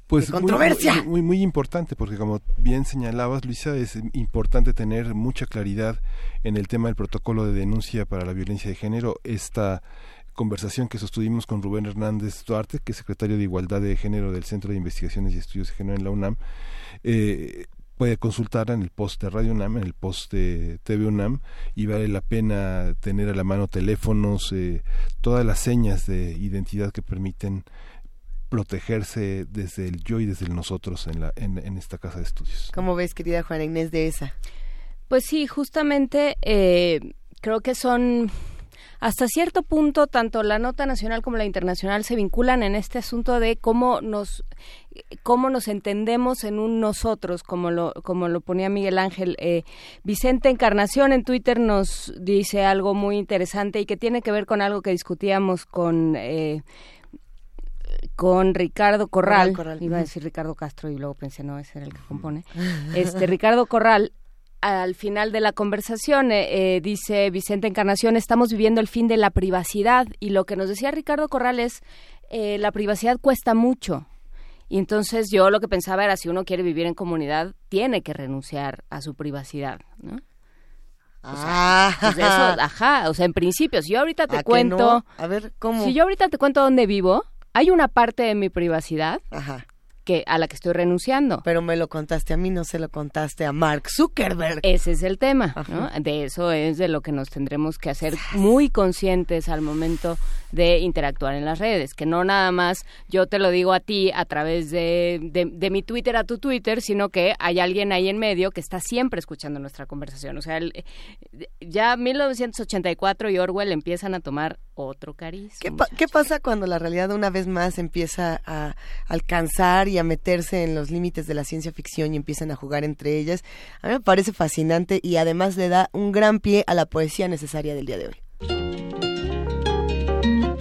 Pues de controversia. Muy, muy, muy importante, porque como bien señalabas, Luisa, es importante tener mucha claridad en el tema del protocolo de denuncia para la violencia de género. Esta conversación que sostuvimos con Rubén Hernández Duarte, que es secretario de Igualdad de Género del Centro de Investigaciones y Estudios de Género en la UNAM, eh, puede consultar en el post de Radio UNAM, en el post de TV UNAM, y vale la pena tener a la mano teléfonos, eh, todas las señas de identidad que permiten protegerse desde el yo y desde el nosotros en, la, en, en esta casa de estudios. ¿Cómo ves, querida Juana Inés, de esa? Pues sí, justamente eh, creo que son hasta cierto punto tanto la nota nacional como la internacional se vinculan en este asunto de cómo nos cómo nos entendemos en un nosotros como lo como lo ponía Miguel Ángel eh, Vicente Encarnación en Twitter nos dice algo muy interesante y que tiene que ver con algo que discutíamos con eh, con Ricardo Corral, iba a decir Ricardo Castro y luego pensé no ese era el que compone este Ricardo Corral al final de la conversación, eh, eh, dice Vicente Encarnación, estamos viviendo el fin de la privacidad y lo que nos decía Ricardo Corral es, eh, la privacidad cuesta mucho. Y entonces yo lo que pensaba era, si uno quiere vivir en comunidad, tiene que renunciar a su privacidad, ¿no? ah. Pues ajá, o sea, en principio, si yo ahorita te cuento... A ver, ¿cómo? Si yo ahorita te cuento dónde vivo, hay una parte de mi privacidad Ajá que a la que estoy renunciando. Pero me lo contaste a mí, no se lo contaste a Mark Zuckerberg. Ese es el tema, ¿no? De eso es de lo que nos tendremos que hacer muy conscientes al momento de interactuar en las redes, que no nada más yo te lo digo a ti a través de, de, mi Twitter a tu Twitter, sino que hay alguien ahí en medio que está siempre escuchando nuestra conversación. O sea, el, ya 1984 y Orwell empiezan a tomar otro cariz. ¿Qué, ¿Qué, pasa cuando la realidad una vez más empieza a alcanzar y a meterse en los límites de la ciencia ficción y empiezan a jugar entre ellas? A mí me parece fascinante y además le da un gran pie a la poesía necesaria del día de hoy.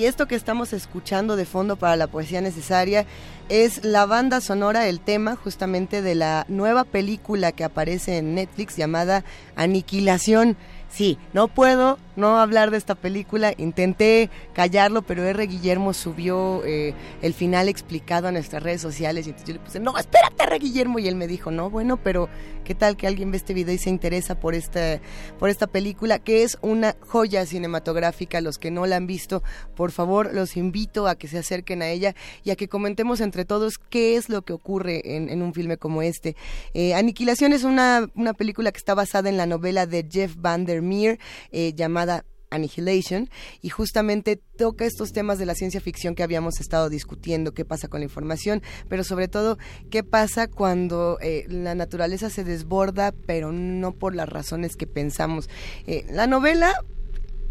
Y esto que estamos escuchando de fondo para la poesía necesaria es la banda sonora, el tema justamente de la nueva película que aparece en Netflix llamada Aniquilación. Sí, no puedo no hablar de esta película. Intenté callarlo, pero R. Guillermo subió eh, el final explicado a nuestras redes sociales y entonces yo le puse, no, espérate, R. Guillermo. Y él me dijo, no, bueno, pero ¿qué tal que alguien ve este video y se interesa por esta, por esta película? Que es una joya cinematográfica. Los que no la han visto, por favor, los invito a que se acerquen a ella y a que comentemos entre todos qué es lo que ocurre en, un filme como este. Eh, Aniquilación es una, una película que está basada en la novela de Jeff Vandermeer eh, llamada Annihilation y justamente toca estos temas de la ciencia ficción que habíamos estado discutiendo, qué pasa con la información, pero sobre todo qué pasa cuando eh, la naturaleza se desborda, pero no por las razones que pensamos. Eh, la novela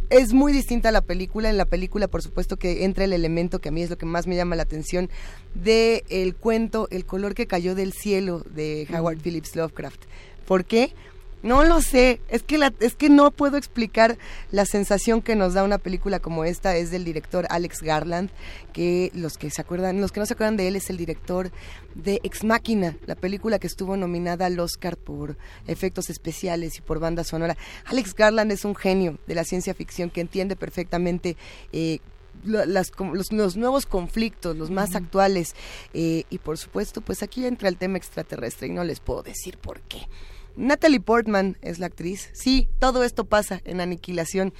es muy distinta a la película. En la película, por supuesto, que entra el elemento que a mí es lo que más me llama la atención de el cuento El color que cayó del cielo de Howard Phillips Lovecraft. ¿Por qué? No lo sé, es que, la, es que no puedo explicar la sensación que nos da una película como esta, es del director Alex Garland, que los que se acuerdan, los que no se acuerdan de él es el director de Ex Máquina, la película que estuvo nominada al Oscar por efectos especiales y por banda sonora. Alex Garland es un genio de la ciencia ficción que entiende perfectamente eh, las, los, nuevos conflictos, los más actuales. Eh, y por supuesto, pues aquí entra el tema extraterrestre y no les puedo decir por qué. Natalie Portman es la actriz. Sí, todo esto pasa en Aniquilación.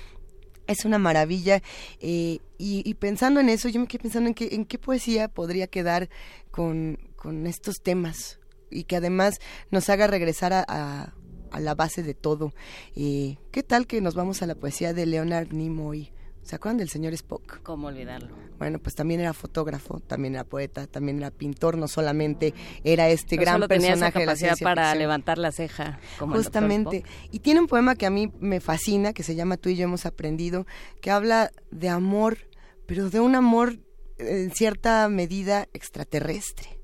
Es una maravilla. Eh, y, pensando en eso, yo me quedé pensando en, en qué poesía podría quedar con, estos temas y que además nos haga regresar a, la base de todo. Eh, ¿Qué tal que nos vamos a la poesía de Leonard Nimoy? ¿Se acuerdan del señor Spock? ¿Cómo olvidarlo? Bueno, pues también era fotógrafo, también era poeta, también era pintor, no solamente era este gran solo personaje esa capacidad para levantar la ceja. Como Justamente. Y tiene un poema que a mí me fascina, que se llama Tú y yo hemos aprendido, que habla de amor, pero de un amor en cierta medida extraterrestre.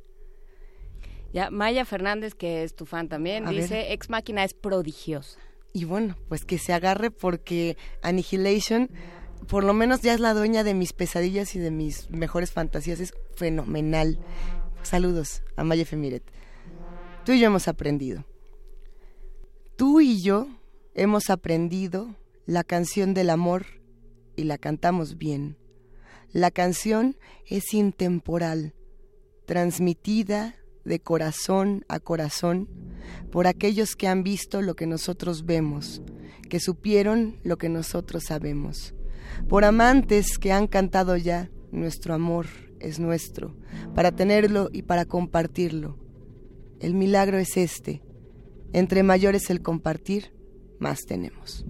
Ya, Maya Fernández, que es tu fan también, A dice, ver. Ex Máquina es prodigiosa. Y bueno, pues que se agarre porque Annihilation, por lo menos ya es la dueña de mis pesadillas y de mis mejores fantasías, es fenomenal. Saludos a Maya Femiret. Tú y yo hemos aprendido. Tú y yo hemos aprendido la canción del amor y la cantamos bien. La canción es intemporal, transmitida de corazón a corazón por aquellos que han visto lo que nosotros vemos, que supieron lo que nosotros sabemos, por amantes que han cantado ya, nuestro amor es nuestro, para tenerlo y para compartirlo. El milagro es este, entre mayor es el compartir, más tenemos.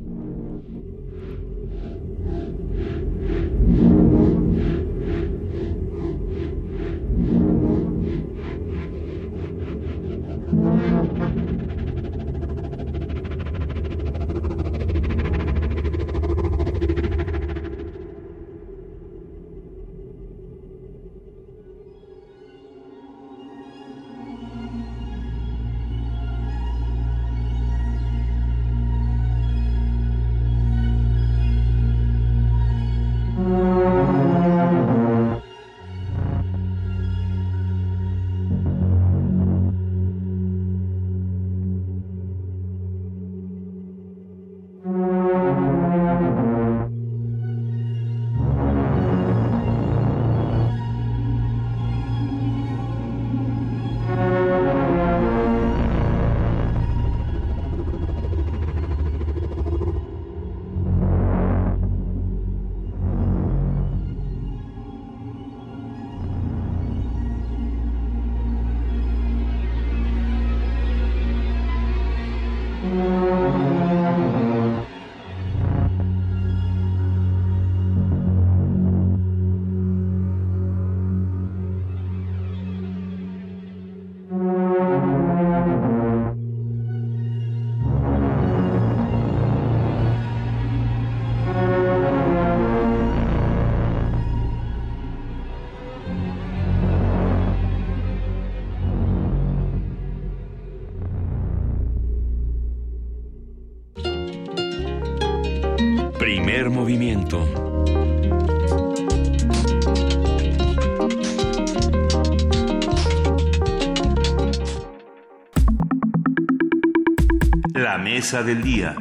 Mesa del día.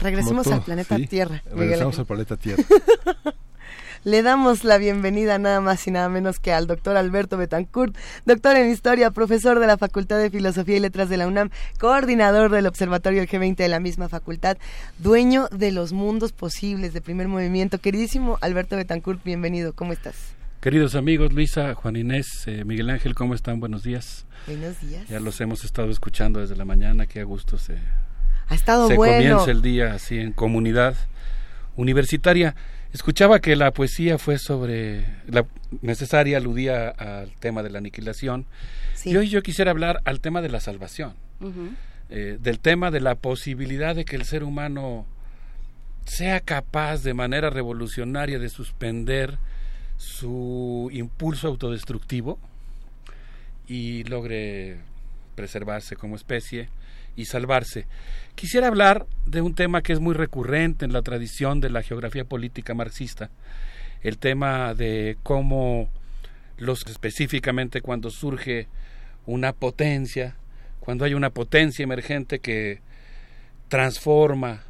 Regresemos al planeta sí, Tierra. Regresamos al planeta Tierra. Le damos la bienvenida nada más y nada menos que al doctor Alberto Betancourt, doctor en Historia, profesor de la Facultad de Filosofía y Letras de la UNAM, coordinador del Observatorio G20 de la misma facultad, dueño de los mundos posibles de primer movimiento. Queridísimo Alberto Betancourt, bienvenido, ¿cómo estás? Queridos amigos, Luisa, Juan Inés, eh, Miguel Ángel, ¿cómo están? Buenos días. Buenos días. Ya los hemos estado escuchando desde la mañana, qué a gusto se, Ha estado se bueno. comienza el día así en comunidad universitaria. Escuchaba que la poesía fue sobre la necesaria, aludía al tema de la aniquilación. Y hoy yo quisiera hablar al tema de la salvación, eh, del tema de la posibilidad de que el ser humano sea capaz de manera revolucionaria de suspender su impulso autodestructivo y logre preservarse como especie y salvarse. Quisiera hablar de un tema que es muy recurrente en la tradición de la geografía política marxista, el tema de cómo los específicamente cuando surge una potencia, cuando hay una potencia emergente que transforma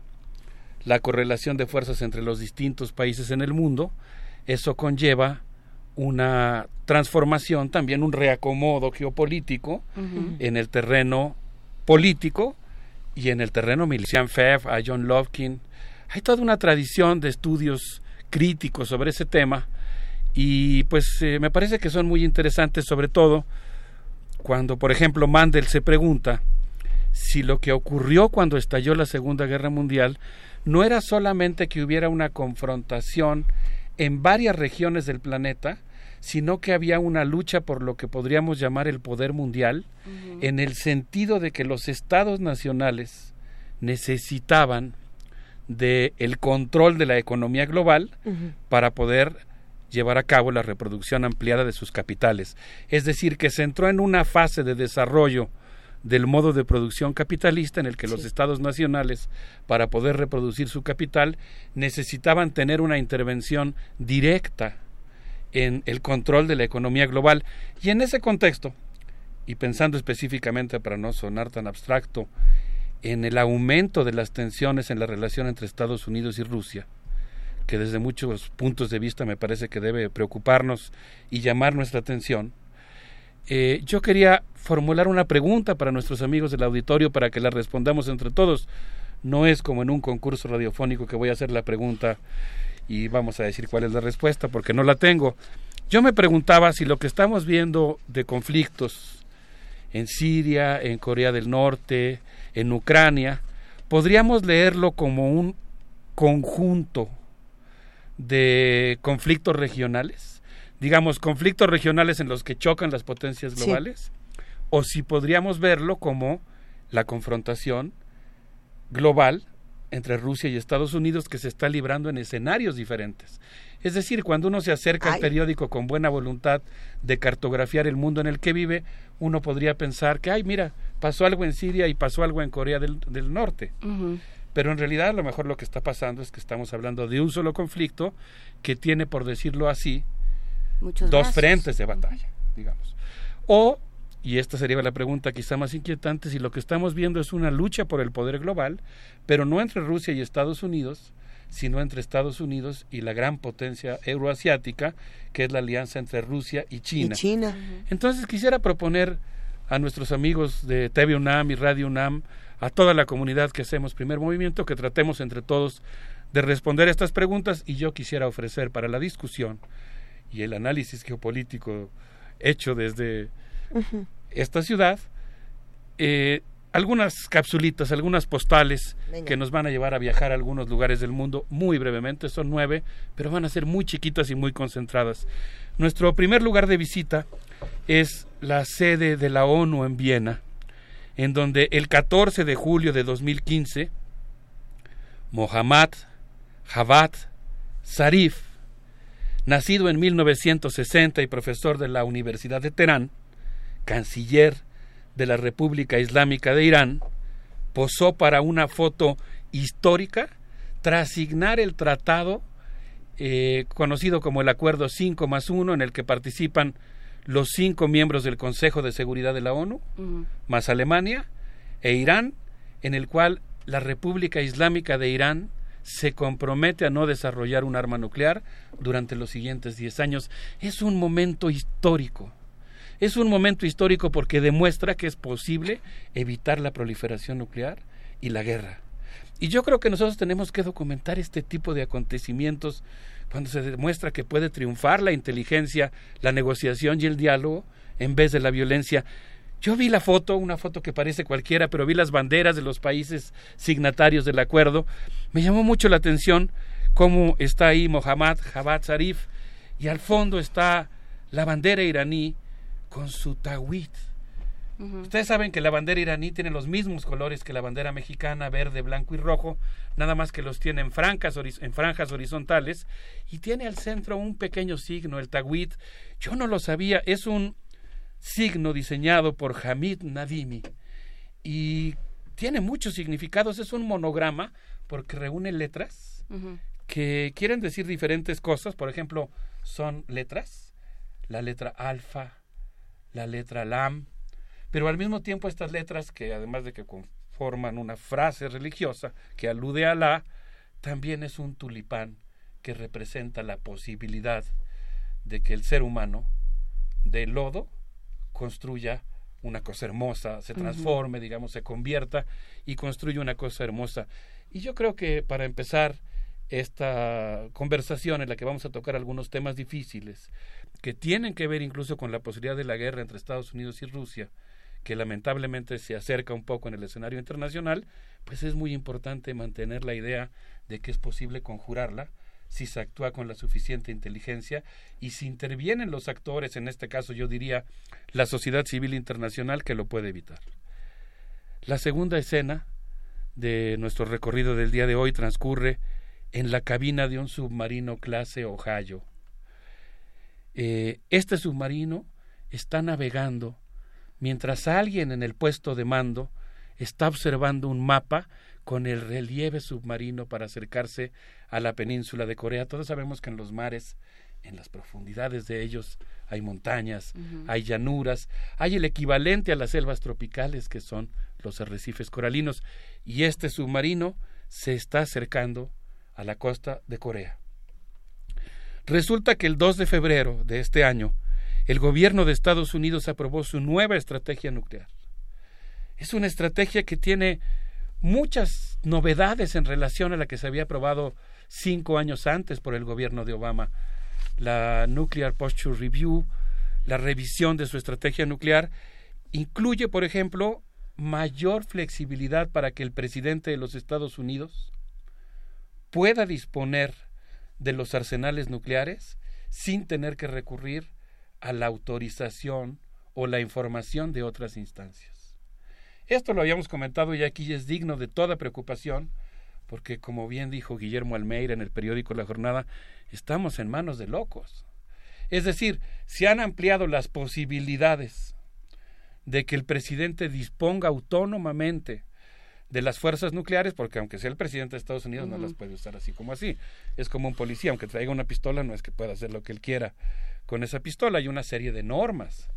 la correlación de fuerzas entre los distintos países en el mundo, eso conlleva una transformación, también un reacomodo geopolítico en el terreno político y en el terreno militar. Fev, a John Lovkin, hay toda una tradición de estudios críticos sobre ese tema y pues eh, me parece que son muy interesantes sobre todo cuando por ejemplo Mandel se pregunta si lo que ocurrió cuando estalló la Segunda Guerra Mundial no era solamente que hubiera una confrontación en varias regiones del planeta, sino que había una lucha por lo que podríamos llamar el poder mundial, en el sentido de que los estados nacionales necesitaban de el control de la economía global para poder llevar a cabo la reproducción ampliada de sus capitales. Es decir, que se entró en una fase de desarrollo del modo de producción capitalista en el que los estados nacionales, para poder reproducir su capital, necesitaban tener una intervención directa en el control de la economía global. Y en ese contexto, y pensando específicamente para no sonar tan abstracto, en el aumento de las tensiones en la relación entre Estados Unidos y Rusia, que desde muchos puntos de vista me parece que debe preocuparnos y llamar nuestra atención, eh, yo quería formular una pregunta para nuestros amigos del auditorio para que la respondamos entre todos. No es como en un concurso radiofónico que voy a hacer la pregunta y vamos a decir cuál es la respuesta porque no la tengo. Yo me preguntaba si lo que estamos viendo de conflictos en Siria, en Corea del Norte, en Ucrania, podríamos leerlo como un conjunto de conflictos regionales, digamos, conflictos regionales en los que chocan las potencias globales, o si podríamos verlo como la confrontación global entre Rusia y Estados Unidos que se está librando en escenarios diferentes. Es decir, cuando uno se acerca al periódico con buena voluntad de cartografiar el mundo en el que vive, uno podría pensar que, ay, mira, pasó algo en Siria y pasó algo en Corea del, Norte. Pero en realidad a lo mejor lo que está pasando es que estamos hablando de un solo conflicto que tiene, por decirlo así, dos frentes de batalla, digamos. O, y esta sería la pregunta quizá más inquietante, si lo que estamos viendo es una lucha por el poder global, pero no entre Rusia y Estados Unidos, sino entre Estados Unidos y la gran potencia euroasiática, que es la alianza entre Rusia y China. China. Entonces quisiera proponer a nuestros amigos de TV UNAM y Radio UNAM a toda la comunidad que hacemos primer movimiento, que tratemos entre todos de responder estas preguntas y yo quisiera ofrecer para la discusión y el análisis geopolítico hecho desde esta ciudad eh, algunas capsulitas, algunas postales que nos van a llevar a viajar a algunos lugares del mundo muy brevemente, son nueve, pero van a ser muy chiquitas y muy concentradas. Nuestro primer lugar de visita es la sede de la ONU en Viena, en donde el 14 de julio de 2015, Mohammad Javad Zarif, nacido en 1960 y profesor de la Universidad de Teherán, canciller de la República Islámica de Irán, posó para una foto histórica tras signar el tratado eh, conocido como el Acuerdo 5 más 1, en el que participan los cinco miembros del Consejo de Seguridad de la ONU, más Alemania e Irán, en el cual la República Islámica de Irán se compromete a no desarrollar un arma nuclear durante los siguientes diez años. Es un momento histórico. Es un momento histórico porque demuestra que es posible evitar la proliferación nuclear y la guerra. Y yo creo que nosotros tenemos que documentar este tipo de acontecimientos cuando se demuestra que puede triunfar la inteligencia, la negociación y el diálogo en vez de la violencia. Yo vi la foto, una foto que parece cualquiera, pero vi las banderas de los países signatarios del acuerdo. Me llamó mucho la atención cómo está ahí Mohammad Javad Zarif y al fondo está la bandera iraní con su tawit Ustedes saben que la bandera iraní tiene los mismos colores que la bandera mexicana, verde, blanco y rojo, nada más que los tiene en franjas, en franjas horizontales y tiene al centro un pequeño signo, el tawit. Yo no lo sabía, es un signo diseñado por Hamid Nadimi y tiene muchos significados, es un monograma porque reúne letras que quieren decir diferentes cosas, por ejemplo, son letras, la letra alfa, la letra lam, pero al mismo tiempo estas letras, que además de que conforman una frase religiosa que alude a la, también es un tulipán que representa la posibilidad de que el ser humano de lodo construya una cosa hermosa, se transforme, digamos, se convierta y construya una cosa hermosa. Y yo creo que para empezar esta conversación en la que vamos a tocar algunos temas difíciles que tienen que ver incluso con la posibilidad de la guerra entre Estados Unidos y Rusia, que lamentablemente se acerca un poco en el escenario internacional, pues es muy importante mantener la idea de que es posible conjurarla si se actúa con la suficiente inteligencia y si intervienen los actores, en este caso yo diría la sociedad civil internacional que lo puede evitar. La segunda escena de nuestro recorrido del día de hoy transcurre en la cabina de un submarino clase Ohio. eh, este submarino está navegando mientras alguien en el puesto de mando está observando un mapa con el relieve submarino para acercarse a la península de Corea. Todos sabemos que en los mares, en las profundidades de ellos, hay montañas, hay llanuras, hay el equivalente a las selvas tropicales que son los arrecifes coralinos. Y este submarino se está acercando a la costa de Corea. Resulta que el 2 de febrero de este año, el gobierno de Estados Unidos aprobó su nueva estrategia nuclear. Es una estrategia que tiene muchas novedades en relación a la que se había aprobado cinco años antes por el gobierno de Obama. La Nuclear Posture Review, la revisión de su estrategia nuclear, incluye, por ejemplo, mayor flexibilidad para que el presidente de los Estados Unidos pueda disponer de los arsenales nucleares sin tener que recurrir a la autorización o la información de otras instancias. Esto lo habíamos comentado y aquí es digno de toda preocupación, porque como bien dijo Guillermo Almeida en el periódico La Jornada, estamos en manos de locos. Es decir, se han ampliado las posibilidades de que el presidente disponga autónomamente de las fuerzas nucleares, porque aunque sea el presidente de Estados Unidos, no las puede usar así como así. Es como un policía, aunque traiga una pistola, no es que pueda hacer lo que él quiera con esa pistola. Hay una serie de normas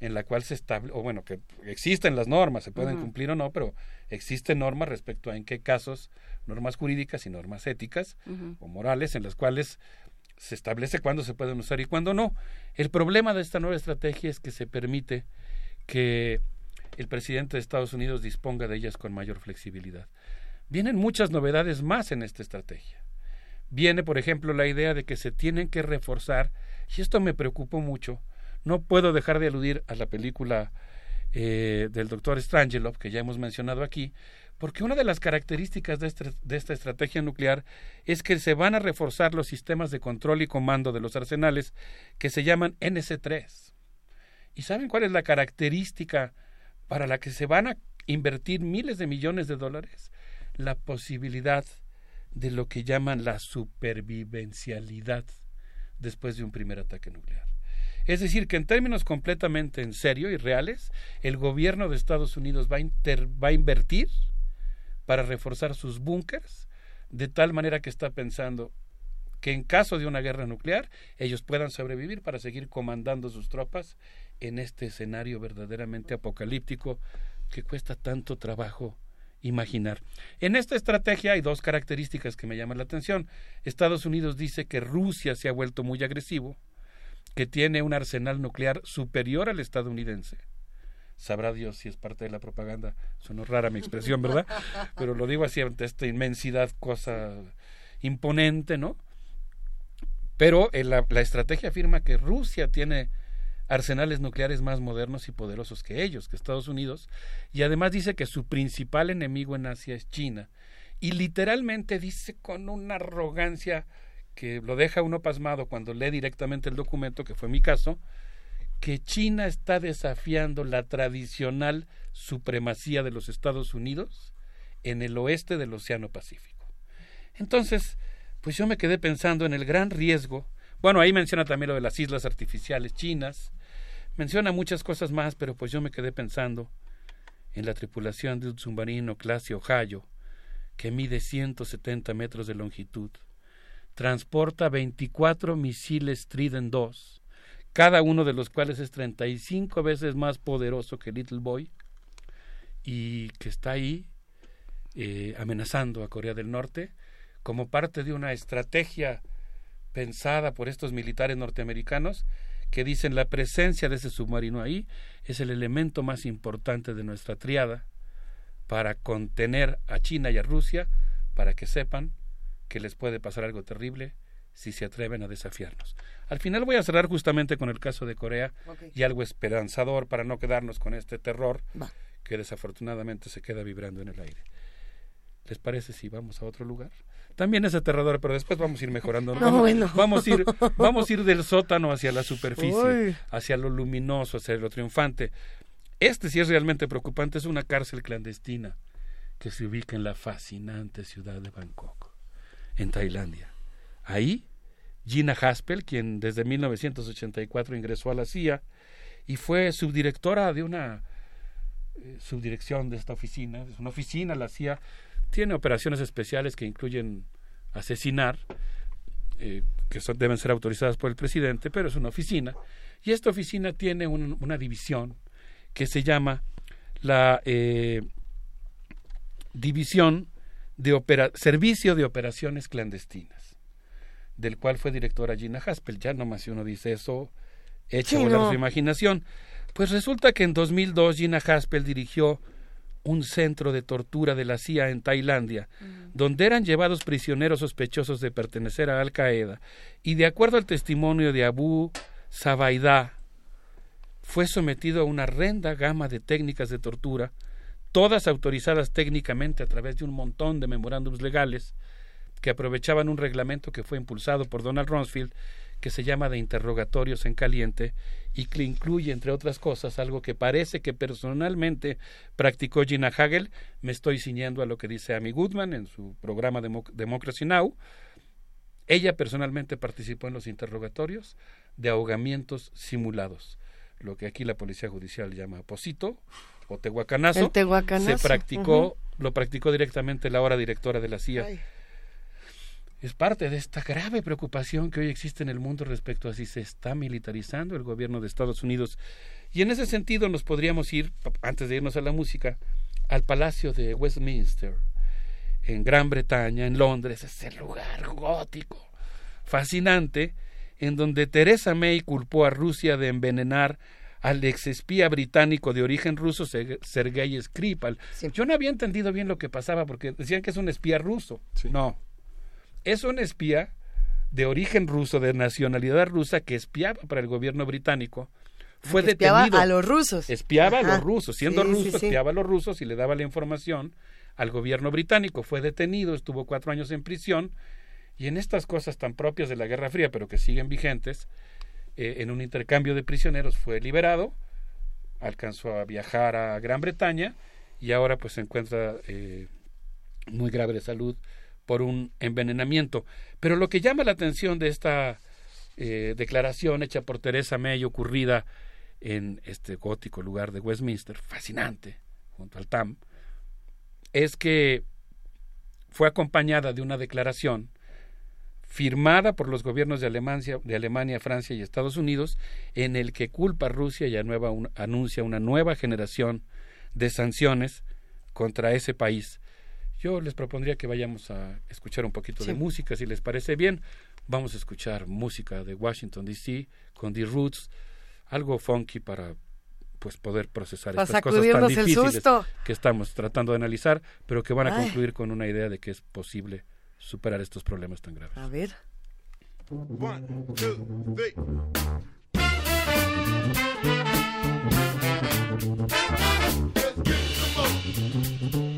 en la cual se establece, o bueno, que existen las normas, se pueden cumplir o no, pero existen normas respecto a en qué casos, normas jurídicas y normas éticas o morales, en las cuales se establece cuándo se pueden usar y cuándo no. El problema de esta nueva estrategia es que se permite que el presidente de Estados Unidos disponga de ellas con mayor flexibilidad. Vienen muchas novedades más en esta estrategia. Viene, por ejemplo, la idea de que se tienen que reforzar, y esto me preocupó mucho, no puedo dejar de aludir a la película eh, del doctor Strangelov, que ya hemos mencionado aquí, porque una de las características de, este, de esta estrategia nuclear es que se van a reforzar los sistemas de control y comando de los arsenales que se llaman NC3. ¿Y saben cuál es la característica para la que se van a invertir miles de millones de dólares, la posibilidad de lo que llaman la supervivencialidad después de un primer ataque nuclear. Es decir, que en términos completamente en serio y reales, el gobierno de Estados Unidos va a, va a invertir para reforzar sus búnkers de tal manera que está pensando que en caso de una guerra nuclear ellos puedan sobrevivir para seguir comandando sus tropas en este escenario verdaderamente apocalíptico que cuesta tanto trabajo imaginar. En esta estrategia hay dos características que me llaman la atención. Estados Unidos dice que Rusia se ha vuelto muy agresivo, que tiene un arsenal nuclear superior al estadounidense. Sabrá Dios si es parte de la propaganda. Sonó rara mi expresión, ¿verdad? Pero lo digo así ante esta inmensidad, cosa imponente, ¿no? Pero eh, la, la estrategia afirma que Rusia tiene arsenales nucleares más modernos y poderosos que ellos, que Estados Unidos, y además dice que su principal enemigo en Asia es China. Y literalmente dice con una arrogancia que lo deja uno pasmado cuando lee directamente el documento, que fue mi caso, que China está desafiando la tradicional supremacía de los Estados Unidos en el oeste del Océano Pacífico. Entonces, pues yo me quedé pensando en el gran riesgo. Bueno, ahí menciona también lo de las islas artificiales chinas, Menciona muchas cosas más, pero pues yo me quedé pensando en la tripulación de un submarino clase Ohio, que mide 170 metros de longitud. Transporta 24 misiles Trident II, cada uno de los cuales es 35 veces más poderoso que Little Boy, y que está ahí eh, amenazando a Corea del Norte como parte de una estrategia pensada por estos militares norteamericanos que dicen la presencia de ese submarino ahí es el elemento más importante de nuestra triada para contener a China y a Rusia para que sepan que les puede pasar algo terrible si se atreven a desafiarnos. Al final voy a cerrar justamente con el caso de Corea y algo esperanzador para no quedarnos con este terror que desafortunadamente se queda vibrando en el aire. ¿Les parece si vamos a otro lugar? también es aterrador, pero después vamos a ir mejorando. vamos, a ir, vamos a ir del sótano hacia la superficie, hacia lo luminoso, hacia lo triunfante. Este sí es realmente preocupante, es una cárcel clandestina que se ubica en la fascinante ciudad de Bangkok, en Tailandia. Ahí Gina Haspel, quien desde 1984 ingresó a la CIA y fue subdirectora de una eh, subdirección de esta oficina. Es una oficina, la CIA tiene operaciones especiales que incluyen asesinar, eh, que son, deben ser autorizadas por el presidente, pero es una oficina. Y esta oficina tiene una división que se llama la eh, División de Servicio de Operaciones Clandestinas, del cual fue directora Gina Haspel. Ya nomás si uno dice eso, echa a volar su imaginación. Pues resulta que en 2002 Gina Haspel dirigió un centro de tortura de la CIA en Tailandia, donde eran llevados prisioneros sospechosos de pertenecer a Al Qaeda, y de acuerdo al testimonio de Abu Sabaidá, fue sometido a una renda gama de técnicas de tortura, todas autorizadas técnicamente a través de un montón de memorándums legales que aprovechaban un reglamento que fue impulsado por Donald Rumsfeld que se llama de interrogatorios en caliente y que incluye, entre otras cosas, algo que parece que personalmente practicó Gina Hagel. Me estoy ciñendo a lo que dice Amy Goodman en su programa Democracy Now! Ella personalmente participó en los interrogatorios de ahogamientos simulados lo que aquí la policía judicial llama posito o tehuacanazo, se practicó, lo practicó directamente la hora directora de la CIA. Es parte de esta grave preocupación que hoy existe en el mundo respecto a si se está militarizando el gobierno de Estados Unidos. Y en ese sentido nos podríamos ir, antes de irnos a la música, al Palacio de Westminster, en Gran Bretaña, en Londres, ese lugar gótico, fascinante, en donde Teresa May culpó a Rusia de envenenar al exespía británico de origen ruso Sergei Skripal. Yo no había entendido bien lo que pasaba porque decían que es un espía ruso. No, es un espía de origen ruso, de nacionalidad rusa, que espiaba para el gobierno británico. Fue espiaba a los rusos. Espiaba a los rusos. Siendo ruso, espiaba a los rusos y le daba la información al gobierno británico. Fue detenido, estuvo cuatro años en prisión y en estas cosas tan propias de la Guerra Fría, pero que siguen vigentes, eh, en un intercambio de prisioneros fue liberado, alcanzó a viajar a Gran Bretaña y ahora pues se encuentra eh, muy grave de salud por un envenenamiento. Pero lo que llama la atención de esta eh, declaración hecha por Teresa May ocurrida en este gótico lugar de Westminster, fascinante, junto al TAM, es que fue acompañada de una declaración firmada por los gobiernos de Alemania, de Alemania, Francia y Estados Unidos, en el que culpa a Rusia y anuncia una nueva generación de sanciones contra ese país. Yo les propondría que vayamos a escuchar un poquito de música, si les parece bien. Vamos a escuchar música de Washington DC con The Roots, algo funky para pues poder procesar estas cosas tan difíciles que estamos tratando de analizar, pero que van a concluir con una idea de que es posible superar estos problemas tan graves. A ver. Y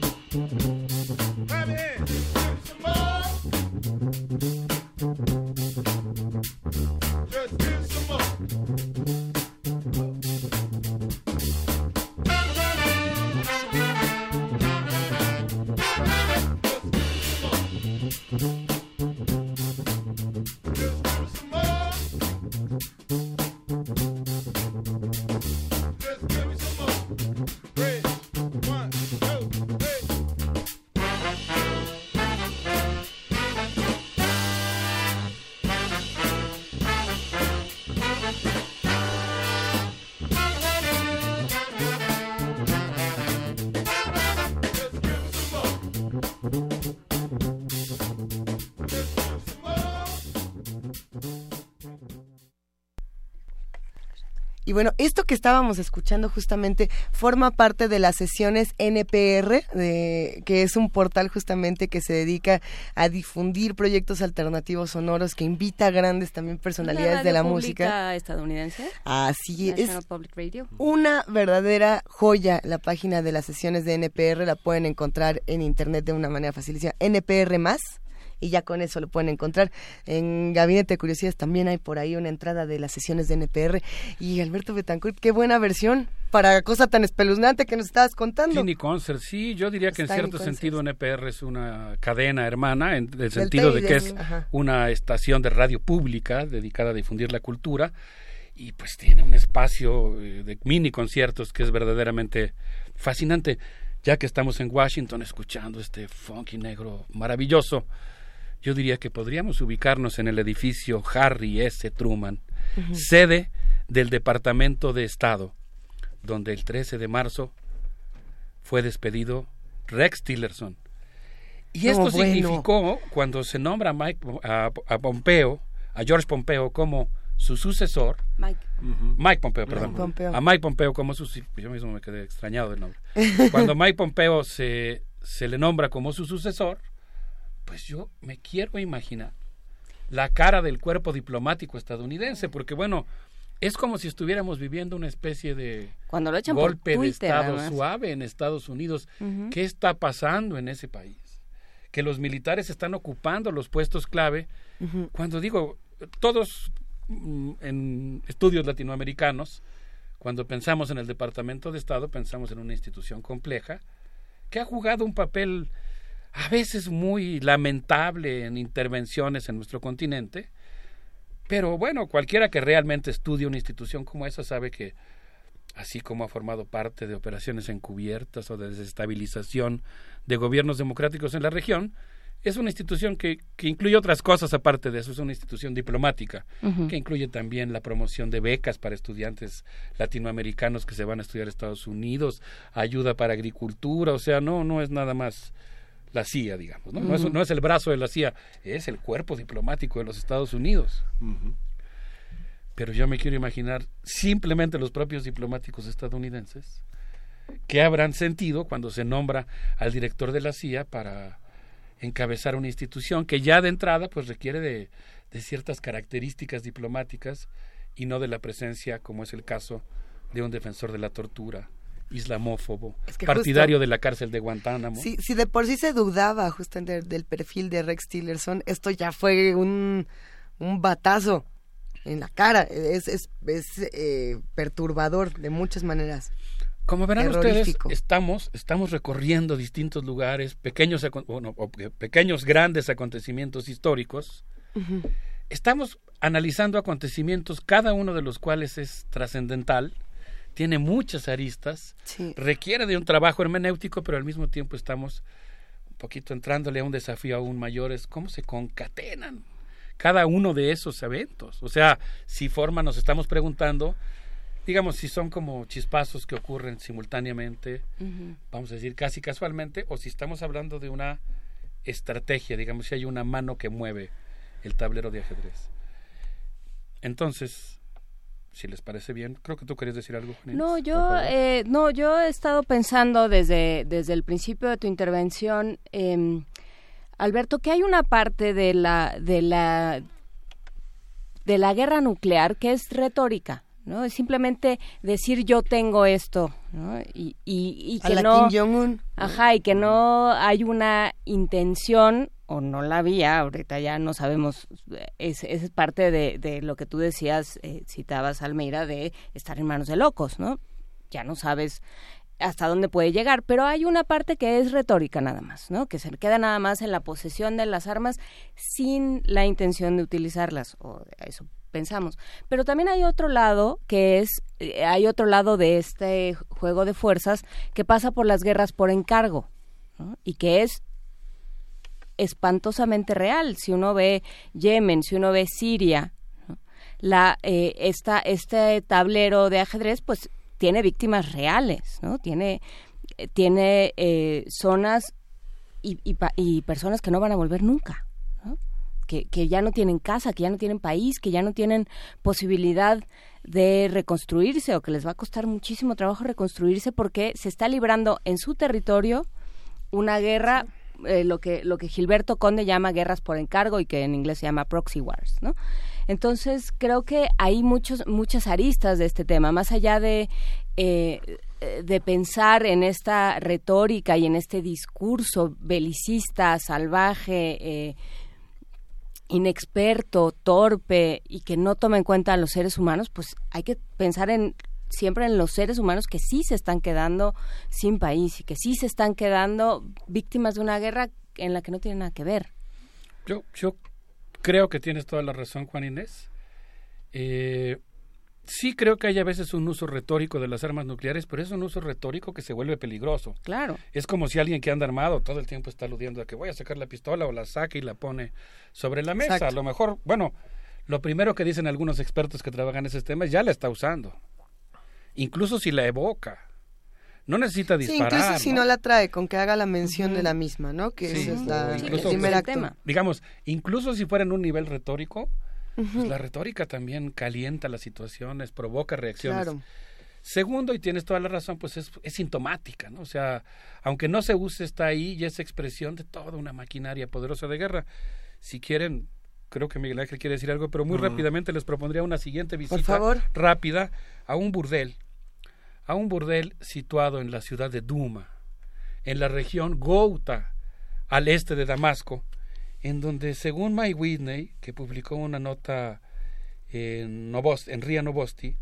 bueno, esto que estábamos escuchando justamente forma parte de las sesiones NPR, de, que es un portal justamente que se dedica a difundir proyectos alternativos sonoros, que invita a grandes también personalidades de la música. estadounidense? Así es. Una verdadera joya la página de las sesiones de NPR, la pueden encontrar en internet de una manera facilísima. NPR más y ya con eso lo pueden encontrar. En Gabinete de Curiosidades también hay por ahí una entrada de las sesiones de NPR. Y Alberto Betancourt, qué buena versión para cosa tan espeluznante que nos estabas contando. Tiny Concert, sí, yo diría que en cierto sentido NPR es una cadena hermana, en el sentido de que es una estación de radio pública dedicada a difundir la cultura y pues tiene un espacio eh, de mini conciertos que es verdaderamente fascinante, ya que estamos en Washington escuchando este funky negro maravilloso. Yo diría que podríamos ubicarnos en el edificio Harry S. Truman, sede del Departamento de Estado, donde el 13 de marzo fue despedido Rex Tillerson. Y esto significó, cuando se nombra a, Mike, a Pompeo, a George Pompeo como su sucesor, Mike, Mike Pompeo, perdón, a Mike Pompeo como su, yo mismo me quedé extrañado del nombre. Cuando Mike Pompeo se, se le nombra como su sucesor, pues yo me quiero imaginar la cara del cuerpo diplomático estadounidense, porque bueno, es como si estuviéramos viviendo una especie de Cuando lo golpe de Estado suave en Estados Unidos. ¿Qué está pasando en ese país? Que los militares están ocupando los puestos clave. Cuando digo, todos Mm, en estudios latinoamericanos, cuando pensamos en el Departamento de Estado, pensamos en una institución compleja que ha jugado un papel a veces muy lamentable en intervenciones en nuestro continente, pero bueno, cualquiera que realmente estudie una institución como esa sabe que así como ha formado parte de operaciones encubiertas o de desestabilización de gobiernos democráticos en la región, es una institución que, que, incluye otras cosas aparte de eso, es una institución diplomática, que incluye también la promoción de becas para estudiantes latinoamericanos que se van a estudiar a Estados Unidos, ayuda para agricultura, o sea, no, no es nada más la CIA, digamos, ¿no? no, es, no es el brazo de la CIA, es el cuerpo diplomático de los Estados Unidos. Pero yo me quiero imaginar simplemente los propios diplomáticos estadounidenses que habrán sentido cuando se nombra al director de la CIA para encabezar una institución que ya de entrada pues requiere de, ciertas características diplomáticas y no de la presencia, como es el caso de un defensor de la tortura, islamófobo, partidario de la cárcel de Guantánamo. Si, si de por sí se dudaba justamente del, perfil de Rex Tillerson, esto ya fue un, un batazo en la cara. Es, es, es eh, perturbador de muchas maneras. Como verán ustedes, estamos, estamos recorriendo distintos lugares, pequeños, bueno, pequeños grandes acontecimientos históricos. Estamos analizando acontecimientos, cada uno de los cuales es trascendental, tiene muchas aristas, requiere de un trabajo hermenéutico, pero al mismo tiempo estamos un poquito entrándole a un desafío aún mayor, es cómo se concatenan cada uno de esos eventos. O sea, si forma, nos estamos preguntando digamos, si son como chispazos que ocurren simultáneamente, vamos a decir casi casualmente, o si estamos hablando de una estrategia, digamos, si hay una mano que mueve el tablero de ajedrez. Entonces, si les parece bien, creo que tú querías decir algo. no, yo, eh, no, yo he estado pensando desde, desde el principio de tu intervención, eh, Alberto, que hay una parte de la, de la, de la guerra nuclear que es retórica. ¿no? Es simplemente decir yo tengo esto, ¿no? Y, y, que no... Ajá, y que no hay una intención, o no la había, ahorita ya no sabemos, es, es parte de, de lo que tú decías, eh, citabas Almeida, de estar en manos de locos, ¿no? Ya no sabes hasta dónde puede llegar, pero hay una parte que es retórica nada más, ¿no? Que se queda nada más en la posesión de las armas sin la intención de utilizarlas, o eso pensamos. Pero también hay otro lado que es, eh, hay otro lado de este juego de fuerzas que pasa por las guerras por encargo y que es espantosamente real. Si uno ve Yemen, si uno ve Siria, la eh, esta, este tablero de ajedrez, pues tiene víctimas reales, ¿no? Tiene tiene eh, zonas y, y personas que no van a volver nunca que, ya no tienen casa, que ya no tienen país, que ya no tienen posibilidad de reconstruirse o que les va a costar muchísimo trabajo reconstruirse porque se está librando en su territorio una guerra, eh, lo, que, lo que Gilberto Conde llama guerras por encargo y que en inglés se llama proxy wars, ¿no? Entonces creo que hay muchos, muchas aristas de este tema, más allá de, eh, de pensar en esta retórica y en este discurso belicista, salvaje, eh, inexperto, torpe y que no toma en cuenta a los seres humanos, pues hay que pensar en siempre en los seres humanos que sí se están quedando sin país y que sí se están quedando víctimas de una guerra en la que no tienen nada que ver. Yo, yo creo que tienes toda la razón, Juan Inés. Eh, sí creo que hay a veces un uso retórico de las armas nucleares, pero es un uso retórico que se vuelve peligroso. Claro. Es como si alguien que anda armado todo el tiempo está aludiendo a que voy a sacar la pistola o la saca y la pone sobre la mesa. A lo mejor, bueno, lo primero que dicen algunos expertos que trabajan en ese tema es ya la está usando. Incluso si la evoca. No necesita disparar. Sí, incluso si no la trae, con que haga la mención de la misma, ¿no? Que sí. es la, incluso, el primer tema. Digamos, incluso si fuera en un nivel retórico, pues la retórica también calienta las situaciones, provoca reacciones. Claro. Segundo, y tienes toda la razón, pues es, es, sintomática, ¿no? O sea, aunque no se use, está ahí y es expresión de toda una maquinaria poderosa de guerra. Si quieren, creo que Miguel Ángel quiere decir algo, pero muy rápidamente les propondría una siguiente visita favor. rápida a un burdel, a un burdel situado en la ciudad de Duma, en la región Gouta, al este de Damasco, en donde según Mike Whitney, que publicó una nota en, Novosti, en Ria Novosti,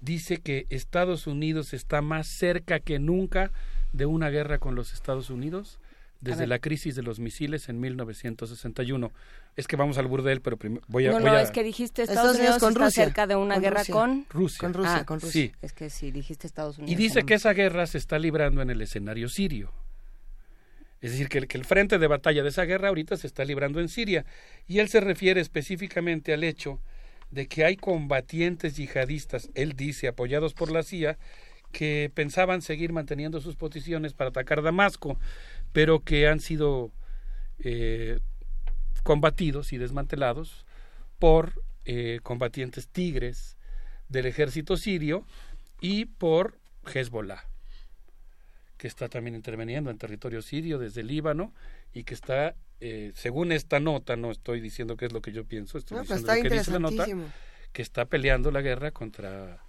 dice que Estados Unidos está más cerca que nunca de una guerra con los Estados Unidos desde la crisis de los misiles en 1961. Es que vamos al burdel, pero primero voy a... no, voy no, a- es que dijiste Estados Estados, Unidos Unidos con está Rusia. cerca de una Con guerra Rusia. con Rusia. Con Rusia, Ah, con Rusia. Sí. Es que si dijiste Estados Unidos. Y dice que esa guerra se está librando en el escenario sirio. Es decir, que el, que el frente de batalla de esa guerra ahorita se está librando en Siria. Y él se refiere específicamente al hecho de que hay combatientes yihadistas, él dice, apoyados por la CIA, que pensaban seguir manteniendo sus posiciones para atacar Damasco, pero que han sido eh, combatidos y desmantelados por eh, combatientes tigres del ejército sirio y por Hezbollah, que está también interviniendo en territorio sirio desde el Líbano y que está, eh, según esta nota, no estoy diciendo qué es lo que yo pienso, estoy No, pero diciendo lo que dice la nota, que está peleando la guerra contra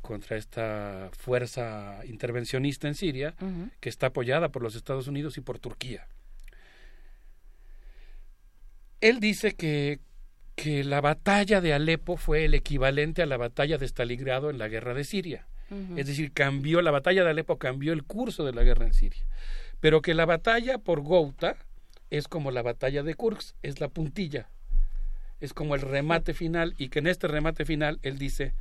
contra esta fuerza intervencionista en Siria, que está apoyada por los Estados Unidos y por Turquía. Él dice que, que la batalla de Alepo fue el equivalente a la batalla de Stalingrado en la guerra de Siria. Es decir, cambió la batalla de Alepo cambió el curso de la guerra en Siria. Pero que la batalla por Gouta es como la batalla de Kursk, es la puntilla. Es como el remate final y que en este remate final él dice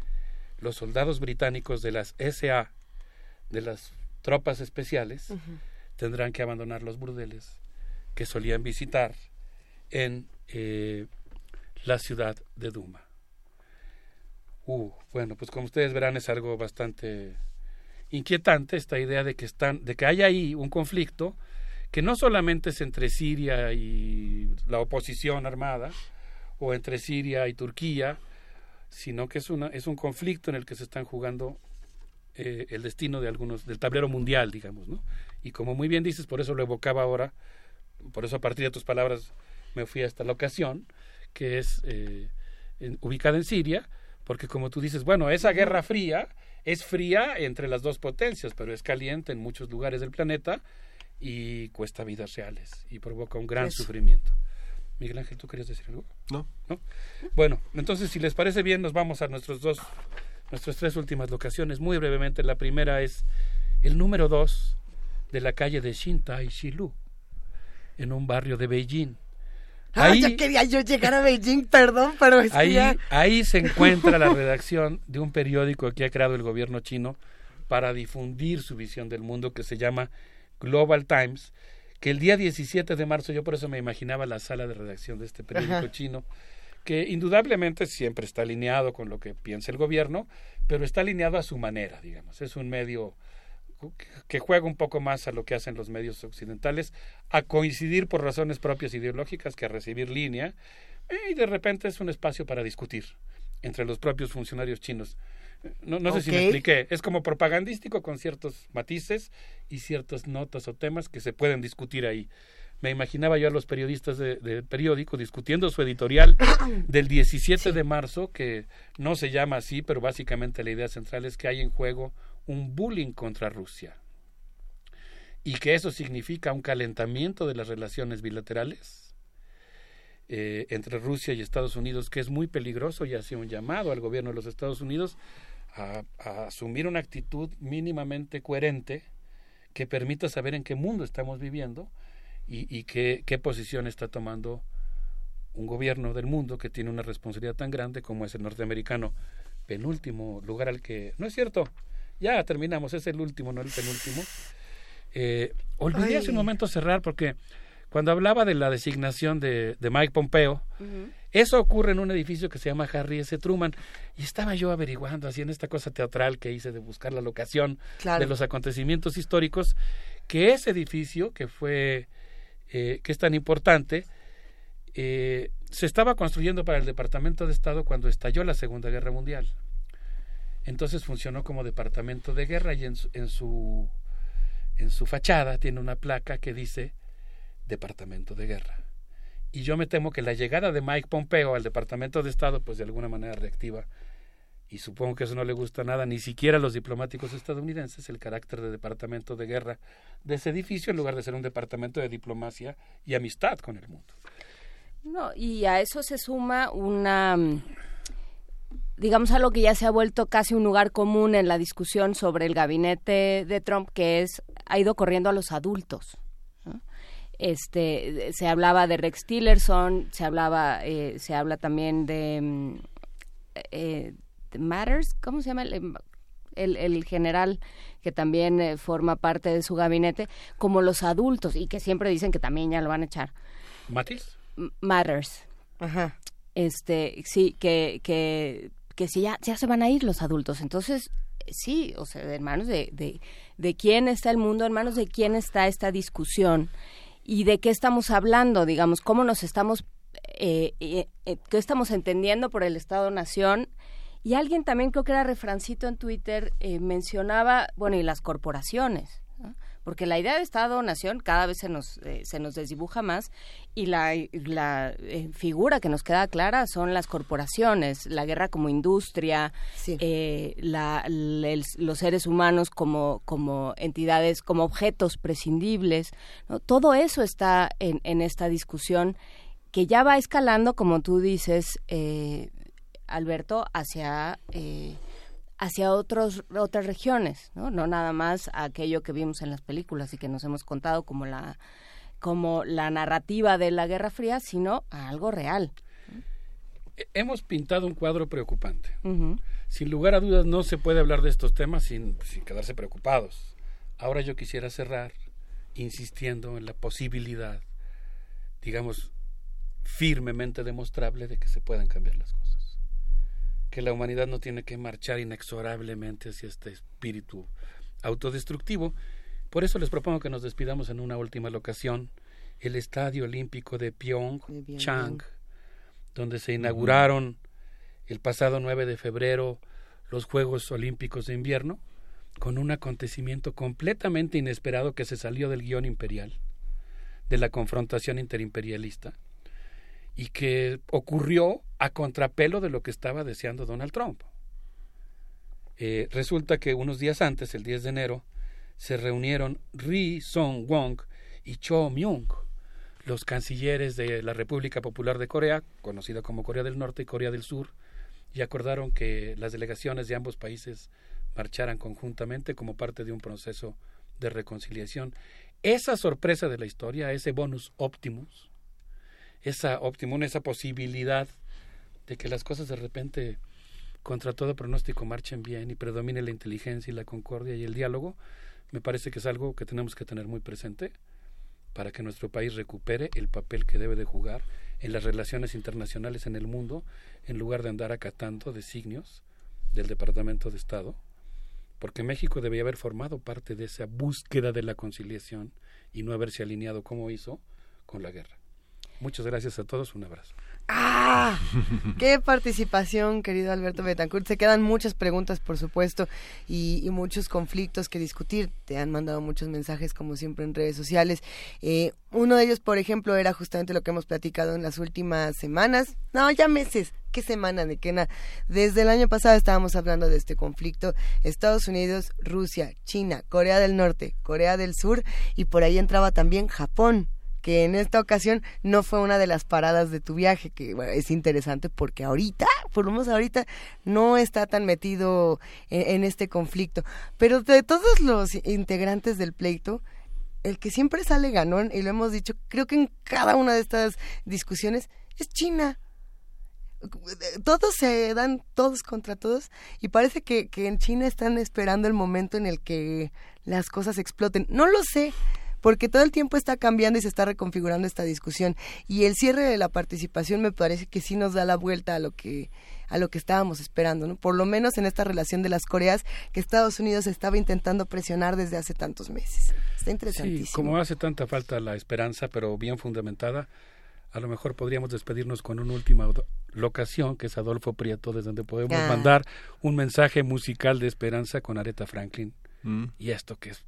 los soldados británicos de las SA, de las tropas especiales, tendrán que abandonar los burdeles que solían visitar en eh, la ciudad de Duma. Uh, bueno, pues como ustedes verán es algo bastante inquietante esta idea de que están, de que hay ahí un conflicto que no solamente es entre Siria y la oposición armada o entre Siria y Turquía, sino que es una es un conflicto en el que se están jugando eh, el destino de algunos del tablero mundial, digamos, ¿no? Y como muy bien dices, por eso lo evocaba ahora, por eso a partir de tus palabras me fui a esta locación que es eh, en- ubicada en Siria, porque como tú dices, bueno, esa guerra fría es fría entre las dos potencias, pero es caliente en muchos lugares del planeta y cuesta vidas reales y provoca un gran Eso. sufrimiento. Miguel Ángel, ¿tú querías decir algo? No. ¿No? Bueno, entonces si les parece bien, nos vamos a nuestros dos, nuestras tres últimas locaciones. Muy brevemente, la primera es el número dos de la calle de Xintai Shilu, en un barrio de Beijing. Ah, ya quería yo llegar a Beijing, perdón, pero es Ahí, ya- ahí se encuentra la redacción de un periódico que ha creado el gobierno chino para difundir su visión del mundo que se llama Global Times, que el día 17 de marzo, yo por eso me imaginaba la sala de redacción de este periódico Ajá. chino, que indudablemente siempre está alineado con lo que piensa el gobierno, pero está alineado a su manera, digamos. Es un medio que juega un poco más a lo que hacen los medios occidentales, a coincidir por razones propias ideológicas que a recibir línea, eh, y de repente es un espacio para discutir entre los propios funcionarios chinos. No, no sé si me expliqué, es como propagandístico con ciertos matices y ciertas notas o temas que se pueden discutir ahí. Me imaginaba yo a los periodistas de- del periódico discutiendo su editorial del 17 de marzo, que no se llama así, pero básicamente la idea central es que hay en juego un bullying contra Rusia y que eso significa un calentamiento de las relaciones bilaterales eh, entre Rusia y Estados Unidos que es muy peligroso y hace un llamado al gobierno de los Estados Unidos a, asumir una actitud mínimamente coherente que permita saber en qué mundo estamos viviendo y, qué posición está tomando un gobierno del mundo que tiene una responsabilidad tan grande como es el norteamericano, penúltimo lugar al que... No es cierto, ya terminamos, es el último, no el penúltimo. Eh, olvidé hace un momento cerrar porque cuando hablaba de la designación de, de Mike Pompeo, eso ocurre en un edificio que se llama Harry S. Truman. Y estaba yo averiguando, así en esta cosa teatral que hice de buscar la locación de los acontecimientos históricos, que ese edificio, que fue, eh, que es tan importante, eh, se estaba construyendo para el Departamento de Estado cuando estalló la Segunda Guerra Mundial. Entonces funcionó como Departamento de Guerra y en su, en su, en su fachada tiene una placa que dice Departamento de Guerra. Y yo me temo que la llegada de Mike Pompeo al Departamento de Estado, pues de alguna manera reactiva, y supongo que eso no le gusta nada, ni siquiera a los diplomáticos estadounidenses, el carácter de Departamento de Guerra de ese edificio, en lugar de ser un departamento de diplomacia y amistad con el mundo. No, y a eso se suma una digamos algo que ya se ha vuelto casi un lugar común en la discusión sobre el gabinete de Trump, que es ha ido corriendo a los adultos. Este, se hablaba de Rex Tillerson, se hablaba, eh, se habla también de, mm, eh, Matters, ¿cómo se llama? El, el, general que también eh, forma parte de su gabinete, como los adultos y que siempre dicen que también ya lo van a echar. ¿Matis? Matters. Ajá. Este, sí, que, que, que si ya, ya se van a ir los adultos. Entonces, sí, o sea, en manos de, de, de quién está el mundo, en manos de quién está esta discusión y de qué estamos hablando, digamos, cómo nos estamos, eh, eh, eh, qué estamos entendiendo por el Estado-Nación. Y alguien también, creo que era refrancito en Twitter, mencionaba, bueno, y las corporaciones porque la idea de Estado-Nación cada vez se nos, eh, se nos desdibuja más y la, la eh, figura que nos queda clara son las corporaciones, la guerra como industria, eh, la, los seres humanos como, como entidades, como objetos prescindibles. Todo eso está en, en esta discusión que ya va escalando, como tú dices, Alberto, hacia hacia otros, otras regiones, ¿no? No nada más aquello que vimos en las películas y que nos hemos contado como la, como la narrativa de la Guerra Fría, sino a algo real. Hemos pintado un cuadro preocupante. Sin lugar a dudas no se puede hablar de estos temas sin, sin quedarse preocupados. Ahora yo quisiera cerrar insistiendo en la posibilidad, digamos, firmemente demostrable de que se puedan cambiar las cosas que la humanidad no tiene que marchar inexorablemente hacia este espíritu autodestructivo. Por eso les propongo que nos despidamos en una última locación, el Estadio Olímpico de Pyeongchang, donde se inauguraron el pasado 9 de febrero los Juegos Olímpicos de Invierno, con un acontecimiento completamente inesperado que se salió del guion imperial, de la confrontación interimperialista y que ocurrió a contrapelo de lo que estaba deseando Donald Trump. Eh, resulta que unos días antes, el 10 de enero, se reunieron Ri Song Wong y Cho Myung, los cancilleres de la República Popular de Corea, conocida como Corea del Norte y Corea del Sur, y acordaron que las delegaciones de ambos países marcharan conjuntamente como parte de un proceso de reconciliación. Esa sorpresa de la historia, ese bonus optimus, esa optimum, esa posibilidad de que las cosas de repente, contra todo pronóstico, marchen bien y predomine la inteligencia y la concordia y el diálogo, me parece que es algo que tenemos que tener muy presente para que nuestro país recupere el papel que debe de jugar en las relaciones internacionales en el mundo, en lugar de andar acatando designios del Departamento de Estado, porque México debía haber formado parte de esa búsqueda de la conciliación y no haberse alineado como hizo con la guerra. Muchas gracias a todos, un abrazo. ¡Ah! ¡Qué participación, querido Alberto Betancourt! Se quedan muchas preguntas, por supuesto, y, muchos conflictos que discutir. Te han mandado muchos mensajes, como siempre, en redes sociales. Eh, uno de ellos, por ejemplo, era justamente lo que hemos platicado en las últimas semanas. No, ya meses. ¿Qué semana de qué Desde el año pasado estábamos hablando de este conflicto. Estados Unidos, Rusia, China, Corea del Norte, Corea del Sur, y por ahí entraba también Japón que en esta ocasión no fue una de las paradas de tu viaje, que es interesante porque ahorita, por lo menos ahorita, no está tan metido en, este conflicto. Pero de todos los integrantes del pleito, el que siempre sale ganón, y lo hemos dicho, creo que en cada una de estas discusiones, es China todos se dan todos contra todos y parece que, que, en China están esperando el momento en el que las cosas exploten. No lo sé, porque todo el tiempo está cambiando y se está reconfigurando esta discusión y el cierre de la participación me parece que sí nos da la vuelta a lo que a lo que estábamos esperando, ¿no? Por lo menos en esta relación de las Coreas que Estados Unidos estaba intentando presionar desde hace tantos meses. Está interesantísimo. Sí, como hace tanta falta la esperanza, pero bien fundamentada, a lo mejor podríamos despedirnos con una última locación, que es Adolfo Prieto, desde donde podemos ah. mandar un mensaje musical de esperanza con Aretha Franklin. Mm. Y esto que es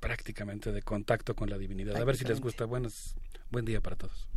prácticamente de contacto con la divinidad. A ver si les gusta. Buenos, buen día para todos.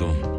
momento.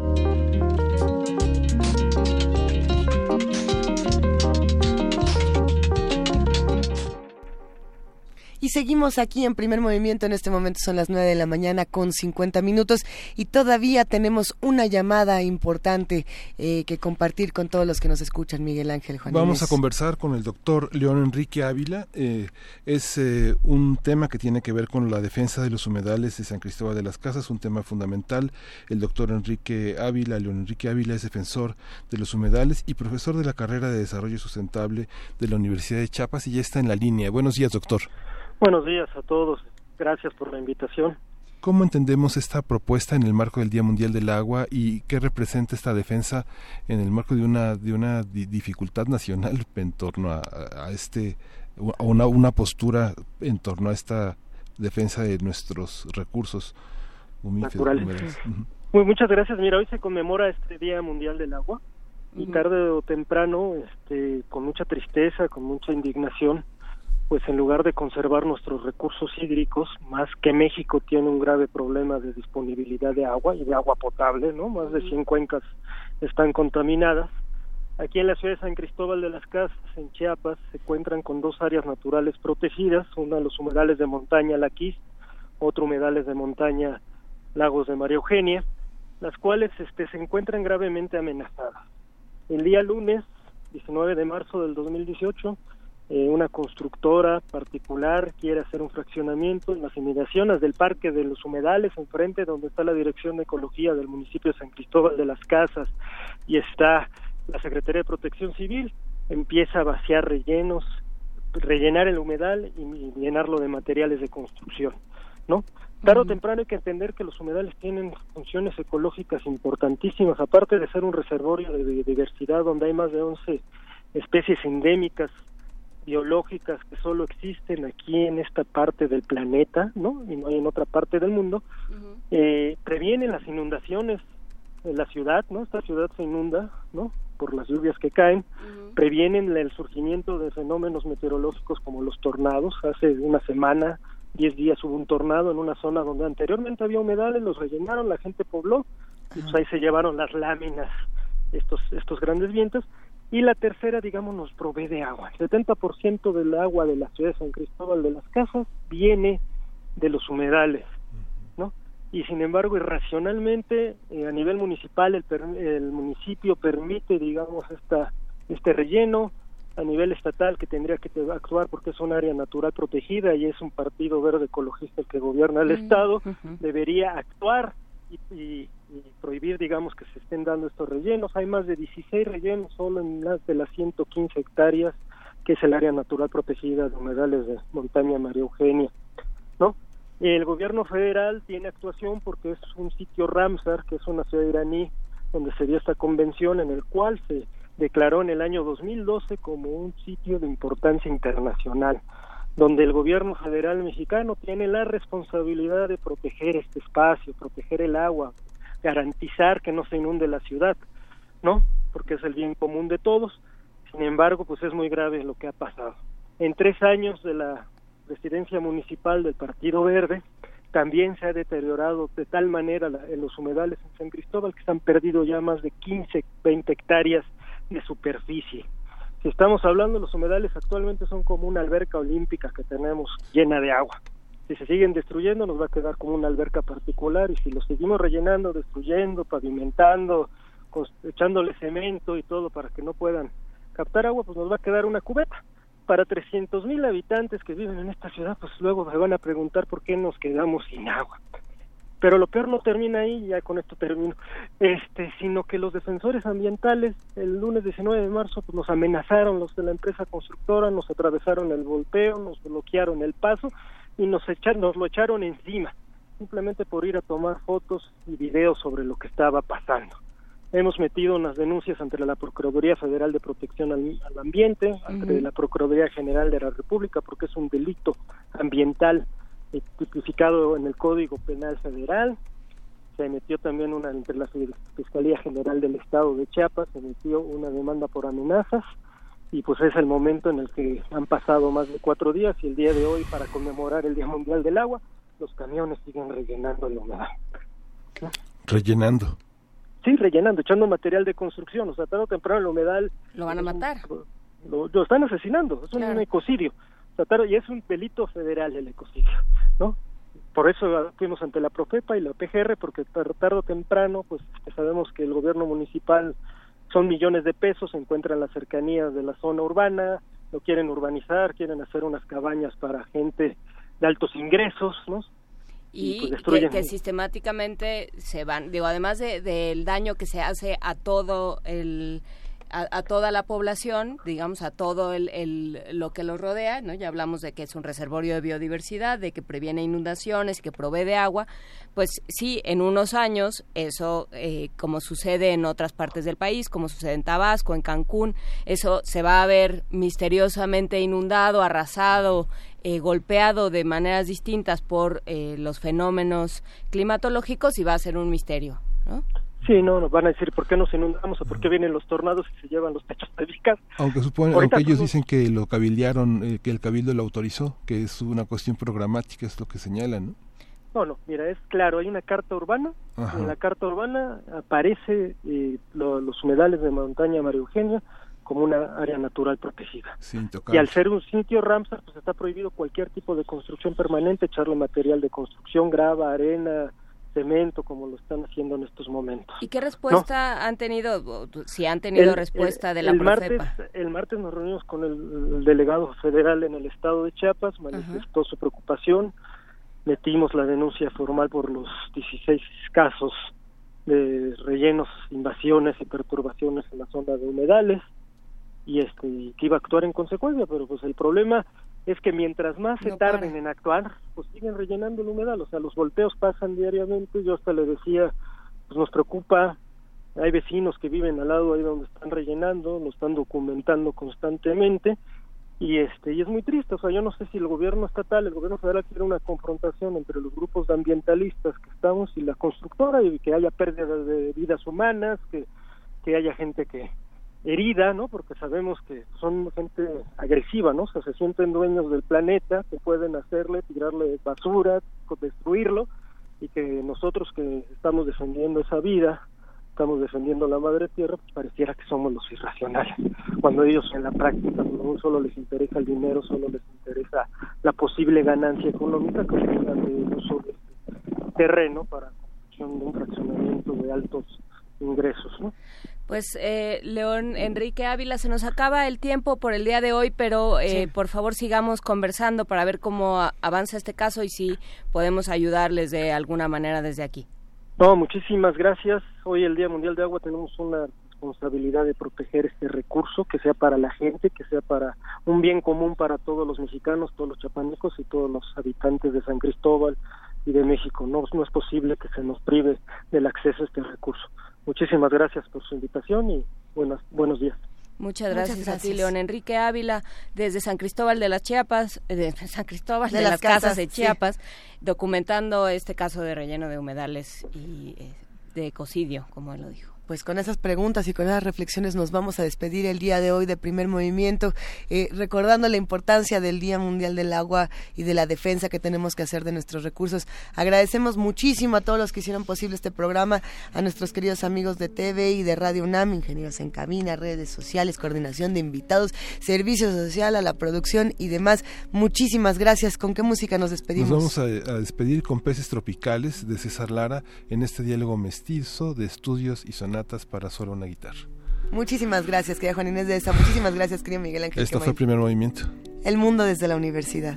Seguimos aquí en primer movimiento. En este momento son las 9 de la mañana con 50 minutos y todavía tenemos una llamada importante eh, que compartir con todos los que nos escuchan, Miguel Ángel Juan. Vamos a conversar con el doctor León Enrique Ávila. Eh, es eh, un tema que tiene que ver con la defensa de los humedales de San Cristóbal de las Casas, un tema fundamental. El doctor Enrique Ávila, León Enrique Ávila, es defensor de los humedales y profesor de la carrera de Desarrollo Sustentable de la Universidad de Chiapas y ya está en la línea. Buenos días, doctor. Buenos días a todos. Gracias por la invitación. ¿Cómo entendemos esta propuesta en el marco del Día Mundial del Agua y qué representa esta defensa en el marco de una de una dificultad nacional en torno a, este a una, una postura en torno a esta defensa de nuestros recursos naturales? Muy, muchas gracias. Mira, hoy se conmemora este Día Mundial del Agua y tarde o temprano, este, con mucha tristeza, con mucha indignación, pues en lugar de conservar nuestros recursos hídricos, más que México tiene un grave problema de disponibilidad de agua y de agua potable, ¿no? Más de 100 cuencas están contaminadas. Aquí en la ciudad de San Cristóbal de las Casas, en Chiapas, se encuentran con dos áreas naturales protegidas, una los humedales de montaña Laquís, otro humedales de montaña Lagos de María Eugenia, las cuales este, se encuentran gravemente amenazadas. El día lunes, 19 de marzo del 2018, eh, una constructora particular quiere hacer un fraccionamiento en las inmediaciones del Parque de los Humedales, enfrente donde está la Dirección de Ecología del municipio de San Cristóbal de las Casas y está la Secretaría de Protección Civil, empieza a vaciar rellenos, rellenar el humedal y, llenarlo de materiales de construcción, ¿no? Tarde o temprano hay que entender que los humedales tienen funciones ecológicas importantísimas, aparte de ser un reservorio de biodiversidad donde hay más de 11 especies endémicas biológicas que solo existen aquí en esta parte del planeta, ¿no? Y no hay en otra parte del mundo, eh, previenen las inundaciones en la ciudad, ¿no? Esta ciudad se inunda, ¿no? Por las lluvias que caen, previenen el surgimiento de fenómenos meteorológicos como los tornados. Hace una semana, diez días hubo un tornado en una zona donde anteriormente había humedales, los rellenaron, la gente pobló, y pues ahí se llevaron las láminas estos estos grandes vientos y la tercera, digamos, nos provee de agua. El 70% del agua de la ciudad de San Cristóbal de las Casas viene de los humedales, ¿no? Y sin embargo, irracionalmente, eh, a nivel municipal, el, el municipio permite, digamos, esta, este relleno, a nivel estatal que tendría que actuar porque es un área natural protegida y es un partido verde ecologista el que gobierna el Estado, debería actuar y, prohibir, digamos, que se estén dando estos rellenos. Hay más de 16 rellenos solo en las de las 115 hectáreas, que es el área natural protegida de humedales de montaña María Eugenia, ¿no? El gobierno federal tiene actuación porque es un sitio Ramsar, que es una ciudad iraní, donde se dio esta convención en el cual se declaró en el año 2012 como un sitio de importancia internacional donde el gobierno federal mexicano tiene la responsabilidad de proteger este espacio, proteger el agua, garantizar que no se inunde la ciudad, ¿no? Porque es el bien común de todos. Sin embargo, pues es muy grave lo que ha pasado. En tres años de la presidencia municipal del Partido Verde, también se ha deteriorado de tal manera en los humedales en San Cristóbal que se han perdido ya más de 15, 20 hectáreas de superficie estamos hablando, los humedales actualmente son como una alberca olímpica que tenemos llena de agua. Si se siguen destruyendo, nos va a quedar como una alberca particular y si los seguimos rellenando, destruyendo, pavimentando, echándole cemento y todo para que no puedan captar agua, pues nos va a quedar una cubeta. Para 300 mil habitantes que viven en esta ciudad, pues luego me van a preguntar por qué nos quedamos sin agua pero lo peor no termina ahí, ya con esto termino, este, sino que los defensores ambientales el lunes 19 de marzo pues, nos amenazaron los de la empresa constructora, nos atravesaron el volteo, nos bloquearon el paso y nos, echaron, nos lo echaron encima, simplemente por ir a tomar fotos y videos sobre lo que estaba pasando. Hemos metido unas denuncias ante la Procuraduría Federal de Protección al, Ambiente, ante la Procuraduría General de la República, porque es un delito ambiental tipificado en el Código Penal Federal. Se emitió también una entre la Fiscalía General del Estado de Chiapas, se emitió una demanda por amenazas y pues es el momento en el que han pasado más de cuatro días y el día de hoy para conmemorar el Día Mundial del Agua, los camiones siguen rellenando el humedal. Rellenando. Sí, rellenando, echando material de construcción, o sea, tarde o temprano el humedal... Lo van a matar. Lo, lo están asesinando, es un ecocidio y es un delito federal el ecocidio, ¿no? Por eso fuimos ante la Profepa y la PGR, porque tarde o temprano, pues sabemos que el gobierno municipal son millones de pesos, se encuentra en las cercanías de la zona urbana, lo quieren urbanizar, quieren hacer unas cabañas para gente de altos ingresos, ¿no? y, pues, que, sistemáticamente se van, digo, además del daño que se hace a todo el a, toda la población, digamos, a todo el, lo que los rodea, ¿no? Ya hablamos de que es un reservorio de biodiversidad, de que previene inundaciones, que provee de agua, pues sí, en unos años eso, eh, como sucede en otras partes del país, como sucede en Tabasco, en Cancún, eso se va a ver misteriosamente inundado, arrasado, eh, golpeado de maneras distintas por eh, los fenómenos climatológicos y va a ser un misterio ¿no? Sí, no, nos van a decir por qué nos inundamos o por qué vienen los tornados y se llevan los techos de mi Aunque suponen, aunque ellos dicen que lo cabildearon, eh, que el cabildo lo autorizó, que es una cuestión programática, es lo que señalan, ¿no? No, no, mira, es claro, hay una carta urbana, en la carta urbana aparece eh, los humedales de montaña María Eugenia como una área natural protegida. y al ser un sitio Ramsar, pues está prohibido cualquier tipo de construcción permanente, echarle material de construcción, grava, arena, cemento como lo están haciendo en estos momentos. ¿Y qué respuesta han tenido, si han tenido respuesta de la el martes, el martes nos reunimos con el, delegado federal en el estado de Chiapas, manifestó su preocupación, metimos la denuncia formal por los 16 casos de rellenos, invasiones y perturbaciones en la zona de humedales y este que iba a actuar en consecuencia, pero pues el problema es que mientras más se tarden en actuar, pues siguen rellenando el humedal, o sea, los volteos pasan diariamente, yo hasta le decía, pues nos preocupa, hay vecinos que viven al lado ahí donde están rellenando, lo están documentando constantemente, y este y es muy triste, o sea, yo no sé si el gobierno estatal, el gobierno federal quiere una confrontación entre los grupos de ambientalistas que estamos y la constructora y que haya pérdida de vidas humanas, que, que haya gente que, herida, ¿no? Porque sabemos que son gente agresiva, ¿no? O sea, se sienten dueños del planeta, que pueden hacerle, tirarle basura, destruirlo, y que nosotros que estamos defendiendo esa vida, estamos defendiendo la madre tierra, pues pareciera que somos los irracionales, cuando ellos en la práctica no solo les interesa el dinero, solo les interesa la posible ganancia económica que de uso de este terreno para construcción de un fraccionamiento de altos ingresos, ¿no? Pues eh, León Enrique Ávila, se nos acaba el tiempo por el día de hoy, pero eh, por favor sigamos conversando para ver cómo avanza este caso y si podemos ayudarles de alguna manera desde aquí. No, muchísimas gracias. Hoy el Día Mundial de Agua tenemos una responsabilidad de proteger este recurso, que sea para la gente, que sea para un bien común para todos los mexicanos, todos los chapanecos y todos los habitantes de San Cristóbal y de México. No, no es posible que se nos prive del acceso a este recurso. Muchísimas gracias por su invitación y buenas, buenos días. Muchas gracias, a ti, León Enrique Ávila, desde San Cristóbal de las Chiapas, de San Cristóbal de, las, Casas, de Chiapas, documentando este caso de relleno de humedales y eh, de ecocidio, como él lo dijo pues con esas preguntas y con esas reflexiones nos vamos a despedir el día de hoy de primer movimiento, eh, recordando la importancia del Día Mundial del Agua y de la defensa que tenemos que hacer de nuestros recursos. Agradecemos muchísimo a todos los que hicieron posible este programa, a nuestros queridos amigos de TV y de Radio UNAM, ingenieros en cabina, redes sociales, coordinación de invitados, servicio social, a la producción y demás. Muchísimas gracias. ¿Con qué música nos despedimos? Nos vamos a, despedir con Peces Tropicales de César Lara en este diálogo mestizo de estudios y sonatas para solo una guitarra. Muchísimas gracias, querida Juan Inés de esa. Muchísimas gracias, querido Miguel Ángel. Esto fue el primer movimiento. El mundo desde la universidad.